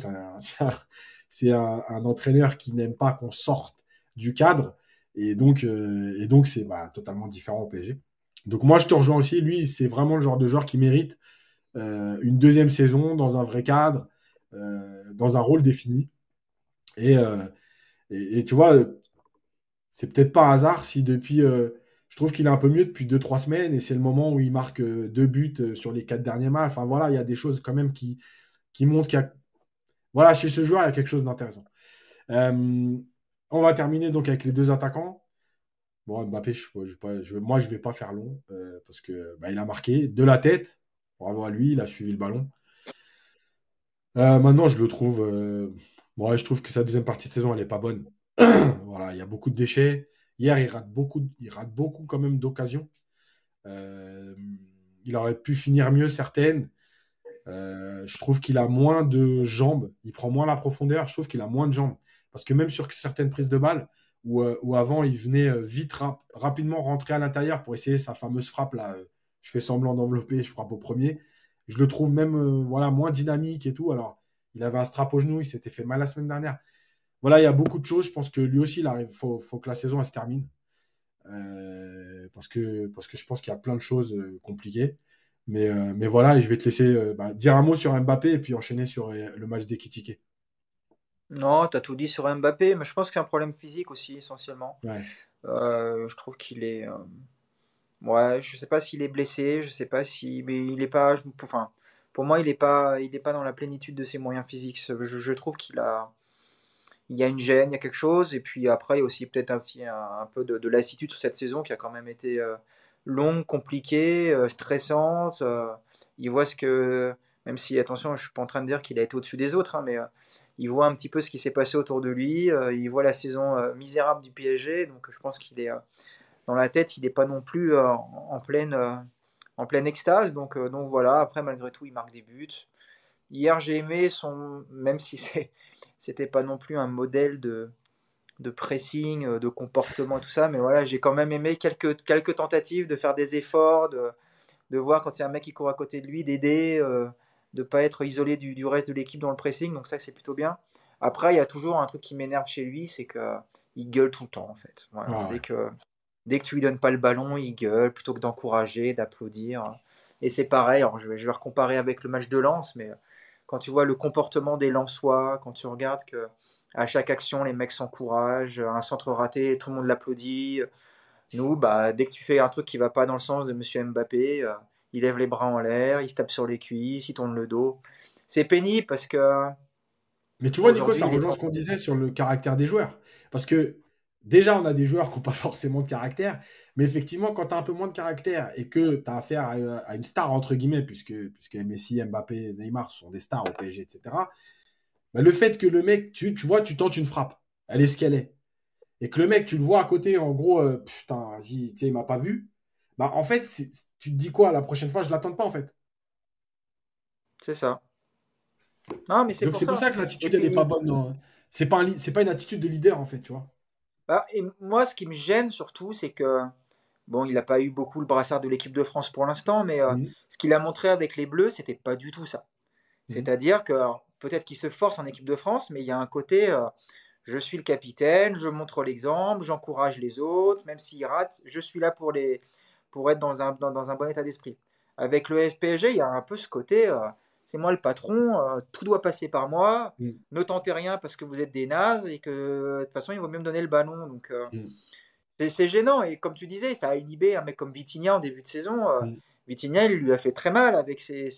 Speaker 1: c'est un, entraîneur qui n'aime pas qu'on sorte du cadre, et donc, euh, c'est bah, totalement différent au PSG. Donc moi, je te rejoins aussi. Lui, c'est vraiment le genre de joueur qui mérite une deuxième saison dans un vrai cadre, dans un rôle défini. Et, et, tu vois, c'est peut-être pas hasard si depuis je trouve qu'il est un peu mieux depuis 2-3 semaines et c'est le moment où il marque euh, deux buts euh, sur les quatre derniers matchs. Enfin voilà, il y a des choses quand même qui, qui montrent qu'il y a. Voilà, chez ce joueur, il y a quelque chose d'intéressant. Euh, on va terminer donc avec les deux attaquants. Bon, Mbappé, moi, je ne vais pas faire long parce que bah, a marqué de la tête. Bravo à lui, il a suivi le ballon. maintenant, je le trouve. Bon, je trouve que sa deuxième partie de saison, elle n'est pas bonne. voilà, il y a beaucoup de déchets. Hier, il rate beaucoup, il beaucoup quand même d'occasions. Euh, il aurait pu finir mieux certaines. Euh, je trouve qu'il a moins de jambes. Il prend moins la profondeur. Je trouve qu'il a moins de jambes. Parce que même sur certaines prises de balles, où, euh, avant il venait vite, rapidement rentrer à l'intérieur pour essayer sa fameuse frappe là. je fais semblant d'envelopper, je frappe au premier. Je le trouve même voilà moins dynamique et tout. Alors, il avait un strap au genou, il s'était fait mal la semaine dernière voilà, il y a beaucoup de choses. Je pense que lui aussi, il arrive. Faut, faut que la saison elle se termine. Euh, parce, que, parce que je pense qu'il y a plein de choses euh, compliquées. Mais, euh, mais voilà, je vais te laisser bah, dire un mot sur Mbappé et puis enchaîner sur le match d'Ekitike.
Speaker 3: Non, tu as tout dit sur Mbappé, mais je pense que c'est un problème physique aussi, essentiellement. je trouve qu'il est. Ouais, je sais pas s'il est blessé, je sais pas si. Mais il est pas. Enfin, pour moi, il n'est pas, il est pas dans la plénitude de ses moyens physiques. je trouve qu'il a il y a une gêne, il y a quelque chose. Et puis après, il y a aussi peut-être un, un, peu de, lassitude sur cette saison qui a quand même été euh, longue, compliquée, euh, stressante. Euh, il voit ce que, même si, attention, je suis pas en train de dire qu'il a été au-dessus des autres, hein, mais il voit un petit peu ce qui s'est passé autour de lui. il voit la saison misérable du PSG. Donc je pense qu'il est dans la tête, il n'est pas non plus en, pleine, en pleine extase. Donc voilà, après, malgré tout, il marque des buts. Hier, j'ai aimé son, même si c'était pas non plus un modèle de, de pressing, euh, de comportement, tout ça. Mais voilà, j'ai quand même aimé quelques, quelques tentatives de faire des efforts, de, de voir quand il y a un mec qui court à côté de lui, d'aider, euh, de pas être isolé du, du reste de l'équipe dans le pressing. Donc ça, c'est plutôt bien. Après, il y a toujours un truc qui m'énerve chez lui, c'est qu'il gueule tout le temps, en fait. Voilà, dès, que, dès que tu lui donnes pas le ballon, il gueule plutôt que d'encourager, d'applaudir. Et c'est pareil, alors je vais, je vais recomparer avec le match de Lens, mais quand tu vois le comportement des Lensois, quand tu regardes que à chaque action, les mecs s'encouragent, un centre raté, tout le monde l'applaudit. Nous, bah, dès que tu fais un truc qui va pas dans le sens de Monsieur Mbappé, euh, il lève les bras en l'air, il se tape sur les cuisses, il tourne le dos. C'est pénible parce que
Speaker 1: Mais tu vois, Nico, ça rejoint ce qu'on disait sur le caractère des joueurs. Parce que déjà, on a des joueurs qui n'ont pas forcément de caractère. Mais effectivement, quand tu as un peu moins de caractère et que tu as affaire à, une star, entre guillemets, puisque, puisque Messi, Mbappé, Neymar sont des stars au PSG, etc., bah, le fait que le mec, tu, tu vois, tu tentes une frappe, elle est ce qu'elle est. Et que le mec, tu le vois à côté, en gros, euh, putain, vas-y, tu sais, il m'a pas vu. Bah, en fait, tu te dis quoi La prochaine fois, je l'attends pas, en fait.
Speaker 3: C'est ça. Non, mais c'est
Speaker 1: Donc, c'est pour ça que l'attitude, elle n'est pas bonne. C'est pas, un... pas une attitude de leader, en fait, tu vois.
Speaker 3: Bah, et moi, ce qui me gêne surtout, c'est que Bon, il n'a pas eu beaucoup le brassard de l'équipe de France pour l'instant, mais euh, mmh. ce qu'il a montré avec les Bleus, c'était pas du tout ça. Mmh. C'est-à-dire que peut-être qu'il se force en équipe de France, mais il y a un côté euh, je suis le capitaine, je montre l'exemple, j'encourage les autres, même s'ils ratent, je suis là pour, les, pour être dans un, dans, un bon état d'esprit. Avec le SPG, il y a un peu ce côté euh, c'est moi le patron, tout doit passer par moi, mmh. ne tentez rien parce que vous êtes des nazes et que de toute façon, il vaut mieux me donner le ballon. Donc. C'est gênant. Et comme tu disais, ça a inhibé un mec comme Vitinha en début de saison. Euh, mm. Vitinha, il lui a fait très mal avec ses,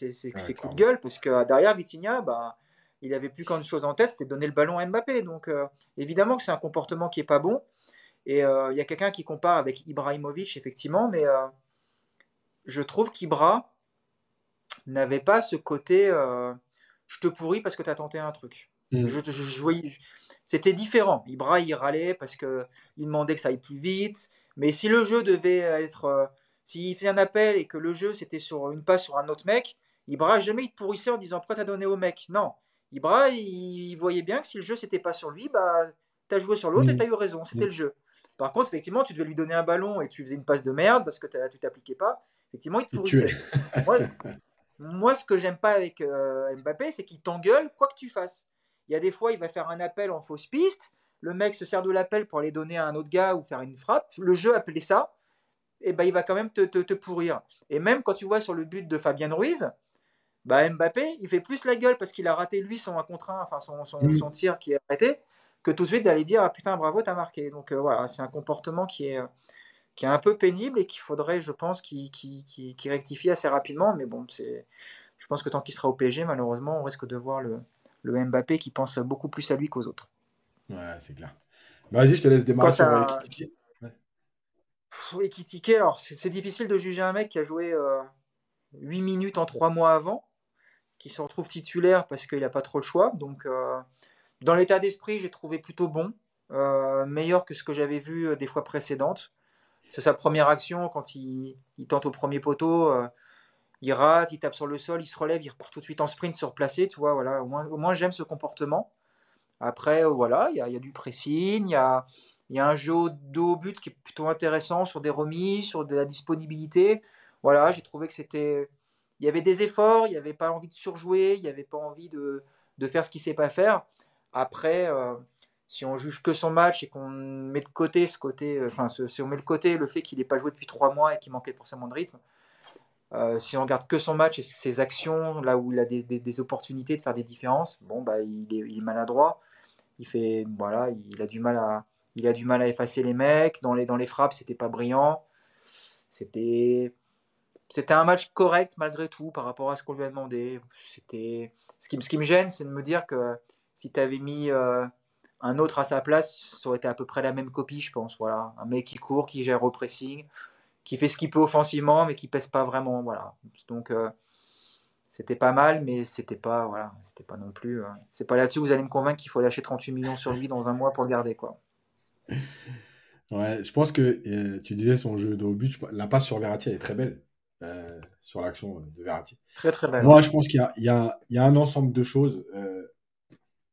Speaker 3: coups de gueule, parce que derrière Vitinha, bah, il avait plus qu'une chose en tête, c'était donner le ballon à Mbappé. Donc euh, évidemment que c'est un comportement qui est pas bon. Et euh, il y a quelqu'un qui compare avec Ibrahimovic, effectivement, mais je trouve qu'Ibra n'avait pas ce côté je te pourris parce que tu as tenté un truc. Mm. Je, je, voyais, c'était différent. Ibra, il râlait parce qu'il demandait que ça aille plus vite. Mais si le jeu devait être. Euh, s'il faisait un appel et que le jeu c'était sur une passe sur un autre mec, Ibra jamais il te pourrissait en disant pourquoi t'as donné au mec? Non. Ibra, il, voyait bien que si le jeu c'était pas sur lui, bah t'as joué sur l'autre et mm. t'as eu raison. C'était mm. le jeu. Par contre, effectivement, tu devais lui donner un ballon et tu faisais une passe de merde parce que tu t'appliquais pas. Effectivement, il te pourrissait. moi, ce que j'aime pas avec euh, Mbappé, c'est qu'il t'engueule quoi que tu fasses. Il y a des fois, il va faire un appel en fausse piste. Le mec se sert de l'appel pour aller donner à un autre gars ou faire une frappe. Le jeu appelé ça. Et eh ben, il va quand même te, te, pourrir. Et même quand tu vois sur le but de Fabien Ruiz, bah, Mbappé, il fait plus la gueule parce qu'il a raté lui son 1 contre 1, enfin son, son, tir qui est arrêté, que tout de suite d'aller dire ah, putain bravo t'as marqué. Donc euh, voilà, c'est un comportement qui est, qui est un peu pénible et qu'il faudrait, je pense, qu'il rectifie assez rapidement. Mais bon, c'est, je pense que tant qu'il sera au PSG, malheureusement, on risque de voir le, le Mbappé qui pense beaucoup plus à lui qu'aux autres.
Speaker 1: Ouais, c'est clair. Vas-y, je te laisse démarrer sur Ekitike.
Speaker 3: Ekitike, alors c'est difficile de juger un mec qui a joué 8 euh, minutes en 3 mois avant, qui se retrouve titulaire parce qu'il n'a pas trop le choix. Donc, euh, dans l'état d'esprit, j'ai trouvé plutôt bon, euh, meilleur que ce que j'avais vu des fois précédentes. C'est sa première action quand il, il, tente au premier poteau il rate, il tape sur le sol, il se relève, il repart tout de suite en sprint surplacé, tu vois, voilà, au moins, au j'aime ce comportement. Après, euh, voilà, il y, a, du pressing, il y a, un jeu de but qui est plutôt intéressant sur des remises, sur de la disponibilité. Voilà, j'ai trouvé que c'était. Il y avait des efforts, il n'y avait pas envie de surjouer, il n'y avait pas envie de, faire ce qu'il ne sait pas faire. Après, euh, si on juge que son match et qu'on met de côté ce côté, euh, enfin, si on met de côté le fait qu'il n'ait pas joué depuis trois mois et qu'il manquait forcément de rythme, euh, si on regarde que son match et ses actions, là où il a des, opportunités de faire des différences, bon, bah, il, est, maladroit. Il, fait, voilà, il, a du mal à, il a du mal à effacer les mecs. Dans les, dans les frappes, c'était pas brillant. C'était, c'était un match correct malgré tout par rapport à ce qu'on lui a demandé. C'était, ce, qui, ce qui me gêne, c'est de me dire que si tu avais mis euh, un autre à sa place, ça aurait été à peu près la même copie, je pense. Voilà, un mec qui court, qui gère au pressing qui fait ce qu'il peut offensivement, mais qui pèse pas vraiment. Voilà. Donc euh, c'était pas mal, mais c'était pas voilà, c'était pas non plus. Euh, c'est pas là-dessus que vous allez me convaincre qu'il faut lâcher 38 millions sur lui dans un mois pour le garder quoi.
Speaker 1: Ouais, je pense que euh, tu disais son jeu de haut but, la passe sur Verratti elle est très belle. sur l'action de Verratti.
Speaker 3: Très très belle.
Speaker 1: Moi, je pense qu'il y, y, y a, un ensemble de choses.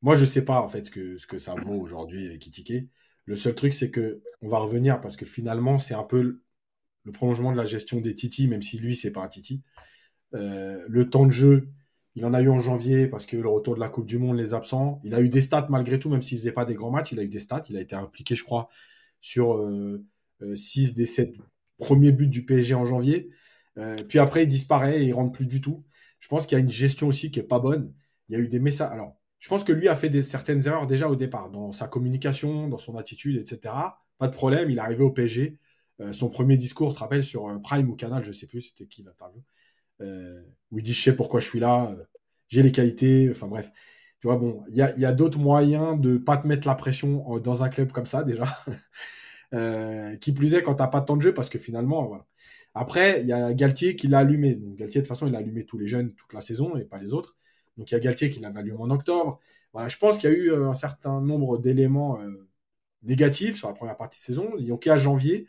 Speaker 1: moi, je sais pas en fait que, ce que ça vaut aujourd'hui Kitike. Le seul truc, c'est que on va revenir parce que finalement, c'est un peu le prolongement de la gestion des Titi, même si lui, c'est pas un Titi. Euh, le temps de jeu, il en a eu en janvier parce que le retour de la Coupe du Monde, les absents. Il a eu des stats malgré tout, même s'il faisait pas des grands matchs, il a eu des stats. Il a été impliqué, je crois, sur 6 euh, euh, des 7 premiers buts du PSG en janvier. puis après, il disparaît et il rentre plus du tout. Je pense qu'il y a une gestion aussi qui est pas bonne. Il y a eu des messages. Alors, je pense que lui a fait certaines erreurs déjà au départ, dans sa communication, dans son attitude, etc. Pas de problème, il est arrivé au PSG. Euh, son premier discours, tu te rappelles, sur euh, Prime ou Canal, je sais plus, c'était qui l'interview, euh, où il dit Je sais pourquoi je suis là, j'ai les qualités, enfin bref. Tu vois, bon, il y a, d'autres moyens de pas te mettre la pression dans un club comme ça, déjà. Qui plus est quand t'as pas tant de jeu, parce que finalement, voilà. Après, il y a Galtier qui l'a allumé. Donc, Galtier, de toute façon, il a allumé tous les jeunes toute la saison et pas les autres. Donc, il y a Galtier qui l'a allumé en octobre. Voilà, je pense qu'il y a eu un certain nombre d'éléments négatifs sur la première partie de saison. Ils ont qu'à janvier.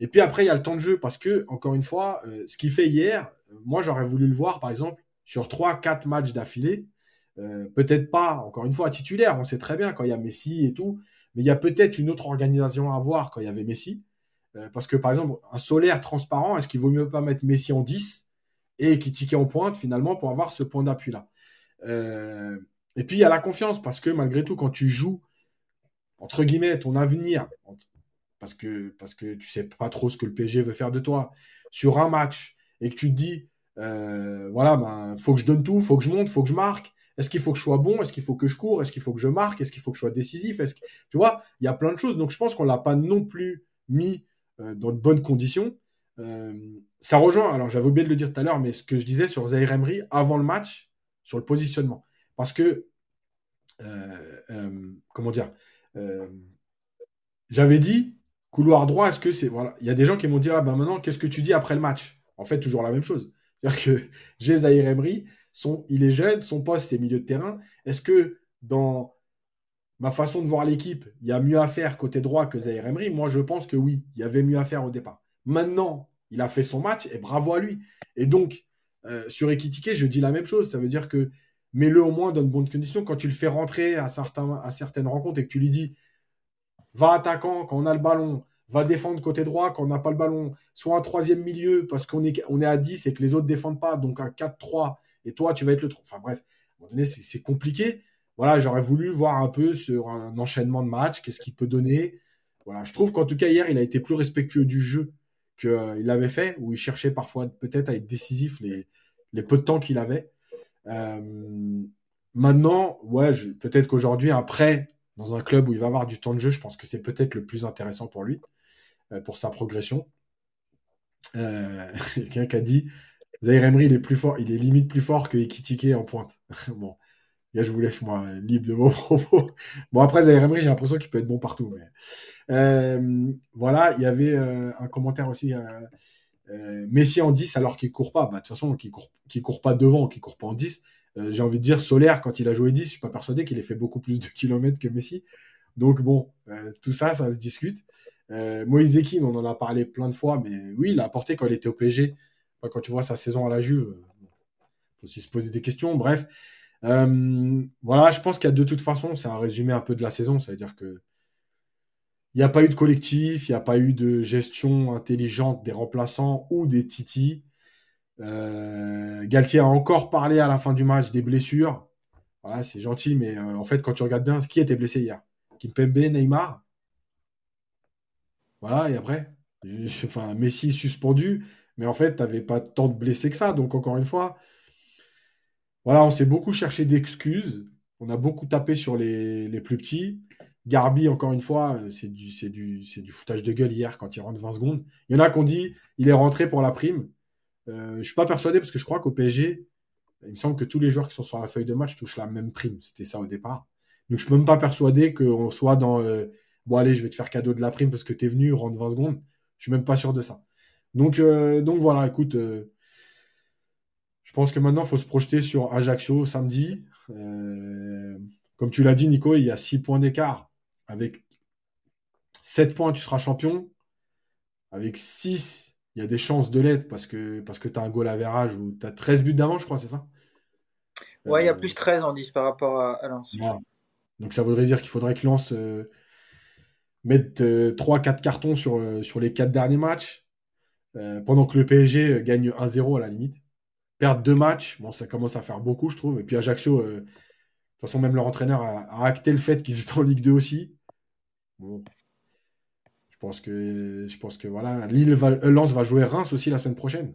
Speaker 1: Et puis après, il y a le temps de jeu parce que, encore une fois, ce qu'il fait hier, moi, j'aurais voulu le voir, par exemple, sur 3-4 matchs d'affilée. peut-être pas, encore une fois, titulaire. On sait très bien quand il y a Messi et tout. Mais il y a peut-être une autre organisation à voir quand il y avait Messi. Euh, parce que, par exemple, un solaire transparent, est-ce qu'il vaut mieux pas mettre Messi en 10 et qui tiquait en pointe finalement pour avoir ce point d'appui-là? Euh, Et puis, il y a la confiance parce que malgré tout, quand tu joues, entre guillemets, ton avenir, parce que, parce que tu sais pas trop ce que le PSG veut faire de toi, sur un match, et que tu te dis, euh, voilà, ben, faut que je donne tout, faut que je monte, faut que je marque, est-ce qu'il faut que je sois bon? Est-ce qu'il faut que je cours? Est-ce qu'il faut que je marque? Est-ce qu'il faut que je sois décisif? Est-ce que... Tu vois, il y a plein de choses. Donc je pense qu'on l'a pas non plus mis euh, dans de bonnes conditions. Euh, ça rejoint, alors j'avais oublié de le dire tout à l'heure, mais ce que je disais sur Zaire Emery avant le match, sur le positionnement. Parce que, euh, comment dire, j'avais dit, couloir droit, est-ce que c'est. Voilà, il y a des gens qui m'ont dit, ah ben maintenant, qu'est-ce que tu dis après le match? En fait, toujours la même chose. J'ai Emery, il est jeune, son poste, c'est milieu de terrain. Est-ce que dans ma façon de voir l'équipe, il y a mieux à faire côté droit que Zaire Emery? Moi, je pense que oui, il y avait mieux à faire au départ. Maintenant, il a fait son match et bravo à lui. Et donc, euh, sur Ekitike, je dis la même chose. Ça veut dire que mets-le au moins dans de bonnes conditions. Quand tu le fais rentrer à, à certaines rencontres et que tu lui dis va attaquant quand on a le ballon, va défendre côté droit quand on n'a pas le ballon, soit un troisième milieu parce qu'on est, on est à 10 et que les autres défendent pas, donc un 4-3 et toi, tu vas être le. Enfin bref, à un moment donné, c'est compliqué. Voilà, j'aurais voulu voir un peu sur un enchaînement de matchs, qu'est-ce qu'il peut donner. Voilà, je trouve qu'en tout cas, hier, il a été plus respectueux du jeu qu'il avait fait, où il cherchait parfois peut-être à être décisif les, les peu de temps qu'il avait. Euh, maintenant, ouais, peut-être qu'aujourd'hui, après, dans un club où il va avoir du temps de jeu, je pense que c'est peut-être le plus intéressant pour lui, euh, pour sa progression. Quelqu'un qui a dit Zaire Emery, il est plus fort, il est limite plus fort que Ekitike en pointe. bon, là, je vous laisse moi libre de vos propos. Bon, après Zaire Emery, j'ai l'impression qu'il peut être bon partout. Mais... Euh, voilà, il y avait euh, un commentaire aussi. Euh, Messi en 10 alors qu'il court pas. Bah, de toute façon, qu'il court, court pas devant, qu'il court pas en 10. J'ai envie de dire Solaire, quand il a joué 10, je suis pas persuadé qu'il ait fait beaucoup plus de kilomètres que Messi. Donc bon, tout ça, ça se discute. Moïse Ekin, on en a parlé plein de fois, mais oui, il a apporté quand il était au PSG quand tu vois sa saison à la Juve, il euh, faut aussi se poser des questions. Bref, euh, voilà, je pense qu'il y a de toute façon, c'est un résumé un peu de la saison, ça veut dire que il n'y a pas eu de collectif, il n'y a pas eu de gestion intelligente des remplaçants ou des titis. Euh, Galtier a encore parlé à la fin du match des blessures. Voilà, c'est gentil, mais en fait, quand tu regardes bien, qui était blessé hier? Kimpembe, Neymar? Voilà, et après? Enfin, Messi suspendu. Mais en fait, tu n'avais pas tant de blessés que ça. Donc, encore une fois, voilà, on s'est beaucoup cherché d'excuses. On a beaucoup tapé sur les, plus petits. Garbi, encore une fois, c'est du, du, du foutage de gueule hier quand il rentre 20 secondes. Il y en a qui ont dit il est rentré pour la prime. Euh, je suis pas persuadé parce que je crois qu'au PSG, il me semble que tous les joueurs qui sont sur la feuille de match touchent la même prime. C'était ça au départ. Donc je suis même pas persuadé qu'on soit dans euh, bon, allez, je vais te faire cadeau de la prime parce que tu es venu, rentre 20 secondes. Je suis même pas sûr de ça. Donc, euh, donc voilà, écoute, euh, je pense que maintenant, il faut se projeter sur Ajaccio samedi. Comme tu l'as dit, Nico, il y a 6 points d'écart. Avec 7 points, tu seras champion. Avec 6, il y a des chances de l'être parce que, parce que tu as un goal à verrage ou tu as 13 buts d'avant, je crois, c'est ça?
Speaker 3: Ouais, il y a plus 13 en 10 par rapport à, Lens.
Speaker 1: Donc ça voudrait dire qu'il faudrait que Lens mette 3-4 cartons sur, sur les 4 derniers matchs. Euh, pendant que le PSG gagne 1-0 à la limite. Perdre deux matchs, bon, ça commence à faire beaucoup, je trouve. Et puis Ajaccio, euh, de toute façon, même leur entraîneur a, acté le fait qu'ils étaient en Ligue 2 aussi. Bon. Je pense que, je pense que voilà, Lille va, euh, Lens va jouer Reims aussi la semaine prochaine.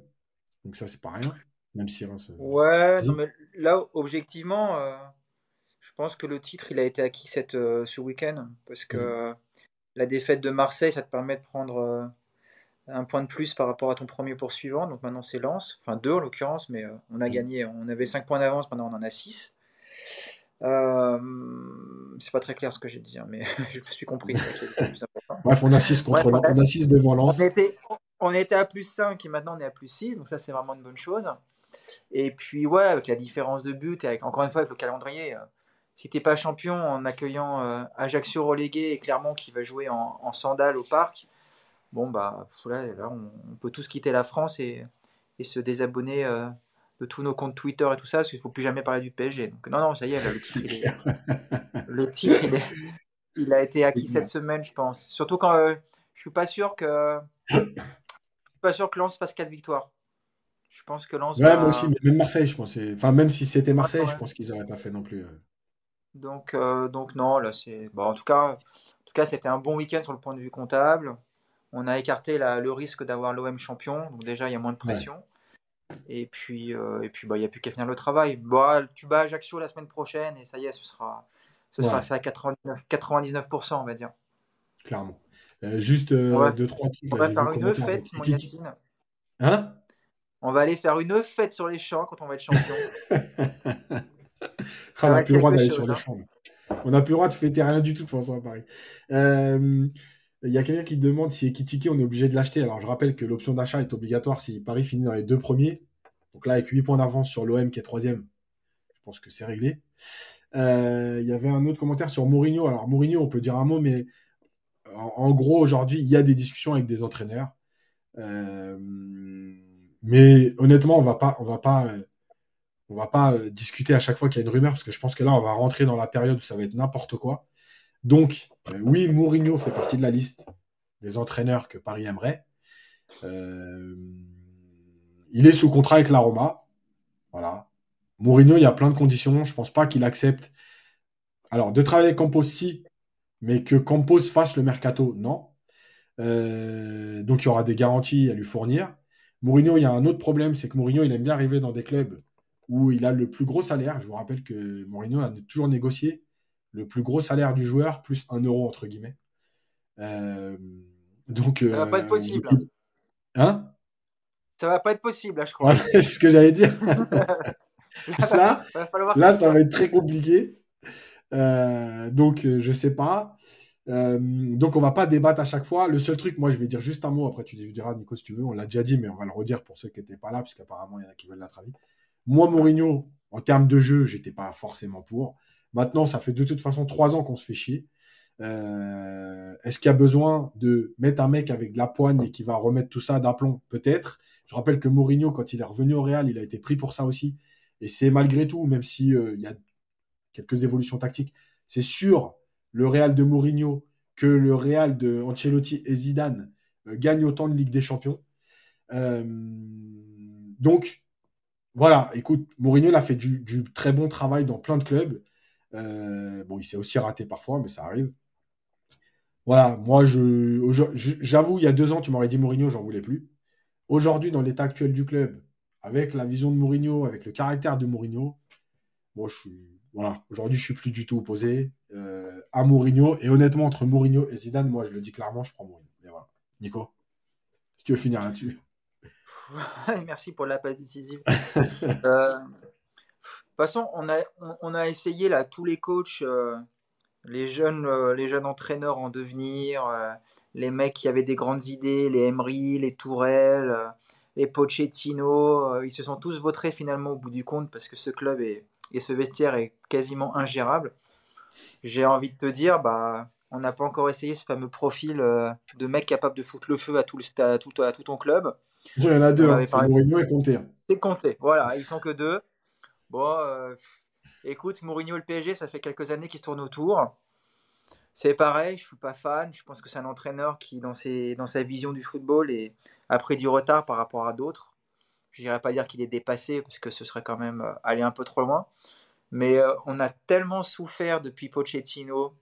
Speaker 1: Donc ça, c'est pas rien. Même si Reims.
Speaker 3: Ouais, mais là, objectivement, je pense que le titre, il a été acquis cette, ce week-end. Parce que la défaite de Marseille, ça te permet de prendre un point de plus par rapport à ton premier poursuivant. Donc maintenant c'est Lens, enfin deux en l'occurrence, mais euh, on a gagné. On avait 5 points d'avance, maintenant on en a 6. Euh, c'est pas très clair ce que j'ai dit, hein, mais je me suis compris.
Speaker 1: Bref, on a 6 contre on, a 6 devant Lens.
Speaker 3: On était, on était à plus 5 et maintenant on est à plus 6, donc ça c'est vraiment une bonne chose. Et puis ouais, avec la différence de but et avec, encore une fois avec le calendrier, euh, si t'es pas champion en accueillant euh, Ajaccio relégué et Clermont qui va jouer en, en sandales au parc, bon bah là, là on, peut tous quitter la France et, et se désabonner de tous nos comptes Twitter et tout ça, parce qu'il ne faut plus jamais parler du PSG. Donc, non, non, ça y est, le titre, il, est... il, a été acquis cette semaine, je pense. Surtout quand je euh, je suis pas sûr que je suis pas sûr que Lens fasse 4 victoires. Je pense que Lens.
Speaker 1: Ouais, moi aussi, même Marseille, je pense. Enfin, même si c'était Marseille, je pense qu'ils n'auraient pas fait non plus. Euh.
Speaker 3: Donc, euh, donc non, là, c'est. Bon, en tout cas, en tout cas, c'était un bon week-end sur le point de vue comptable. On a écarté la, le risque d'avoir l'OM champion, donc déjà il y a moins de pression. Et puis, euh, et puis bah, il n'y a plus qu'à finir le travail. Bah, tu bats Ajaccio la semaine prochaine et ça y est, ce sera, ce sera fait à 99%, 99%, on va dire.
Speaker 1: Clairement. Euh, juste euh, deux, trois trucs.
Speaker 3: On va faire une fête, mon Yacine.
Speaker 1: Hein?
Speaker 3: On va aller faire une fête sur les champs quand on va être champion.
Speaker 1: Ah, on n'a plus le droit d'aller sur les hein. champs. On n'a plus le droit de fêter rien du tout de façon à Paris. Il y a quelqu'un qui demande si Ekitike, on est obligé de l'acheter. Alors, je rappelle que l'option d'achat est obligatoire si Paris finit dans les deux premiers. Donc là, avec 8 points d'avance sur l'OM qui est troisième, je pense que c'est réglé. Euh, il y avait un autre commentaire sur Mourinho. Alors, Mourinho, on peut dire un mot, mais en, gros, aujourd'hui, il y a des discussions avec des entraîneurs. Euh, mais honnêtement, on va pas, on va pas, on va pas euh, discuter à chaque fois qu'il y a une rumeur, parce que je pense que là, on va rentrer dans la période où ça va être n'importe quoi. Donc, euh, oui, Mourinho fait partie de la liste des entraîneurs que Paris aimerait. Euh, il est sous contrat avec la Roma. Voilà. Mourinho, il y a plein de conditions. Je ne pense pas qu'il accepte. Alors, de travailler avec Campos, si, mais que Campos fasse le mercato, non. Euh, donc, il y aura des garanties à lui fournir. Mourinho, il y a un autre problème, c'est que Mourinho, il aime bien arriver dans des clubs où il a le plus gros salaire. Je vous rappelle que Mourinho a toujours négocié le plus gros salaire du joueur plus un euro entre guillemets. Euh, donc,
Speaker 3: ça va pas être euh, possible.
Speaker 1: Hein?
Speaker 3: Ça va pas être possible, là, je crois.
Speaker 1: c'est ce que j'allais dire. là, là ça va être très compliqué. Euh, donc, je sais pas. donc, on va pas débattre à chaque fois. Le seul truc, moi, je vais dire juste un mot. Après, tu diras, Nico, si tu veux. On l'a déjà dit, mais on va le redire pour ceux qui n'étaient pas là, puisqu'apparemment, il y en a qui veulent notre avis. Moi, Mourinho, en termes de jeu, j'étais pas forcément pour. Maintenant, ça fait de toute façon trois ans qu'on se fait chier. Euh, est-ce qu'il y a besoin de mettre un mec avec de la poigne et qui va remettre tout ça d'aplomb? Peut-être. Je rappelle que Mourinho, quand il est revenu au Real, il a été pris pour ça aussi. Et c'est malgré tout, même s'il euh, il y a quelques évolutions tactiques, c'est sûr le Real de Mourinho que le Real de Ancelotti et Zidane euh, gagne autant de Ligue des Champions. donc, voilà, écoute, Mourinho a fait du, très bon travail dans plein de clubs. Euh, bon, il s'est aussi raté parfois, mais ça arrive. Voilà, moi, je, j'avoue, il y a deux ans, tu m'aurais dit Mourinho, j'en voulais plus. Aujourd'hui, dans l'état actuel du club, avec la vision de Mourinho, avec le caractère de Mourinho, moi, je suis, voilà, aujourd'hui, je suis plus du tout opposé euh, à Mourinho. Et honnêtement, entre Mourinho et Zidane, moi, je le dis clairement, je prends Mourinho. Mais voilà. Nico, si tu veux finir là-dessus.
Speaker 3: Merci pour l'appel décisive. euh, façon, on a, on, a essayé là tous les coachs, euh, les, jeunes, euh, les jeunes entraîneurs en devenir, euh, les mecs qui avaient des grandes idées, les Emery, les Tourelle, les Pochettino, ils se sont tous votés finalement au bout du compte parce que ce club et ce vestiaire est quasiment ingérable. J'ai envie de te dire, bah, on n'a pas encore essayé ce fameux profil de mec capable de foutre le feu à tout, le, à tout, à tout ton club.
Speaker 1: Il y en a deux, hein, c'est Mourinho et. Hein.
Speaker 3: C'est voilà, ils sont que deux. Bon, euh, écoute, Mourinho et le PSG, ça fait quelques années qu'ils se tournent autour. C'est pareil, je suis pas fan. Je pense que c'est un entraîneur qui, dans, ses, dans sa vision du football, est, a pris du retard par rapport à d'autres. Je n'irais pas dire qu'il est dépassé, parce que ce serait quand même euh, aller un peu trop loin. Mais euh, on a tellement souffert depuis Pochettino,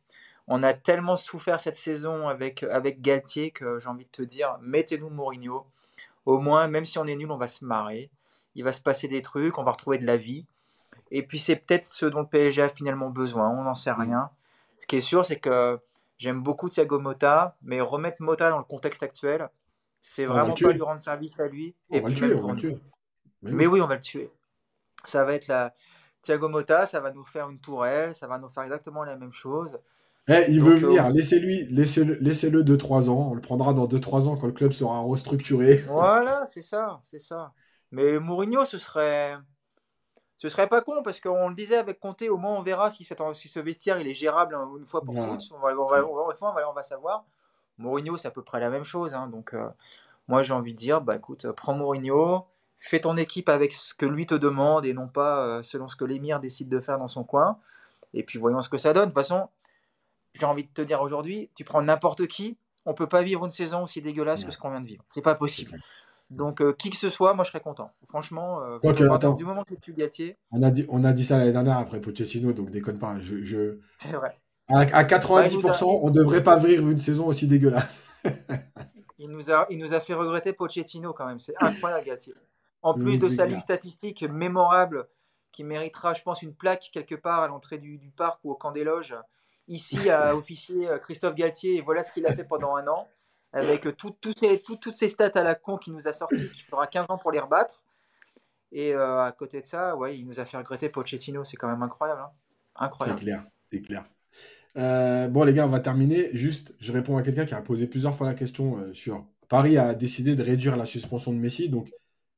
Speaker 3: on a tellement souffert cette saison avec, avec Galtier que j'ai envie de te dire, mettez-nous Mourinho. Au moins, même si on est nul, on va se marrer. Il va se passer des trucs, on va retrouver de la vie. Et puis c'est peut-être ce dont le PSG a finalement besoin, on n'en sait rien. Ce qui est sûr, c'est que j'aime beaucoup Thiago Motta, mais remettre Motta dans le contexte actuel, c'est vraiment pas lui rendre service à lui.
Speaker 1: On va le tuer, on va le tuer.
Speaker 3: Mais, oui. oui. on va le tuer. Ça va être la, Thiago Motta, ça va nous faire une tourelle, ça va nous faire exactement la même chose.
Speaker 1: Eh, il veut venir, euh, laissez-lui, laissez-le, laissez-le 2-3 ans. On le prendra dans 2-3 ans quand le club sera restructuré.
Speaker 3: Voilà, c'est ça, c'est ça. Mais Mourinho, ce serait, ce serait pas con parce qu'on le disait avec Conte, au moins on verra si, si ce vestiaire il est gérable hein, une fois pour toutes. On va, on, va, on, va, savoir. Mourinho, c'est à peu près la même chose. Hein, donc, euh, moi, j'ai envie de dire, bah écoute, prends Mourinho, fais ton équipe avec ce que lui te demande et non pas euh, selon ce que l'émir décide de faire dans son coin. Et puis voyons ce que ça donne. De toute façon, j'ai envie de te dire aujourd'hui, tu prends n'importe qui, on peut pas vivre une saison aussi dégueulasse que ce qu'on vient de vivre. C'est pas possible. Donc euh, qui que ce soit, moi je serais content. Franchement, euh, du moment que c'est plus Gatier.
Speaker 1: On a dit, on a dit ça l'année dernière après Pochettino, donc déconne pas. Je,
Speaker 3: C'est vrai.
Speaker 1: À, 90%, bah, on devrait pas vivre une saison aussi dégueulasse.
Speaker 3: il, nous a, il nous a fait regretter Pochettino quand même. C'est incroyable, Gatier. En plus de sa ligne statistique mémorable qui méritera, je pense, une plaque quelque part à l'entrée du, du, parc ou au camp des loges. Ici, à officier euh, Christophe Galtier, et voilà ce qu'il a fait pendant un an avec ces, toutes ces stats à la con qu'il nous a sorti, il faudra 15 ans pour les rebattre. Et euh, à côté de ça, ouais, il nous a fait regretter Pochettino, c'est quand même incroyable. Hein. incroyable.
Speaker 1: C'est clair, c'est clair. Euh, bon les gars, on va terminer. Juste, je réponds à quelqu'un qui a posé plusieurs fois la question euh, sur Paris a décidé de réduire la suspension de Messi. Donc,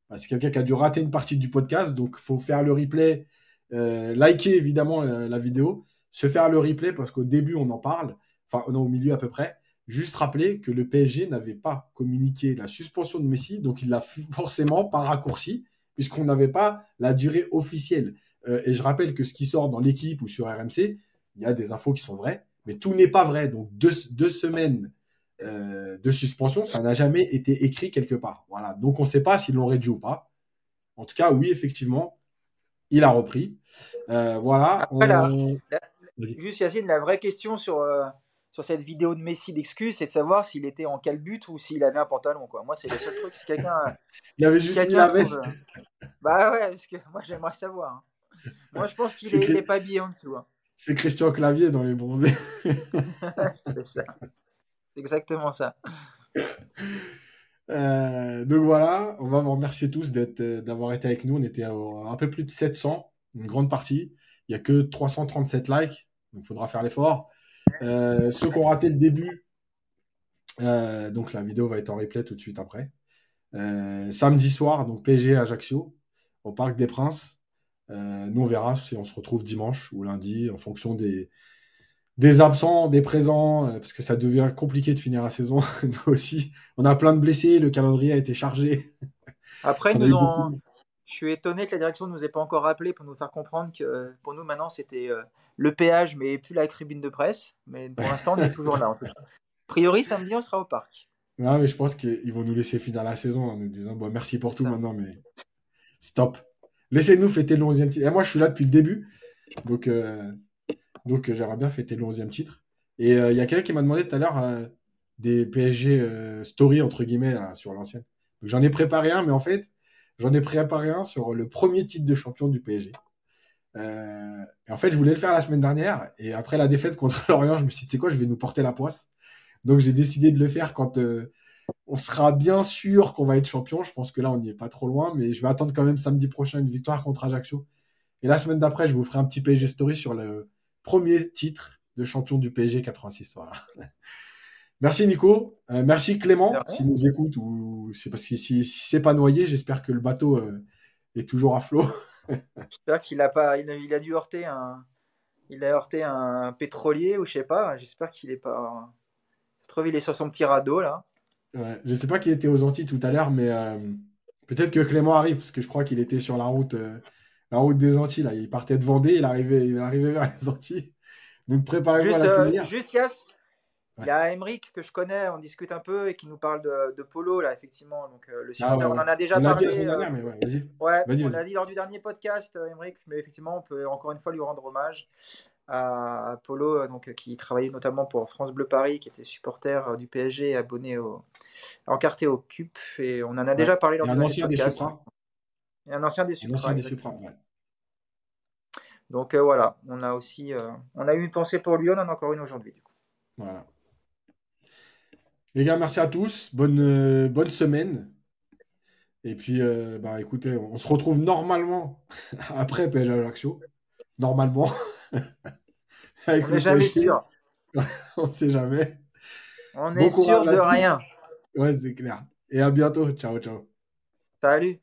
Speaker 1: bah, c'est quelqu'un qui a dû rater une partie du podcast. Donc, il faut faire le replay, liker évidemment la vidéo, se faire le replay parce qu'au début on en parle, enfin on est au milieu à peu près. Juste rappeler que le PSG n'avait pas communiqué la suspension de Messi, donc il l'a forcément pas raccourci, puisqu'on n'avait pas la durée officielle. Euh, et je rappelle que ce qui sort dans l'équipe ou sur RMC, il y a des infos qui sont vraies, mais tout n'est pas vrai. Donc deux, semaines euh, de suspension, ça n'a jamais été écrit quelque part. Voilà. Donc on ne sait pas s'ils l'ont réduit ou pas. En tout cas, oui, effectivement, il a repris. Euh, voilà.
Speaker 3: Juste Yacine, la vraie question sur sur cette vidéo de Messi d'excuse, c'est de savoir s'il était en calbut ou s'il avait un pantalon. Quoi. Moi, c'est le seul truc. Si quelqu'un.
Speaker 1: il avait juste mis la veste.
Speaker 3: Bah ouais, parce que moi, j'aimerais savoir. Hein. Moi, je pense qu'il n'est pas habillé en dessous. Hein.
Speaker 1: C'est Christian Clavier dans les bronzés.
Speaker 3: c'est ça. C'est exactement ça.
Speaker 1: Euh, donc voilà, on va vous remercier tous euh, d'avoir été avec nous. On était à un peu plus de 700, une grande partie. Il n'y a que 337 likes, donc il faudra faire l'effort. Euh, ceux qui ont raté le début, euh, donc la vidéo va être en replay tout de suite après. Euh, samedi soir, donc PSG Ajaccio, au Parc des Princes. nous, on verra si on se retrouve dimanche ou lundi en fonction des, des absents, des présents, parce que ça devient compliqué de finir la saison. nous aussi, on a plein de blessés, le calendrier a été chargé.
Speaker 3: Après, nous je suis étonné que la direction ne nous ait pas encore rappelé pour nous faire comprendre que pour nous, maintenant, c'était le péage, mais plus la tribune de presse. Mais pour l'instant, on est toujours là. En A priori, samedi, on sera au parc.
Speaker 1: Non, mais je pense qu'ils vont nous laisser finir la saison en nous disant bon, merci pour tout maintenant, mais stop. Laissez-nous fêter le 11e titre. Et moi, je suis là depuis le début. Donc, euh, donc j'aimerais bien fêter le 11e titre. Et euh, il y a quelqu'un qui m'a demandé tout à l'heure euh, des PSG story, entre guillemets, sur l'ancienne. Donc, j'en ai préparé un, mais en fait, j'en ai préparé un sur le premier titre de champion du PSG. Euh, et en fait, je voulais le faire la semaine dernière. Et après la défaite contre Lorient, je me suis dit, tu sais quoi, je vais nous porter la poisse. Donc j'ai décidé de le faire quand euh, on sera bien sûr qu'on va être champion. Je pense que là, on n'y est pas trop loin. Mais je vais attendre quand même samedi prochain une victoire contre Ajaccio. Et la semaine d'après, je vous ferai un petit PSG Story sur le premier titre de champion du PSG 86. Voilà. Merci Nico. Euh, merci Clément, s'il nous écoute ou parce que si, si c'est pas noyé, j'espère que le bateau est toujours à flot.
Speaker 3: J'espère qu'il a pas, il a, dû heurter un, il a heurté un pétrolier ou je sais pas. J'espère qu'il est pas. Je trouve il est sur son petit radeau là.
Speaker 1: Ouais, je sais pas qu'il était aux Antilles tout à l'heure, mais euh, peut-être que Clément arrive parce que je crois qu'il était sur la route, euh, la route des Antilles là. Il partait de Vendée, il arrivait, il arrivait vers les Antilles. Donc préparez-vous à l'accueillir.
Speaker 3: Euh, juste Yass, il y a Emeric que je connais, on discute un peu et qui nous parle de, Polo, là, effectivement. Donc, euh, le ah on en a déjà parlé. Euh, mais ouais, on l'a dit lors du dernier podcast, Emeric, euh, mais effectivement, on peut encore une fois lui rendre hommage à, Polo, donc, qui travaillait notamment pour France Bleu Paris, qui était supporter du PSG, abonné au, encarté au CUP. Et on en a déjà parlé lors du dernier podcast. Et un ancien des Supra. Donc voilà, on a aussi on a eu une pensée pour lui, on en a encore une aujourd'hui.
Speaker 1: Voilà. Les gars, merci à tous. Bonne, euh, bonne semaine. Et puis, euh, bah, écoutez, on, se retrouve normalement après PSG Ajaccio. Normalement.
Speaker 3: On n'est jamais sûr.
Speaker 1: on ne sait jamais.
Speaker 3: On bon est sûr de rien.
Speaker 1: Ouais, c'est clair. Et à bientôt. Ciao, ciao.
Speaker 3: Salut.